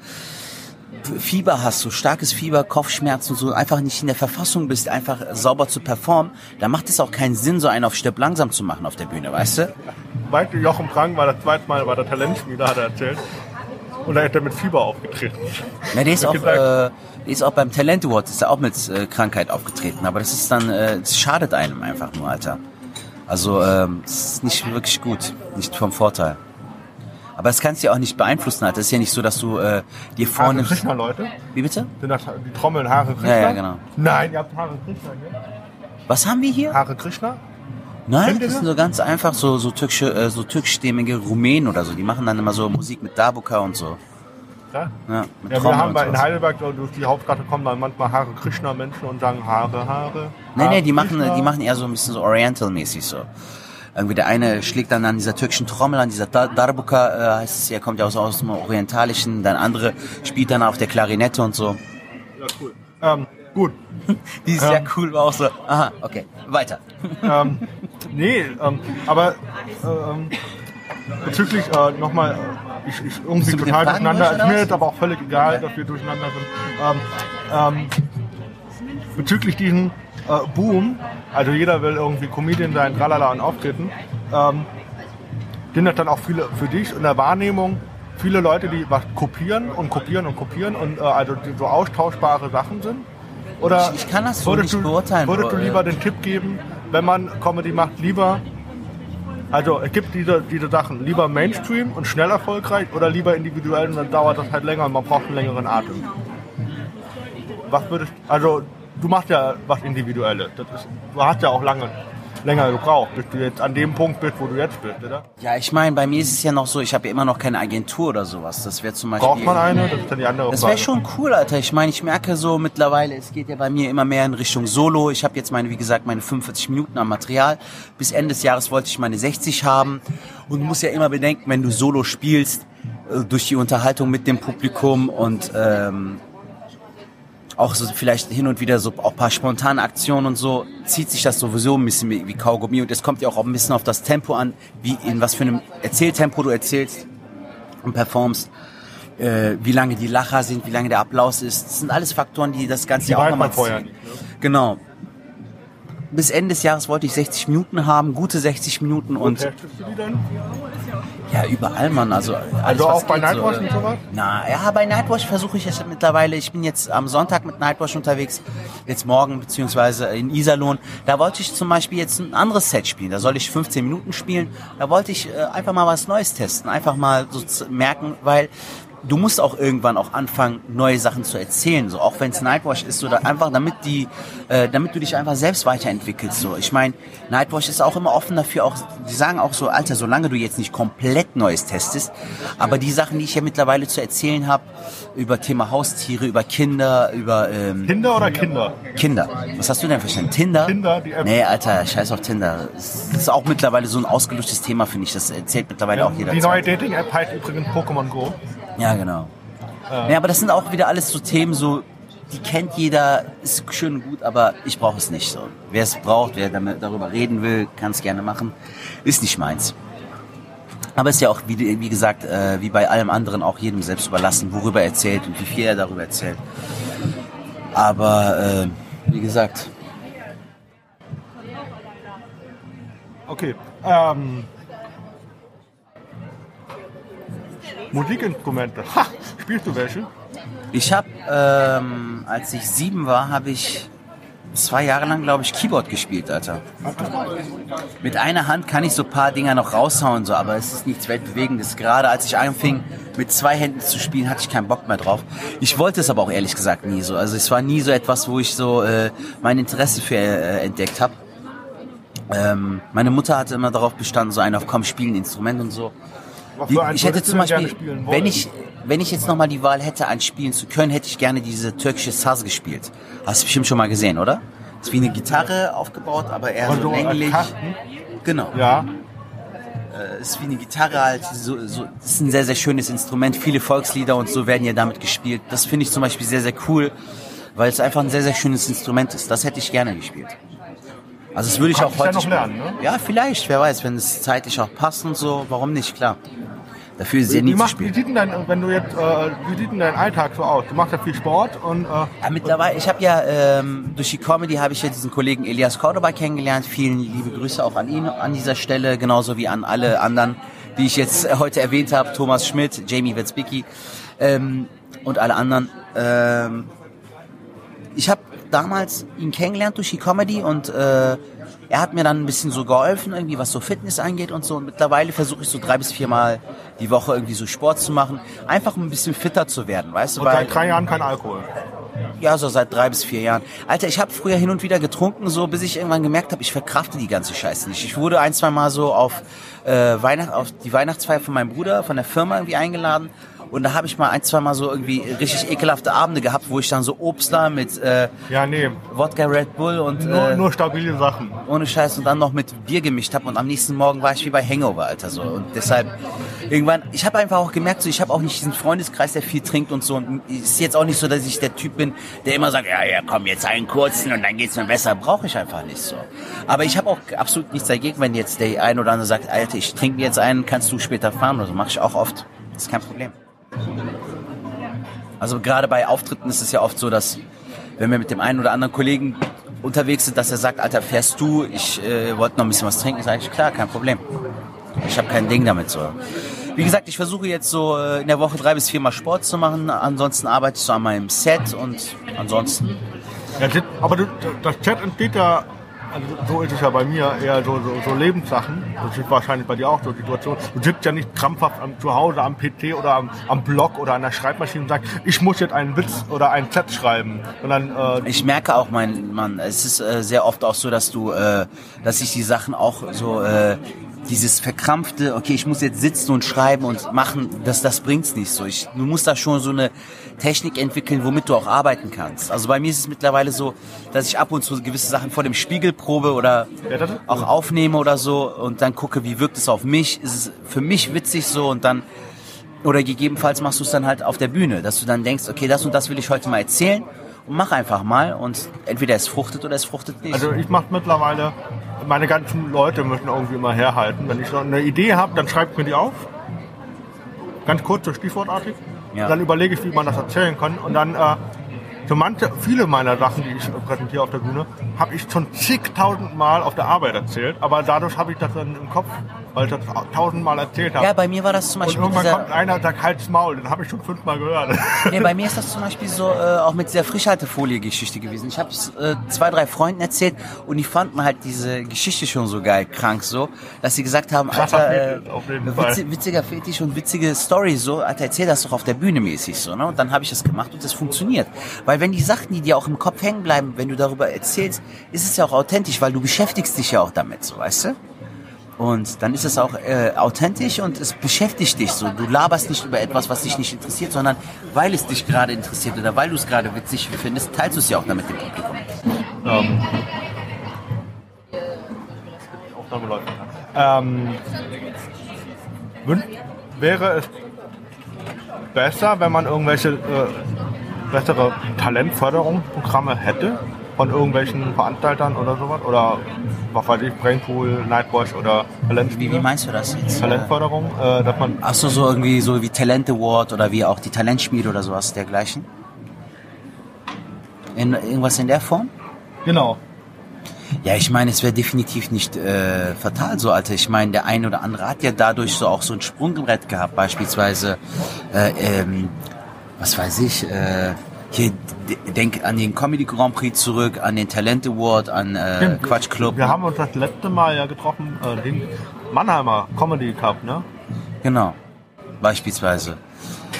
Fieber hast, so starkes Fieber, Kopfschmerzen, so einfach nicht in der Verfassung bist, einfach sauber zu performen, dann macht es auch keinen Sinn, so einen auf Stirb langsam zu machen auf der Bühne, weißt du? Du, Jochen Prang war das zweite Mal bei der Talentspieler, hat er erzählt. Und da ist er mit Fieber aufgetreten. Ja, der ist auch, äh, der ist auch beim Talent Award, ist er auch mit äh, Krankheit aufgetreten. Aber das ist dann, äh, das schadet einem einfach nur, Alter. Also, ähm, das ist nicht wirklich gut, nicht vom Vorteil. Aber das kannst du ja auch nicht beeinflussen, Alter. Das ist ja nicht so, dass du äh, dir Haare vornimmst. Krishna, Leute. Wie bitte? Sind das die Trommeln Haare Krishna? Ja, ja, genau. Nein, ihr habt Haare Krishna hier. Was haben wir hier? Haare Krishna? Nein, das sind so ganz einfach so so türkische, äh, so türkischstämmige Rumänen oder so. Die machen dann immer so Musik mit Darbuka und so. Ja? Ja, Ja, wir haben bei, in. Heidelberg durch die Hauptstraße kommen dann manchmal Hare Krishna Menschen und sagen Haare, Haare. Nee, nee, die machen, die machen eher so ein bisschen so Oriental-mäßig so. Irgendwie der eine schlägt dann an dieser türkischen Trommel, an dieser Dar- Darbuka, äh, heißt es, er kommt ja aus, aus dem Orientalischen, der andere spielt dann auf der Klarinette und so. Ja, cool. Ähm, gut. Die ist sehr cool, war auch so, aha, okay, weiter. ähm, nee, ähm, aber ähm, bezüglich äh, nochmal, äh, ich, ich irgendwie total durcheinander, durch, ist mir jetzt aber auch völlig egal, dass wir durcheinander sind. Ähm, ähm, bezüglich diesen äh, Boom, also jeder will irgendwie Comedian sein, tralala und auftreten, ähm, sind das dann auch viele für dich in der Wahrnehmung viele Leute, die was kopieren und kopieren und kopieren und äh, also so austauschbare Sachen sind? Oder Ich- ich kann das so würdest nicht du, beurteilen, Würdest du Bro, lieber äh. den Tipp geben, wenn man Comedy macht, lieber also es gibt diese, diese Sachen, lieber Mainstream und schnell erfolgreich oder lieber individuell und dann dauert das halt länger und man braucht einen längeren Atem. Was würdest also du machst ja was Individuelles. Das ist, du hast ja auch lange länger gebraucht, bis du jetzt an dem Punkt bist, wo du jetzt bist, oder? Ja, ich meine, bei mir ist es ja noch so, ich habe ja immer noch keine Agentur oder sowas. Das wäre zum Beispiel. Braucht man eine? Das ist dann die andere Das wäre schon cool, Alter. Ich meine, ich merke so mittlerweile, es geht ja bei mir immer mehr in Richtung Solo. Ich habe jetzt meine, wie gesagt, meine 45 Minuten am Material. Bis Ende des Jahres wollte ich meine 60 haben. Und du musst ja immer bedenken, wenn du Solo spielst, äh, durch die Unterhaltung mit dem Publikum und ähm, auch so vielleicht hin und wieder so auch ein paar spontane Aktionen und so, zieht sich das sowieso ein bisschen wie Kaugummi. Und es kommt ja auch ein bisschen auf das Tempo an, wie in was für einem Erzähltempo du erzählst und performst äh, wie lange die Lacher sind, wie lange der Applaus ist. Das sind alles Faktoren, die das Ganze Die ja auch nochmal ziehen. nicht, ne? Genau. Bis Ende des Jahres wollte ich 60 Minuten haben, gute 60 Minuten und die dann? ja, überall, Mann. Also, alles, Also auch bei geht, Nightwatch so, und äh, sowas? Na, ja, bei Nightwatch versuche ich es mittlerweile. Ich bin jetzt am Sonntag mit Nightwatch unterwegs, jetzt morgen beziehungsweise in Iserlohn. Da wollte ich zum Beispiel jetzt ein anderes Set spielen. Da soll ich 15 Minuten spielen. Da wollte ich äh, einfach mal was Neues testen, einfach mal so zu merken, weil du musst auch irgendwann auch anfangen, neue Sachen zu erzählen. So auch wenn es Nightwatch ist, so da einfach damit die, äh, damit du dich einfach selbst weiterentwickelst. So, ich meine, Nightwatch ist auch immer offen dafür. Auch die sagen auch so, Alter, solange du jetzt nicht komplett Neues testest, aber die Sachen, die ich ja mittlerweile zu erzählen habe über Thema Haustiere, über Kinder, über ähm, Kinder oder Kinder? Kinder. Was hast du denn verstanden? Tinder? Tinder, die App. Nee, Alter, scheiß auf Tinder. Das ist auch mittlerweile so ein ausgelutschtes Thema, finde ich. Das erzählt mittlerweile auch jeder. Die neue Dating-App heißt übrigens Pokémon Go. Ja, genau. Ja, aber das sind auch wieder alles so Themen, so die kennt jeder, ist schön und gut, aber ich brauche es nicht. So, wer es braucht, wer damit, darüber reden will, kann es gerne machen. Ist nicht meins. Aber ist ja auch, wie, wie gesagt, äh, wie bei allem anderen auch jedem selbst überlassen, worüber er erzählt und wie viel er darüber erzählt. Aber äh, wie gesagt, Okay. Ähm, Musikinstrumente. Ha! Spielst du welche? Ich habe, ähm, als ich sieben war, habe ich zwei Jahre lang, glaube ich, Keyboard gespielt, Alter. Mit einer Hand kann ich so ein paar Dinger noch raushauen, so, aber es ist nichts Weltbewegendes. Gerade als ich anfing, mit zwei Händen zu spielen, hatte ich keinen Bock mehr drauf. Ich wollte es aber auch ehrlich gesagt nie so. Also es war nie so etwas, wo ich so äh, mein Interesse für äh, entdeckt habe. Ähm, meine Mutter hatte immer darauf bestanden, so ein auf komm, spielen Instrument und so. Ich hätte zum Beispiel, wenn ich, wenn ich jetzt nochmal die Wahl hätte, eins spielen zu können, hätte ich gerne diese türkische Saz gespielt. Hast du bestimmt schon mal gesehen, oder? Ist wie eine Gitarre aufgebaut, aber eher so länglich. Genau. Ja. Äh, Ist wie eine Gitarre halt. So, so, ist ein sehr, sehr schönes Instrument. Viele Volkslieder und so werden ja damit gespielt. Das finde ich zum Beispiel sehr, sehr cool, weil es einfach ein sehr, sehr schönes Instrument ist. Das hätte ich gerne gespielt. Also das würde ich auch ja heute spielen. lernen, ne? Ja, vielleicht, wer weiß, wenn es zeitlich auch passt und so, warum nicht, klar. Dafür ist es ja nie zu macht, wie sieht denn dein, wenn du jetzt, äh, wie sieht denn dein Alltag so aus? Du machst ja viel Sport und äh, Ja, mittlerweile, ich habe ja ähm, durch die Comedy habe ich ja diesen Kollegen Elias Cordoba kennengelernt. Vielen liebe Grüße auch an ihn an dieser Stelle, genauso wie an alle anderen, die ich jetzt äh, heute erwähnt habe. Thomas Schmidt, Jamie Wetzbicki ähm, und alle anderen. Ähm, ich habe damals ihn kennengelernt durch die Comedy und äh, er hat mir dann ein bisschen so geholfen, irgendwie was so Fitness angeht und so. Und mittlerweile versuche ich so drei bis viermal die Woche irgendwie so Sport zu machen, einfach um ein bisschen fitter zu werden, weißt du? und seit drei Jahren kein Alkohol. Ja, so seit drei bis vier Jahren. Alter, ich habe früher hin und wieder getrunken, so bis ich irgendwann gemerkt habe, ich verkrafte die ganze Scheiße nicht. Ich wurde ein, zwei Mal so auf, äh, Weihnacht, auf die Weihnachtsfeier von meinem Bruder, von der Firma irgendwie eingeladen. Und da habe ich mal ein, zwei Mal so irgendwie richtig ekelhafte Abende gehabt, wo ich dann so Obstler mit äh, Ja, nee. Wodka Red Bull und Nur, äh, nur stabile Sachen. ohne Scheiß und dann noch mit Bier gemischt habe und am nächsten Morgen war ich wie bei Hangover, Alter, so. Und deshalb irgendwann, ich habe einfach auch gemerkt, so, ich habe auch nicht diesen Freundeskreis, der viel trinkt und so. Und es ist jetzt auch nicht so, dass ich der Typ bin, der immer sagt, ja, ja, komm, jetzt einen kurzen und dann geht's mir besser. Brauche ich einfach nicht so. Aber ich habe auch absolut nichts dagegen, wenn jetzt der ein oder andere sagt, Alter, ich trinke mir jetzt einen, kannst du später fahren oder so. Mache ich auch oft. Das ist kein Problem. Also gerade bei Auftritten ist es ja oft so, dass wenn wir mit dem einen oder anderen Kollegen unterwegs sind, dass er sagt, Alter, fährst du? Ich äh, wollte noch ein bisschen was trinken. Sag ich, klar, kein Problem. Ich habe kein Ding damit so. Wie gesagt, ich versuche jetzt so äh, in der Woche drei bis viermal Sport zu machen. Ansonsten arbeite ich so an meinem Set und ansonsten. Ja, aber das Chat entsteht ja, so ist es ja bei mir, eher so, so, so Lebenssachen. Das ist wahrscheinlich bei dir auch so die Situation. Du sitzt ja nicht krampfhaft am, zu Hause am PC oder am, am Blog oder an der Schreibmaschine und sagst, ich muss jetzt einen Witz oder einen Chat schreiben. Sondern äh, Ich merke auch, mein Mann, es ist äh, sehr oft auch so, dass du, äh, dass ich die Sachen auch so äh, dieses verkrampfte, okay, ich muss jetzt sitzen und schreiben und machen, das, das bringt's nicht so. Ich, du musst da schon so eine Technik entwickeln, womit du auch arbeiten kannst. Also bei mir ist es mittlerweile so, dass ich ab und zu gewisse Sachen vor dem Spiegel probe oder auch aufnehme oder so und dann gucke, wie wirkt es auf mich. Ist es für mich witzig so und dann oder gegebenenfalls machst du es dann halt auf der Bühne, dass du dann denkst, okay, das und das will ich heute mal erzählen und mach einfach mal und entweder es fruchtet oder es fruchtet nicht. Also ich mache mittlerweile, meine ganzen Leute müssen irgendwie immer herhalten. Wenn ich so eine Idee habe, dann schreibe ich mir die auf. Ganz kurz, so stichwortartig. Ja. Dann überlege ich, wie man das erzählen kann. Und dann, äh, so manche, viele meiner Sachen, die ich präsentiere auf der Bühne, habe ich schon zigtausend Mal auf der Arbeit erzählt. Aber dadurch habe ich das dann im Kopf, weil ich das tausendmal erzählt habe. ja, bei mir war das zum und Beispiel irgendwann dieser, kommt einer und sagt, halt's Maul. Den habe ich schon fünfmal gehört. nee, bei mir ist das zum Beispiel so äh, auch mit dieser Frischhaltefolie-Geschichte gewesen. Ich habe es äh, zwei, drei Freunden erzählt und die fanden halt diese Geschichte schon so geil, krank so, dass sie gesagt haben, Alter, äh, witzi- witziger Fetisch und witzige Story so, Alter, erzähl das doch auf der Bühne mäßig so, ne? Und dann habe ich das gemacht und das funktioniert. Weil wenn die Sachen, die dir auch im Kopf hängen bleiben, wenn du darüber erzählst, ist es ja auch authentisch, weil du beschäftigst dich ja auch damit, so, weißt du? Und dann ist es auch äh, authentisch und es beschäftigt dich so. Du laberst nicht über etwas, was dich nicht interessiert, sondern weil es dich gerade interessiert oder weil du es gerade witzig findest, teilst du es ja auch damit dem Publikum. ähm, Ähm, wäre es besser, wenn man irgendwelche äh, bessere Talentförderungsprogramme hätte von irgendwelchen Veranstaltern oder sowas? Oder was weiß ich, Brainpool, Nightwatch oder Wie, Talentspiele? wie meinst du das jetzt? Talentförderung, äh, dass man Ach so, irgendwie so wie Talent Award oder wie auch die Talentspiele oder sowas dergleichen? In, irgendwas in der Form? genau Ja, ich meine, es wäre definitiv nicht äh, fatal so, Alter. Ich meine, der eine oder andere hat ja dadurch so auch so ein Sprungbrett gehabt, beispielsweise, äh, ähm, was weiß ich, äh, hier, denk an den Comedy Grand Prix zurück, an den Talent Award, an äh. Quatsch Club. Wir haben uns das letzte Mal ja getroffen, äh, den Mannheimer Comedy Cup, ne? Genau, beispielsweise.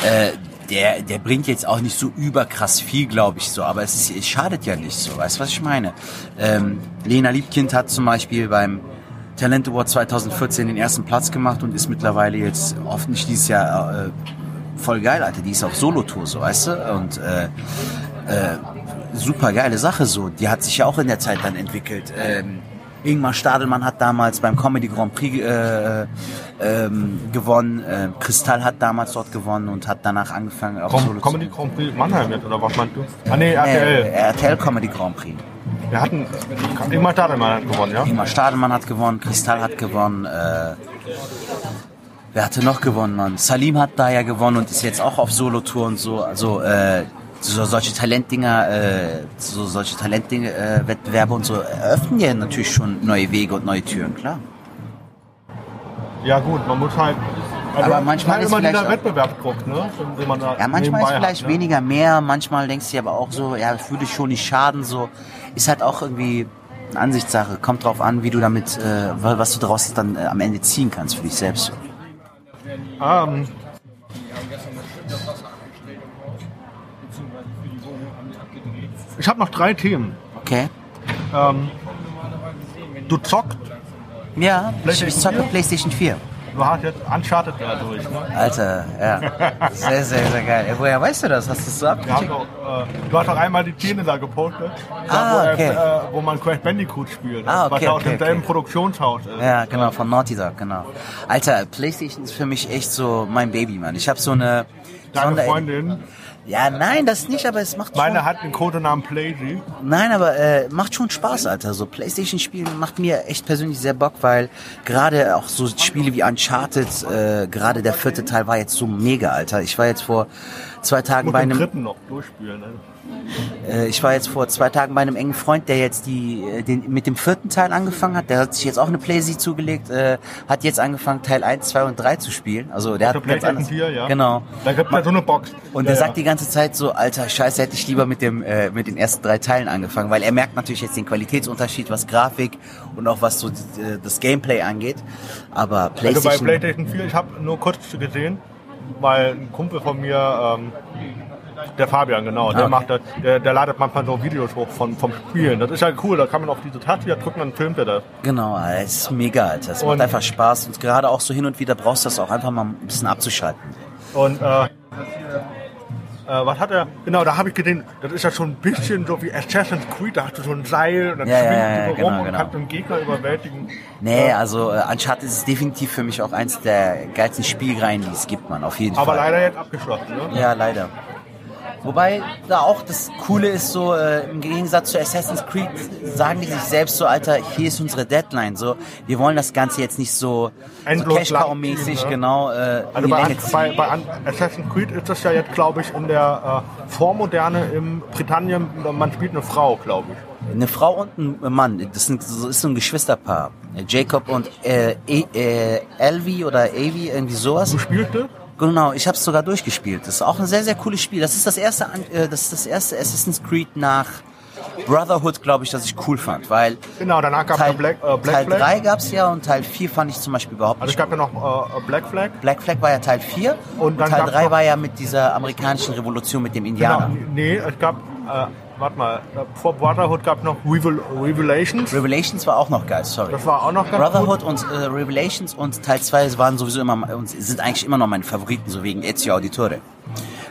Äh, der, der bringt jetzt auch nicht so überkrass viel, glaube ich, so, aber es, ist, es schadet ja nicht so, weißt du, was ich meine? Ähm, Lena Liebkind hat zum Beispiel beim Talent Award 2014 den ersten Platz gemacht und ist mittlerweile jetzt hoffentlich dieses Jahr äh, voll geil, Alter. Die ist auf Solo-Tour, so, weißt du? Und äh, äh, super geile Sache so. Die hat sich ja auch in der Zeit dann entwickelt. Ähm, Ingmar Stadelmann hat damals beim Comedy Grand Prix äh, ähm, gewonnen. Äh, Kristall hat damals dort gewonnen und hat danach angefangen auf Com Solo Comedy Grand Prix Mannheim jetzt, oder was meinst du? Ah nee, RTL. RTL Comedy Grand Prix. Wir hatten immer Stadelmann hat gewonnen, ja? Ingmar Stadelmann hat gewonnen, Kristall hat gewonnen, äh, wer hatte noch gewonnen, Mann? Salim hat da ja gewonnen und ist jetzt auch auf Solo-Tour und so. Also äh, so solche Talentdinger, äh, so solche Talentdinge, äh, und so eröffnen ja natürlich schon neue Wege und neue Türen, klar. Ja gut, man muss halt. Aber manchmal halt ist vielleicht dieser auch- Wettbewerbsdruck, ne? Ja, manchmal ist vielleicht hat, ne? weniger mehr, manchmal denkst du dir aber auch so, ja, das würde schon nicht schaden, so. Ist halt auch irgendwie eine Ansichtssache. Kommt drauf an, wie du damit, äh, was du daraus dann äh, am Ende ziehen kannst für dich selbst. Ähm, ich habe noch drei Themen. Okay? Ähm, du zockst, Ja, ich, ich zocke 4? PlayStation 4. du hast jetzt Uncharted da durch, ne? Alter, ja. Sehr, sehr, sehr geil. Ey, Woher weißt du das? Hast du es so abgecheckt? doch, äh, du hast doch einmal die Szene da gepostet, da, Ah, wo, er, okay. äh, wo man Crash Bandicoot spielt, Ah, was okay, ja aus okay, demselben okay. Produktionshaus ist. Ja, genau, von Naughty Dog, genau. Alter, Playstation ist für mich echt so mein Baby, Mann. Ich habe so eine... Deine Freundin, Ja, nein, das nicht, aber es macht meine schon... hat den Codenamen Playsy. Nein, aber äh, macht schon Spaß, Alter. So Playstation spielen macht mir echt persönlich sehr Bock, weil gerade auch so Spiele wie Uncharted, äh, gerade der vierte Teil war jetzt so mega, Alter. Ich war jetzt vor zwei Tagen bei einem... dritten noch durchspielen. Ne? Äh, ich war jetzt vor zwei Tagen bei einem engen Freund, der jetzt die, äh, den, mit dem vierten Teil angefangen hat. Der hat sich jetzt auch eine Playsee zugelegt, äh, hat jetzt angefangen Teil 1, 2 und 3 zu spielen. Also der Der hat ganz PlayStation anders. 4, ja. Genau. Da gibt ja so eine Box. Und ja, er sagt ja. die ganze Zeit so, alter Scheiße, hätte ich lieber mit dem äh, mit den ersten drei Teilen angefangen, weil er merkt natürlich jetzt den Qualitätsunterschied, was Grafik und auch was so äh, das Gameplay angeht. Aber Also bei PlayStation, PlayStation 4, ich habe nur kurz gesehen, weil ein Kumpel von mir, ähm, der Fabian, genau, der Ah, okay. macht das, der, der ladet manchmal so Videos hoch von, vom Spielen. Das ist ja cool, da kann man auf diese Taste drücken, dann filmt er das. genau, es ist mega, Alter. Es macht einfach Spaß und gerade auch so hin und wieder brauchst du das auch einfach mal ein bisschen abzuschalten. Und äh, äh, was hat er? Genau, da habe ich gesehen, das ist ja schon ein bisschen so wie Assassin's Creed, da hast du so ein Seil und dann Ja, ja, schwingst ja, du so genau, rum und genau. kannst den Gegner überwältigen. Nee, also äh, Uncharted ist definitiv für mich auch eins der geilsten Spielreihen, die es gibt, man, auf jeden Aber Fall. leider jetzt abgeschlossen, ne? Ja, leider. Wobei da auch das Coole ist, so äh, im Gegensatz zu Assassin's Creed sagen die sich selbst so, Alter, hier ist unsere Deadline. So, wir wollen das Ganze jetzt nicht so, so Cash mäßig, ne? genau. Äh, Also bei, An- bei, bei An- Assassin's Creed ist das ja jetzt, glaube ich, in der äh, Vormoderne im Britannien, man spielt eine Frau, glaube ich. Eine Frau und ein Mann, das, sind, das ist so ein Geschwisterpaar. Jacob und äh, e, äh, Elvi oder Avi, irgendwie sowas. Du spielst das? Genau, ich habe es sogar durchgespielt. Das ist auch ein sehr, sehr cooles Spiel. Das ist das erste, äh, das ist das erste Assassin's Creed nach Brotherhood, glaube ich, das ich cool fand, weil Genau, danach gab es Teil, Black, äh, Black Teil Flag. 3 gab's ja und Teil 4 fand ich zum Beispiel überhaupt Also es nicht. gab ja noch äh, Black Flag. Black Flag war ja Teil 4 Und und, Teil gab's 3 noch- war ja mit dieser amerikanischen Revolution mit dem Indianer. Genau, nee, es gab, äh, warte mal, äh, vor Brotherhood gab es noch Revel Revelations. Revelations war auch noch geil, sorry. Das war auch noch ganz Brotherhood gut. und äh, Revelations und Teil 2 waren sowieso immer und sind eigentlich immer noch meine Favoriten, so wegen Ezio Auditore.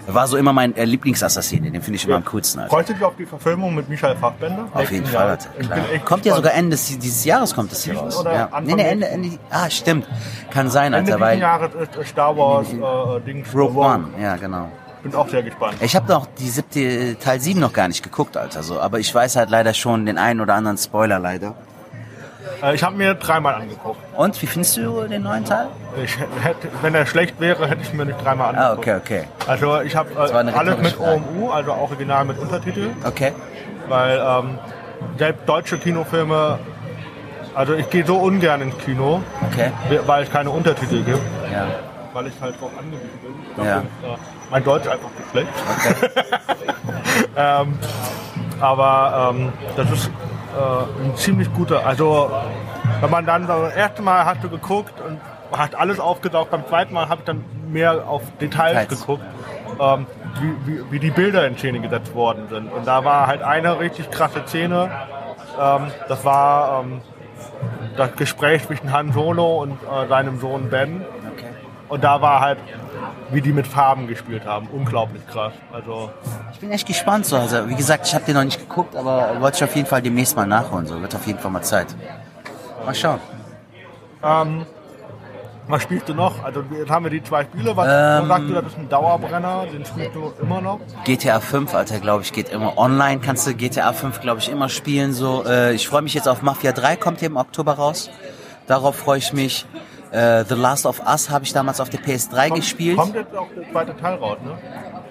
War so immer mein äh, Lieblingsassassine, den finde ich immer am coolsten. Alter. Freust du dich auf die Verfilmung mit Michael Fassbender? Auf jeden Ja, Fall, Alter, klar. Kommt ja sogar Ende des, dieses Jahres kommt es hier raus. Ja. Nee, nee, Ende? Ende, ah, stimmt. Kann sein, Ende Alter, dieses weil Jahres ist äh, Star Wars äh, Dings. Rogue One, ja, genau. Bin auch sehr gespannt. Ich habe noch die siebte Teil 7 noch gar nicht geguckt, Alter, so, aber ich weiß halt leider schon den einen oder anderen Spoiler leider. Äh, ich habe mir dreimal angeguckt. Und wie findest du den neuen Teil? Ich hätte, wenn er schlecht wäre, hätte ich mir nicht dreimal Ah, angeguckt. okay, okay. Also ich habe äh, alles mit. OMU, also auch original mit Untertitel, Okay. weil ähm, selbst deutsche Kinofilme, also ich gehe so ungern ins Kino, Okay. weil es keine Untertitel gibt, Ja. weil ich halt drauf angewiesen bin. Ja. glaub, äh, mein Deutsch einfach zu schlecht. ähm, aber ähm, das ist äh, ein ziemlich guter, also wenn man dann das erste Mal hast du geguckt und hast alles aufgesaugt, beim zweiten Mal habe ich dann mehr auf Details Details. geguckt, ähm, wie, wie, wie die Bilder in Szene gesetzt worden sind. Und da war halt eine richtig krasse Szene, ähm, das war ähm, das Gespräch zwischen Han Solo und äh, seinem Sohn Ben. Okay. Und da war halt, wie die mit Farben gespielt haben, unglaublich krass. Also Ich bin echt gespannt so. Also wie gesagt, ich habe den noch nicht geguckt, aber wollte ich auf jeden Fall demnächst mal nachholen. So wird auf jeden Fall mal Zeit. Mal schauen. Ähm, was spielst du noch? Also jetzt haben wir die zwei Spiele. Was Ähm, sagst du, das ist ein Dauerbrenner? Den spielst du immer noch? GTA 5, Alter, glaube ich, geht immer online. Kannst du GTA 5, glaube ich, immer spielen. So, äh, ich freue mich jetzt auf Mafia 3, kommt hier im Oktober raus. Darauf freue ich mich. Äh, The Last of Us habe ich damals auf der PS3 gespielt. Kommt jetzt auch der zweite Teil raus, ne?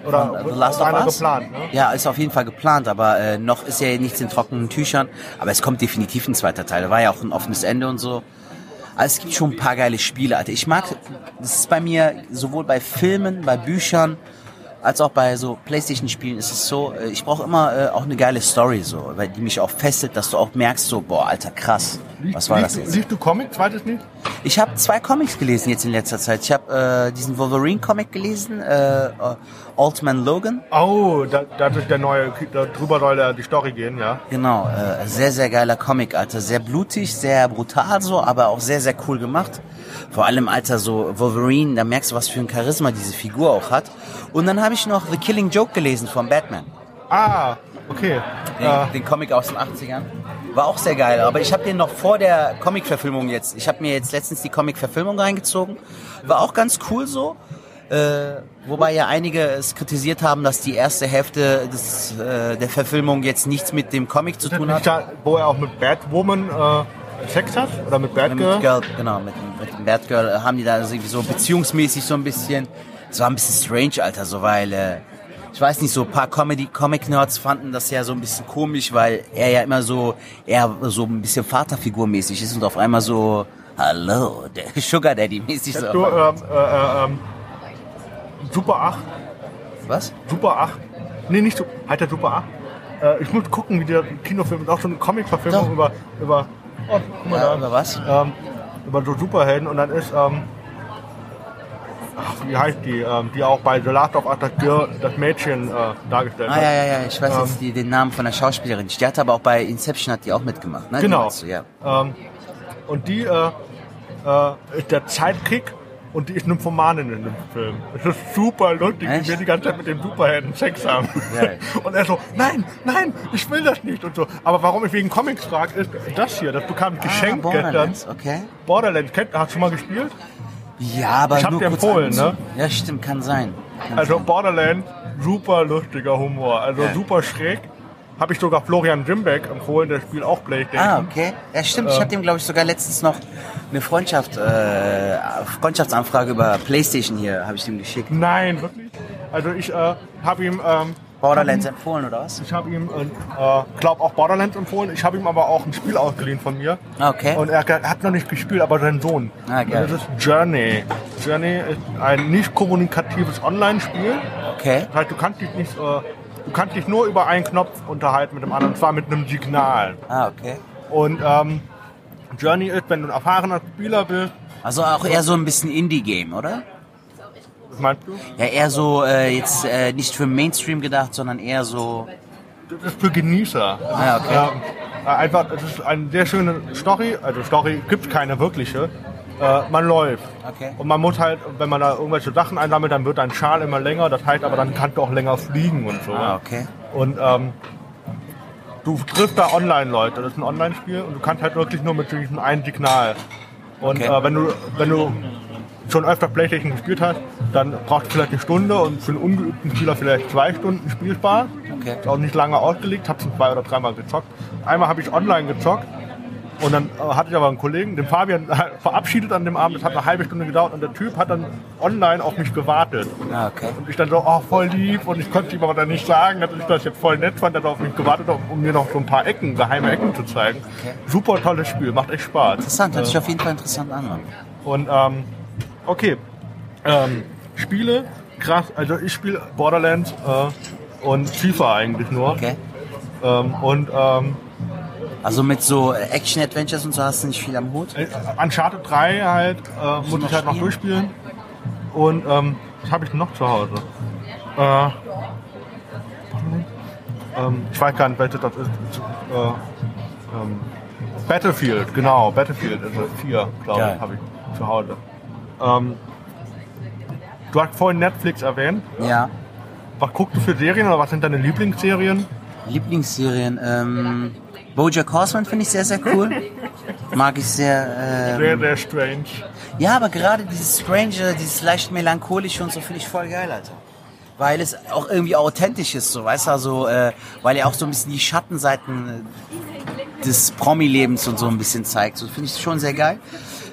Oder Von, äh, The Last of Us? geplant, ne? Ja, ist auf jeden Fall geplant, aber äh, noch ist ja nichts in trockenen Tüchern. Aber es kommt definitiv ein zweiter Teil. Da war ja auch ein offenes Ende und so. Also es gibt schon ein paar geile Spiele, Alter. Ich mag, das ist bei mir sowohl bei Filmen, bei Büchern, als auch bei so Playstation-Spielen ist es so, äh, ich brauche immer äh, auch eine geile Story, so, weil die mich auch fesselt, dass du auch merkst, so, boah, Alter, krass. Was war das jetzt? Liest du Comic, zweites nicht? Ich habe zwei Comics gelesen jetzt in letzter Zeit. Ich habe äh, diesen Wolverine-Comic gelesen, äh, äh, Old Man Logan. Oh, da, das ist der neue, da drüber soll ja die Story gehen, ja. Genau, äh, sehr, sehr geiler Comic, Alter. Sehr blutig, sehr brutal so, aber auch sehr, sehr cool gemacht. Vor allem, Alter, so Wolverine, da merkst du, was für ein Charisma diese Figur auch hat. Und dann habe ich noch The Killing Joke gelesen von Batman. Ah, okay. Den, Äh, den Comic aus den 80ern. War auch sehr geil, aber ich habe den noch vor der Comic-Verfilmung jetzt. Ich habe mir jetzt letztens die Comic-Verfilmung reingezogen. War auch ganz cool so. Äh, wobei ja einige es kritisiert haben, dass die erste Hälfte des, äh, der Verfilmung jetzt nichts mit dem Comic zu tun hat. wo er auch mit Batwoman äh, Sex hat? Oder mit Mit Batgirl? Girl, genau, mit, mit dem Batgirl äh, haben die da irgendwie so beziehungsmäßig so ein bisschen. Es war ein bisschen strange, Alter, so weil äh, ich weiß nicht, so ein paar Comedy Comic Nerds fanden das ja so ein bisschen komisch, weil er ja immer so eher so ein bisschen Vaterfigurmäßig ist und auf einmal so Hallo, der Sugar Daddy mäßig so. Du, ähm, äh, äh, ähm, Super 8. Was? Super 8. Nee, nicht so. Halt der Super 8. Äh, ich muss gucken, wie der Kinofilm ist. Auch so eine Comic-Verfilmung über, über. Oh, guck mal Ja, da. über was? Ähm, über so Superhelden und dann ist. Ähm, ach, wie heißt die? Ähm, die auch bei The Last of Us das, Girl, das Mädchen äh, dargestellt Ah hat. ja, ja, ja, ich weiß Ähm. jetzt die, den Namen von der Schauspielerin. Die hat aber auch bei Inception hat die auch mitgemacht, ne? Genau. du, ja. Ähm, und die äh, äh, ist der Zeitkick und die ist Nymphomanin in dem Film. Es ist super lustig, Echt? wie wir die ganze Zeit mit den Superhelden Sex haben. Geil. Und er so, nein, nein, ich will das nicht und so. Aber warum ich wegen Comics frage, ist das hier, das bekam geschenkt ah, gestern. Borderlands, okay. Borderlands, kennt, hast du schon mal gespielt? Ja, aber Ich hab nur dir empfohlen, ne? Ja, stimmt, kann sein. Kann Also sein. Borderlands, super lustiger Humor, also Ja. super schräg. Habe ich sogar Florian Jimbeck empfohlen, der spielt auch PlayStation. Ah, okay. Ja, stimmt. Ich Ähm. habe dem, glaube ich, sogar letztens noch eine Freundschaft, äh, Freundschaftsanfrage über PlayStation hier, habe ich dem geschickt. Nein, wirklich? Also ich äh, habe ihm, ähm, Borderlands empfohlen, oder was? ich habe ihm, äh, glaube auch Borderlands empfohlen. Ich habe ihm aber auch ein Spiel ausgeliehen von mir. Ah, okay. Und er, hat noch nicht gespielt, aber sein Sohn. Ah, geil. Das ist Journey. Journey ist ein nicht kommunikatives Online-Spiel. Okay. Das heißt, du kannst dich nicht, äh, du kannst dich nur über einen Knopf unterhalten mit dem anderen, und zwar mit einem Signal. Ah, okay. Und ähm, Journey ist, wenn du ein erfahrener Spieler bist, Also auch eher so ein bisschen Indie-Game, oder? was meinst du? Ja, eher so äh, jetzt äh, nicht für Mainstream gedacht, sondern eher so. Das ist für Genießer. Ah, okay. Ja, äh, einfach, es ist eine sehr schöne Story. Also Story gibt keine wirkliche. Äh, man läuft. Okay. Und man muss halt, wenn man da irgendwelche Sachen einsammelt, dann wird dein Schal immer länger. Das heißt aber, dann kannst du auch länger fliegen und so. Ah, okay. Und ähm, du triffst da Online-Leute. Das ist ein Online-Spiel und du kannst halt wirklich nur mit diesem einen Signal. Und Okay. äh, wenn du wenn du schon öfter Playstation gespielt hast, dann brauchst du vielleicht eine Stunde und für einen ungeübten Spieler vielleicht zwei Stunden Spielspaß. Okay. Ist auch nicht lange ausgelegt, habe schon zwei oder dreimal gezockt. Einmal habe ich online gezockt und dann äh, hatte ich aber einen Kollegen, den Fabian, verabschiedet an dem Abend. Das hat eine halbe Stunde gedauert und der Typ hat dann online auf mich gewartet. Ah, okay. Und ich dann so, oh, voll lieb. Und ich konnte ihm aber dann nicht sagen, dass ich das jetzt voll nett fand, er auf mich gewartet hat, um mir noch so ein paar Ecken, geheime Ecken zu zeigen. Okay. Super tolles Spiel, macht echt Spaß. Interessant, hört sich auf jeden Fall interessant an. Und ähm, okay, ähm, Spiele, krass. Also ich spiele Borderlands äh, und FIFA eigentlich nur. Okay. Ähm, und ähm, Also mit so äh, Action-Adventures und so hast du nicht viel am Hut? äh, Uncharted 3 halt äh, muss ich halt noch spielen? durchspielen. Und ähm, was habe ich noch zu Hause? Äh, ähm, ich weiß gar nicht, welches das ist. Äh, ähm, Battlefield, genau, Battlefield ist es. Vier, glaube Geil. ich, habe ich zu Hause. Ähm, du hast vorhin Netflix erwähnt. Ja. Was guckst du für Serien oder was sind deine Lieblingsserien? Lieblingsserien, ähm, Bojack Horseman finde ich sehr, sehr cool. Mag ich sehr. Ähm, Sehr, sehr strange. Ja, aber gerade dieses Strange, dieses leicht melancholische und so finde ich voll geil, Alter. Weil es auch irgendwie authentisch ist, so, weißt du, also, äh, weil er auch so ein bisschen die Schattenseiten äh, des Promi-Lebens und so ein bisschen zeigt. So finde ich schon sehr geil.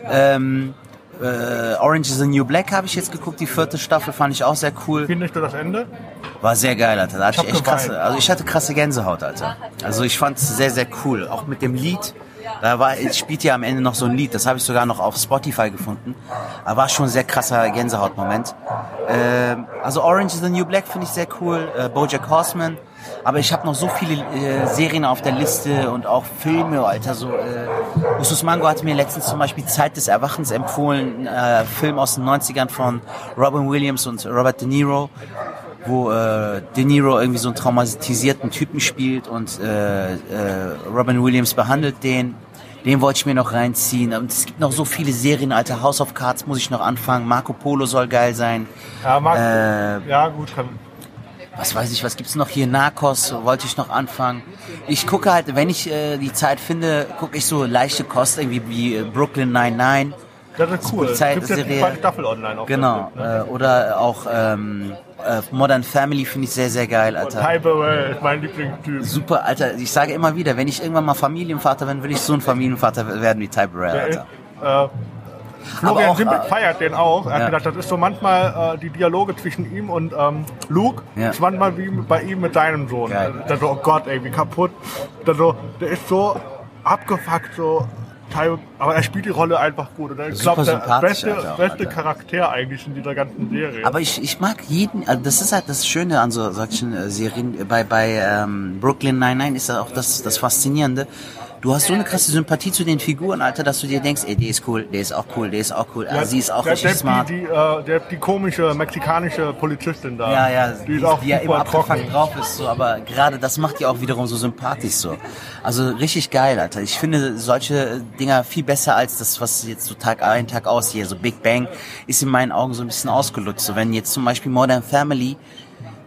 Ähm, äh, Orange is the New Black habe ich jetzt geguckt, die vierte Staffel fand ich auch sehr cool. Findest du das Ende? War sehr geil, Alter. Da hatte Ich ich echt krasse, geweint. also ich hatte krasse Gänsehaut, Alter. Also ich fand es sehr, sehr cool. Auch mit dem Lied. Da war, spielt ja am Ende noch so ein Lied. Das habe ich sogar noch auf Spotify gefunden. Da war schon ein sehr krasser Gänsehautmoment. Ähm, also Orange is the New Black finde ich sehr cool. Äh, Bojack Horseman. Aber ich habe noch so viele äh, Serien auf der Liste und auch Filme, Alter. So, äh, Usus Mango hat mir letztens zum Beispiel Zeit des Erwachens empfohlen. Äh, Film aus den 90ern von Robin Williams und Robert De Niro wo äh, De Niro irgendwie so einen traumatisierten Typen spielt und äh, äh, Robin Williams behandelt den. Den wollte ich mir noch reinziehen. Und es gibt noch so viele Serien, Alter. House of Cards muss ich noch anfangen. Marco Polo soll geil sein. Ja, mag, Äh, ja gut, kann, was weiß ich, was gibt's noch hier? Narcos wollte ich noch anfangen. Ich gucke halt, wenn ich äh, die Zeit finde, gucke ich so leichte Kost, irgendwie wie äh, Brooklyn 99. das ist cool. Zeit- Gibt Serie. zweite Staffel online auf Genau. Netflix, ne? Äh, oder auch ähm, äh, Modern Family finde ich sehr, sehr geil, Alter. Burrell ist mein Lieblingstyp. Super, Alter. Ich sage immer wieder, wenn ich irgendwann mal Familienvater bin, will ich so ein Familienvater werden wie Ty Burrell, Der Alter. äh, Florian Simbeck äh, feiert den auch. Er hat ja. gedacht, das ist so manchmal äh, die Dialoge zwischen ihm und ähm, Luke. Ja. Das ist manchmal wie bei ihm mit seinem Sohn. Da so, oh Gott, ey, wie kaputt. Da so, der ist so abgefuckt, so. Aber er spielt die Rolle einfach gut. Und ich glaube, der beste, Alter, beste Alter. Charakter eigentlich in dieser ganzen Serie. Aber ich, ich mag jeden, also das ist halt das Schöne an so solchen äh, Serien. Bei, bei ähm, Brooklyn Nine-Nine ist auch das, das Faszinierende. Du hast so eine krasse Sympathie zu den Figuren, Alter, dass du dir denkst, ey, der ist cool, der ist auch cool, der ist auch cool, ah, sie ist auch der, richtig der, smart. Die, die, äh, der, die komische mexikanische Polizistin da. Ja, ja, Die ist auch die ja immer abgefuckt drauf ist, so, aber gerade das macht die auch wiederum so sympathisch so. Also richtig geil, Alter. Ich finde solche Dinger viel besser als das, was jetzt so Tag ein, Tag aus hier, so Big Bang, ist in meinen Augen so ein bisschen ausgelutscht. So, wenn jetzt zum Beispiel Modern Family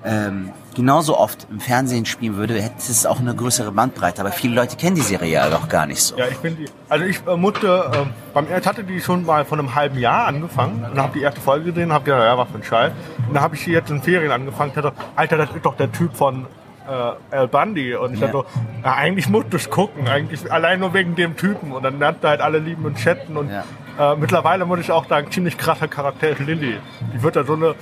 ähm, genauso oft im Fernsehen spielen würde, hätte es auch eine größere Bandbreite. Aber viele Leute kennen die Serie ja doch gar nicht so. Ja, ich finde die. Also ich äh, musste, äh, beim ich hatte die schon mal vor einem halben Jahr angefangen und habe die erste Folge gesehen und habe gedacht, ja, was für ein Scheiß. Und dann habe ich die jetzt in Ferien angefangen und dachte, Alter, das ist doch der Typ von äh, Al Bundy. Und ich Ja. dachte so, eigentlich musst du es gucken, eigentlich allein nur wegen dem Typen. Und dann lernte halt alle lieben und chatten. Und Ja. äh, mittlerweile muss ich auch sagen, ziemlich krasser Charakter ist Lilly. Die wird da so eine,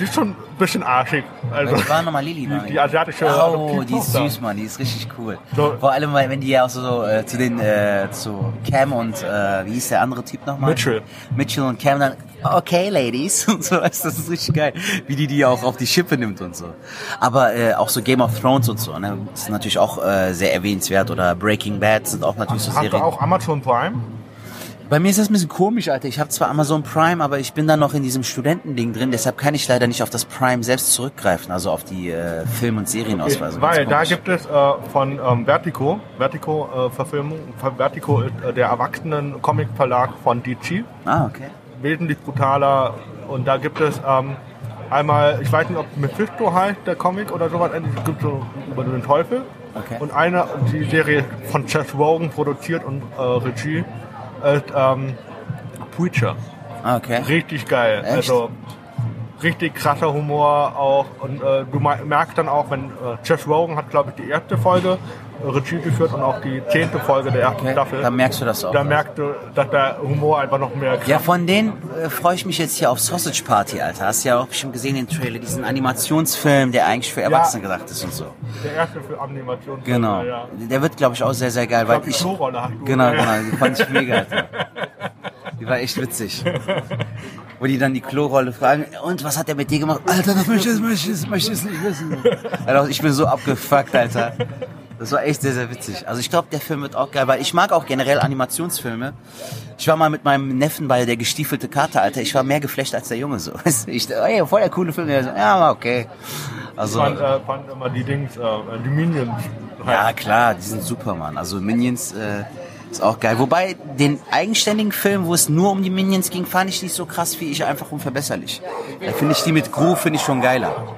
die ist schon ein bisschen arschig. Also, Die war nochmal Lili, die, ne? die asiatische Oh, die ist süß, Mann, die ist richtig cool. So. Vor allem, weil wenn die ja auch so äh, zu den, äh, zu Cam und, äh, wie hieß der andere Typ nochmal? Mitchell. Mitchell und Cam dann, okay, Ladies, und so, das ist richtig geil, wie die die auch auf die Schippe nimmt und so. Aber äh, auch so Game of Thrones und so, ne, ist natürlich auch äh, sehr erwähnenswert oder Breaking Bad sind auch natürlich so Hast du Serien. auch Amazon Prime? Bei mir ist das ein bisschen komisch, Alter. Ich habe zwar Amazon Prime, aber ich bin da noch in diesem Studentending drin, deshalb kann ich leider nicht auf das Prime selbst zurückgreifen, also auf die äh, Film- und Serienausweise. Weil da gibt es äh, von ähm, Vertigo, Vertigo äh, Verfilmung, Vertigo ist äh, der Erwachsenen Comic Verlag von DC. Ah, okay. wesentlich brutaler und da gibt es ähm, einmal, ich weiß nicht, ob Mephisto heißt der Comic oder sowas, es gibt so über den Teufel Okay. und eine, die Serie von Seth Rogen produziert und äh, Regie ist ähm, Preacher. Ah, okay. Richtig geil. Echt? Also richtig krasser Humor auch. Und äh, du me- merkst dann auch, wenn äh, Jeff Rogan hat, glaube ich, die erste Folge äh, Regie geführt und auch die zehnte Folge der ersten Okay, Staffel. dann merkst du das auch. Da merkst du, dass der Humor einfach noch mehr Ja, von denen äh, freue ich mich jetzt hier auf Sausage Party, Alter. Hast du ja auch bestimmt gesehen den Trailer, diesen Animationsfilm, der eigentlich für Erwachsene gedacht ist und so. Der erste für Animation. Genau. Ja. Der wird, glaube ich, auch sehr, sehr geil, Ich weil ich. Genau, genau, die fand ich mega, Alter. Die war echt witzig. Wo die dann die Klorolle fragen, und was hat der mit dir gemacht? Alter, das möchte ich, möchte ich, möchte ich nicht wissen. Alter, ich bin so abgefuckt, Alter. Das war echt sehr, sehr witzig. Also ich glaube, der Film wird auch geil, weil ich mag auch generell Animationsfilme. Ich war mal mit meinem Neffen bei der gestiefelte Karte, Alter. Ich war mehr geflasht als der Junge so. Du, Ich, ey, voll der coole Film. Der so, ja, okay. Ich Also, fand, äh, fand immer die Dings, äh, die Minions. ja, klar, die sind super, Mann. Also Minions äh, ist auch geil. Wobei, den eigenständigen Film, wo es nur um die Minions ging, fand ich nicht so krass wie ich einfach unverbesserlich. Da finde ich die mit Gru, finde ich schon geiler.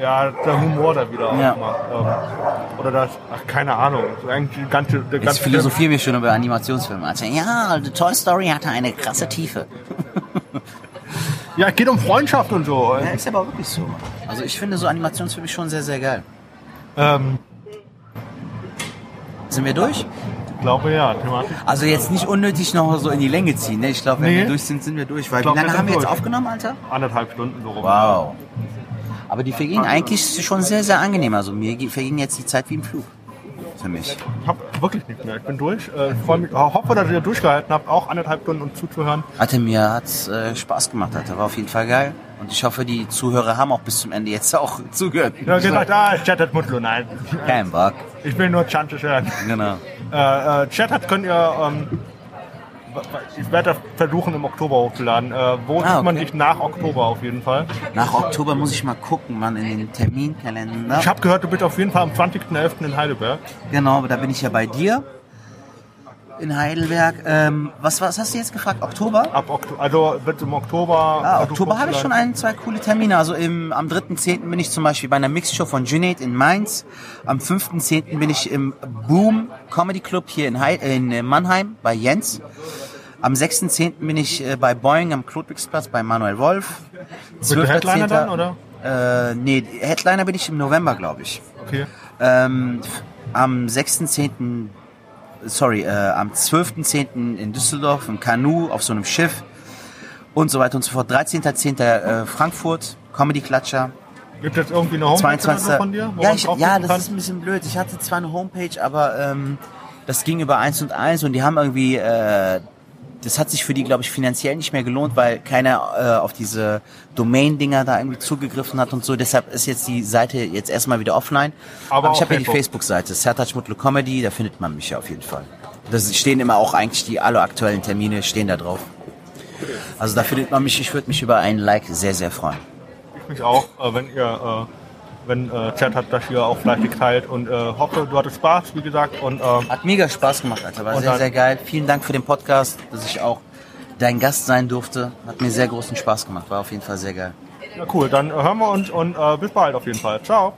Ja, der Humor da wieder Ja. aufmacht. Ähm, oder das, ach, keine Ahnung. Eigentlich die ganze, Jetzt ganze philosophieren wir schon über Animationsfilme. Also, ja, die Toy Story hatte eine krasse Tiefe. Ja, es geht um Freundschaft und so. Ja, ist aber wirklich so. Also ich finde so Animationsfilme schon sehr, sehr geil. Ähm, Sind wir durch? ich glaube ja. Also jetzt nicht unnötig noch so in die Länge ziehen. Ne? Ich glaube, wenn Nee. wir durch sind, sind wir durch. Weil glaub, wie lange haben wir jetzt durch. aufgenommen, Alter? Anderthalb Stunden so rum. Wow. Aber die vergingen eigentlich schon sehr, sehr angenehm. Also mir verging jetzt die Zeit wie im Flug. Für mich. Ich habe wirklich nicht mehr. Ich bin durch. Äh, ich mich, hoffe, dass ihr durchgehalten habt, auch anderthalb Stunden um zuzuhören. Alter, mir hat's äh, Spaß gemacht, Alter. War auf jeden Fall geil. Und ich hoffe, die Zuhörer haben auch bis zum Ende jetzt auch zugehört. Ja, gesagt, ah, Chat hat Mutlu. Nein. Kein Bock. Ich will nur Chantes hören. Genau. Äh, äh, Chat hat könnt ihr, ähm, ich werde das versuchen im Oktober hochzuladen. Äh, wo Ah, sieht man okay. dich nach Oktober auf jeden Fall? Nach Oktober muss ich mal gucken, Mann, in den Terminkalender. Ich habe gehört, du bist auf jeden Fall am 20.11. in Heidelberg. Genau, da bin ich ja bei dir. in Heidelberg. Ähm, was, was hast du jetzt gefragt? Oktober? Ab Oktober, also wird im Oktober. Ah, also Oktober habe ich schon ein, zwei coole Termine. Also im, am 3.10. bin ich zum Beispiel bei einer Mixshow von Junaid in Mainz. Am 5.10. bin ich im Boom Comedy Club hier in, Hei- in äh, Mannheim bei Jens. Am 6.10. bin ich äh, bei Boeing am Klotwigsplatz bei Manuel Wolf. Mit dem Headliner 12.10.. dann, oder? Äh, nee, Headliner bin ich im November, glaube ich. Okay. Ähm, am 6.10., sorry, äh, am 12.10. in Düsseldorf im Kanu auf so einem Schiff und so weiter und so fort. 13.10. Äh, Frankfurt, Comedy Klatscher. Gibt es irgendwie eine Homepage oder 22. so von dir? ja, ich, ja, das kann? ist ein bisschen blöd. Ich hatte zwar eine Homepage, aber ähm, das ging über eins und eins und die haben irgendwie, äh, das hat sich für die, glaube ich, finanziell nicht mehr gelohnt, weil keiner äh, auf diese Domain-Dinger da irgendwie zugegriffen hat und so. Deshalb ist jetzt die Seite jetzt erstmal wieder offline. Aber Aber, ich habe ja die Facebook. Facebook-Seite, Sertac Mutlu Comedy, da findet man mich ja auf jeden Fall. Da stehen immer auch eigentlich die alle aktuellen Termine stehen da drauf. Also da findet man mich, ich würde mich über einen Like sehr, sehr freuen. Ich mich auch, äh, wenn ihr, äh, wenn äh, Chat hat das hier auch fleißig teilt und äh, hoffe, du hattest Spaß, wie gesagt, und äh, Hat mega Spaß gemacht, Alter. War sehr, dann- sehr geil. Vielen Dank für den Podcast, dass ich auch dein Gast sein durfte. Hat mir sehr großen Spaß gemacht. War auf jeden Fall sehr geil. ja, cool, dann hören wir uns und äh, bis bald auf jeden Fall. Ciao.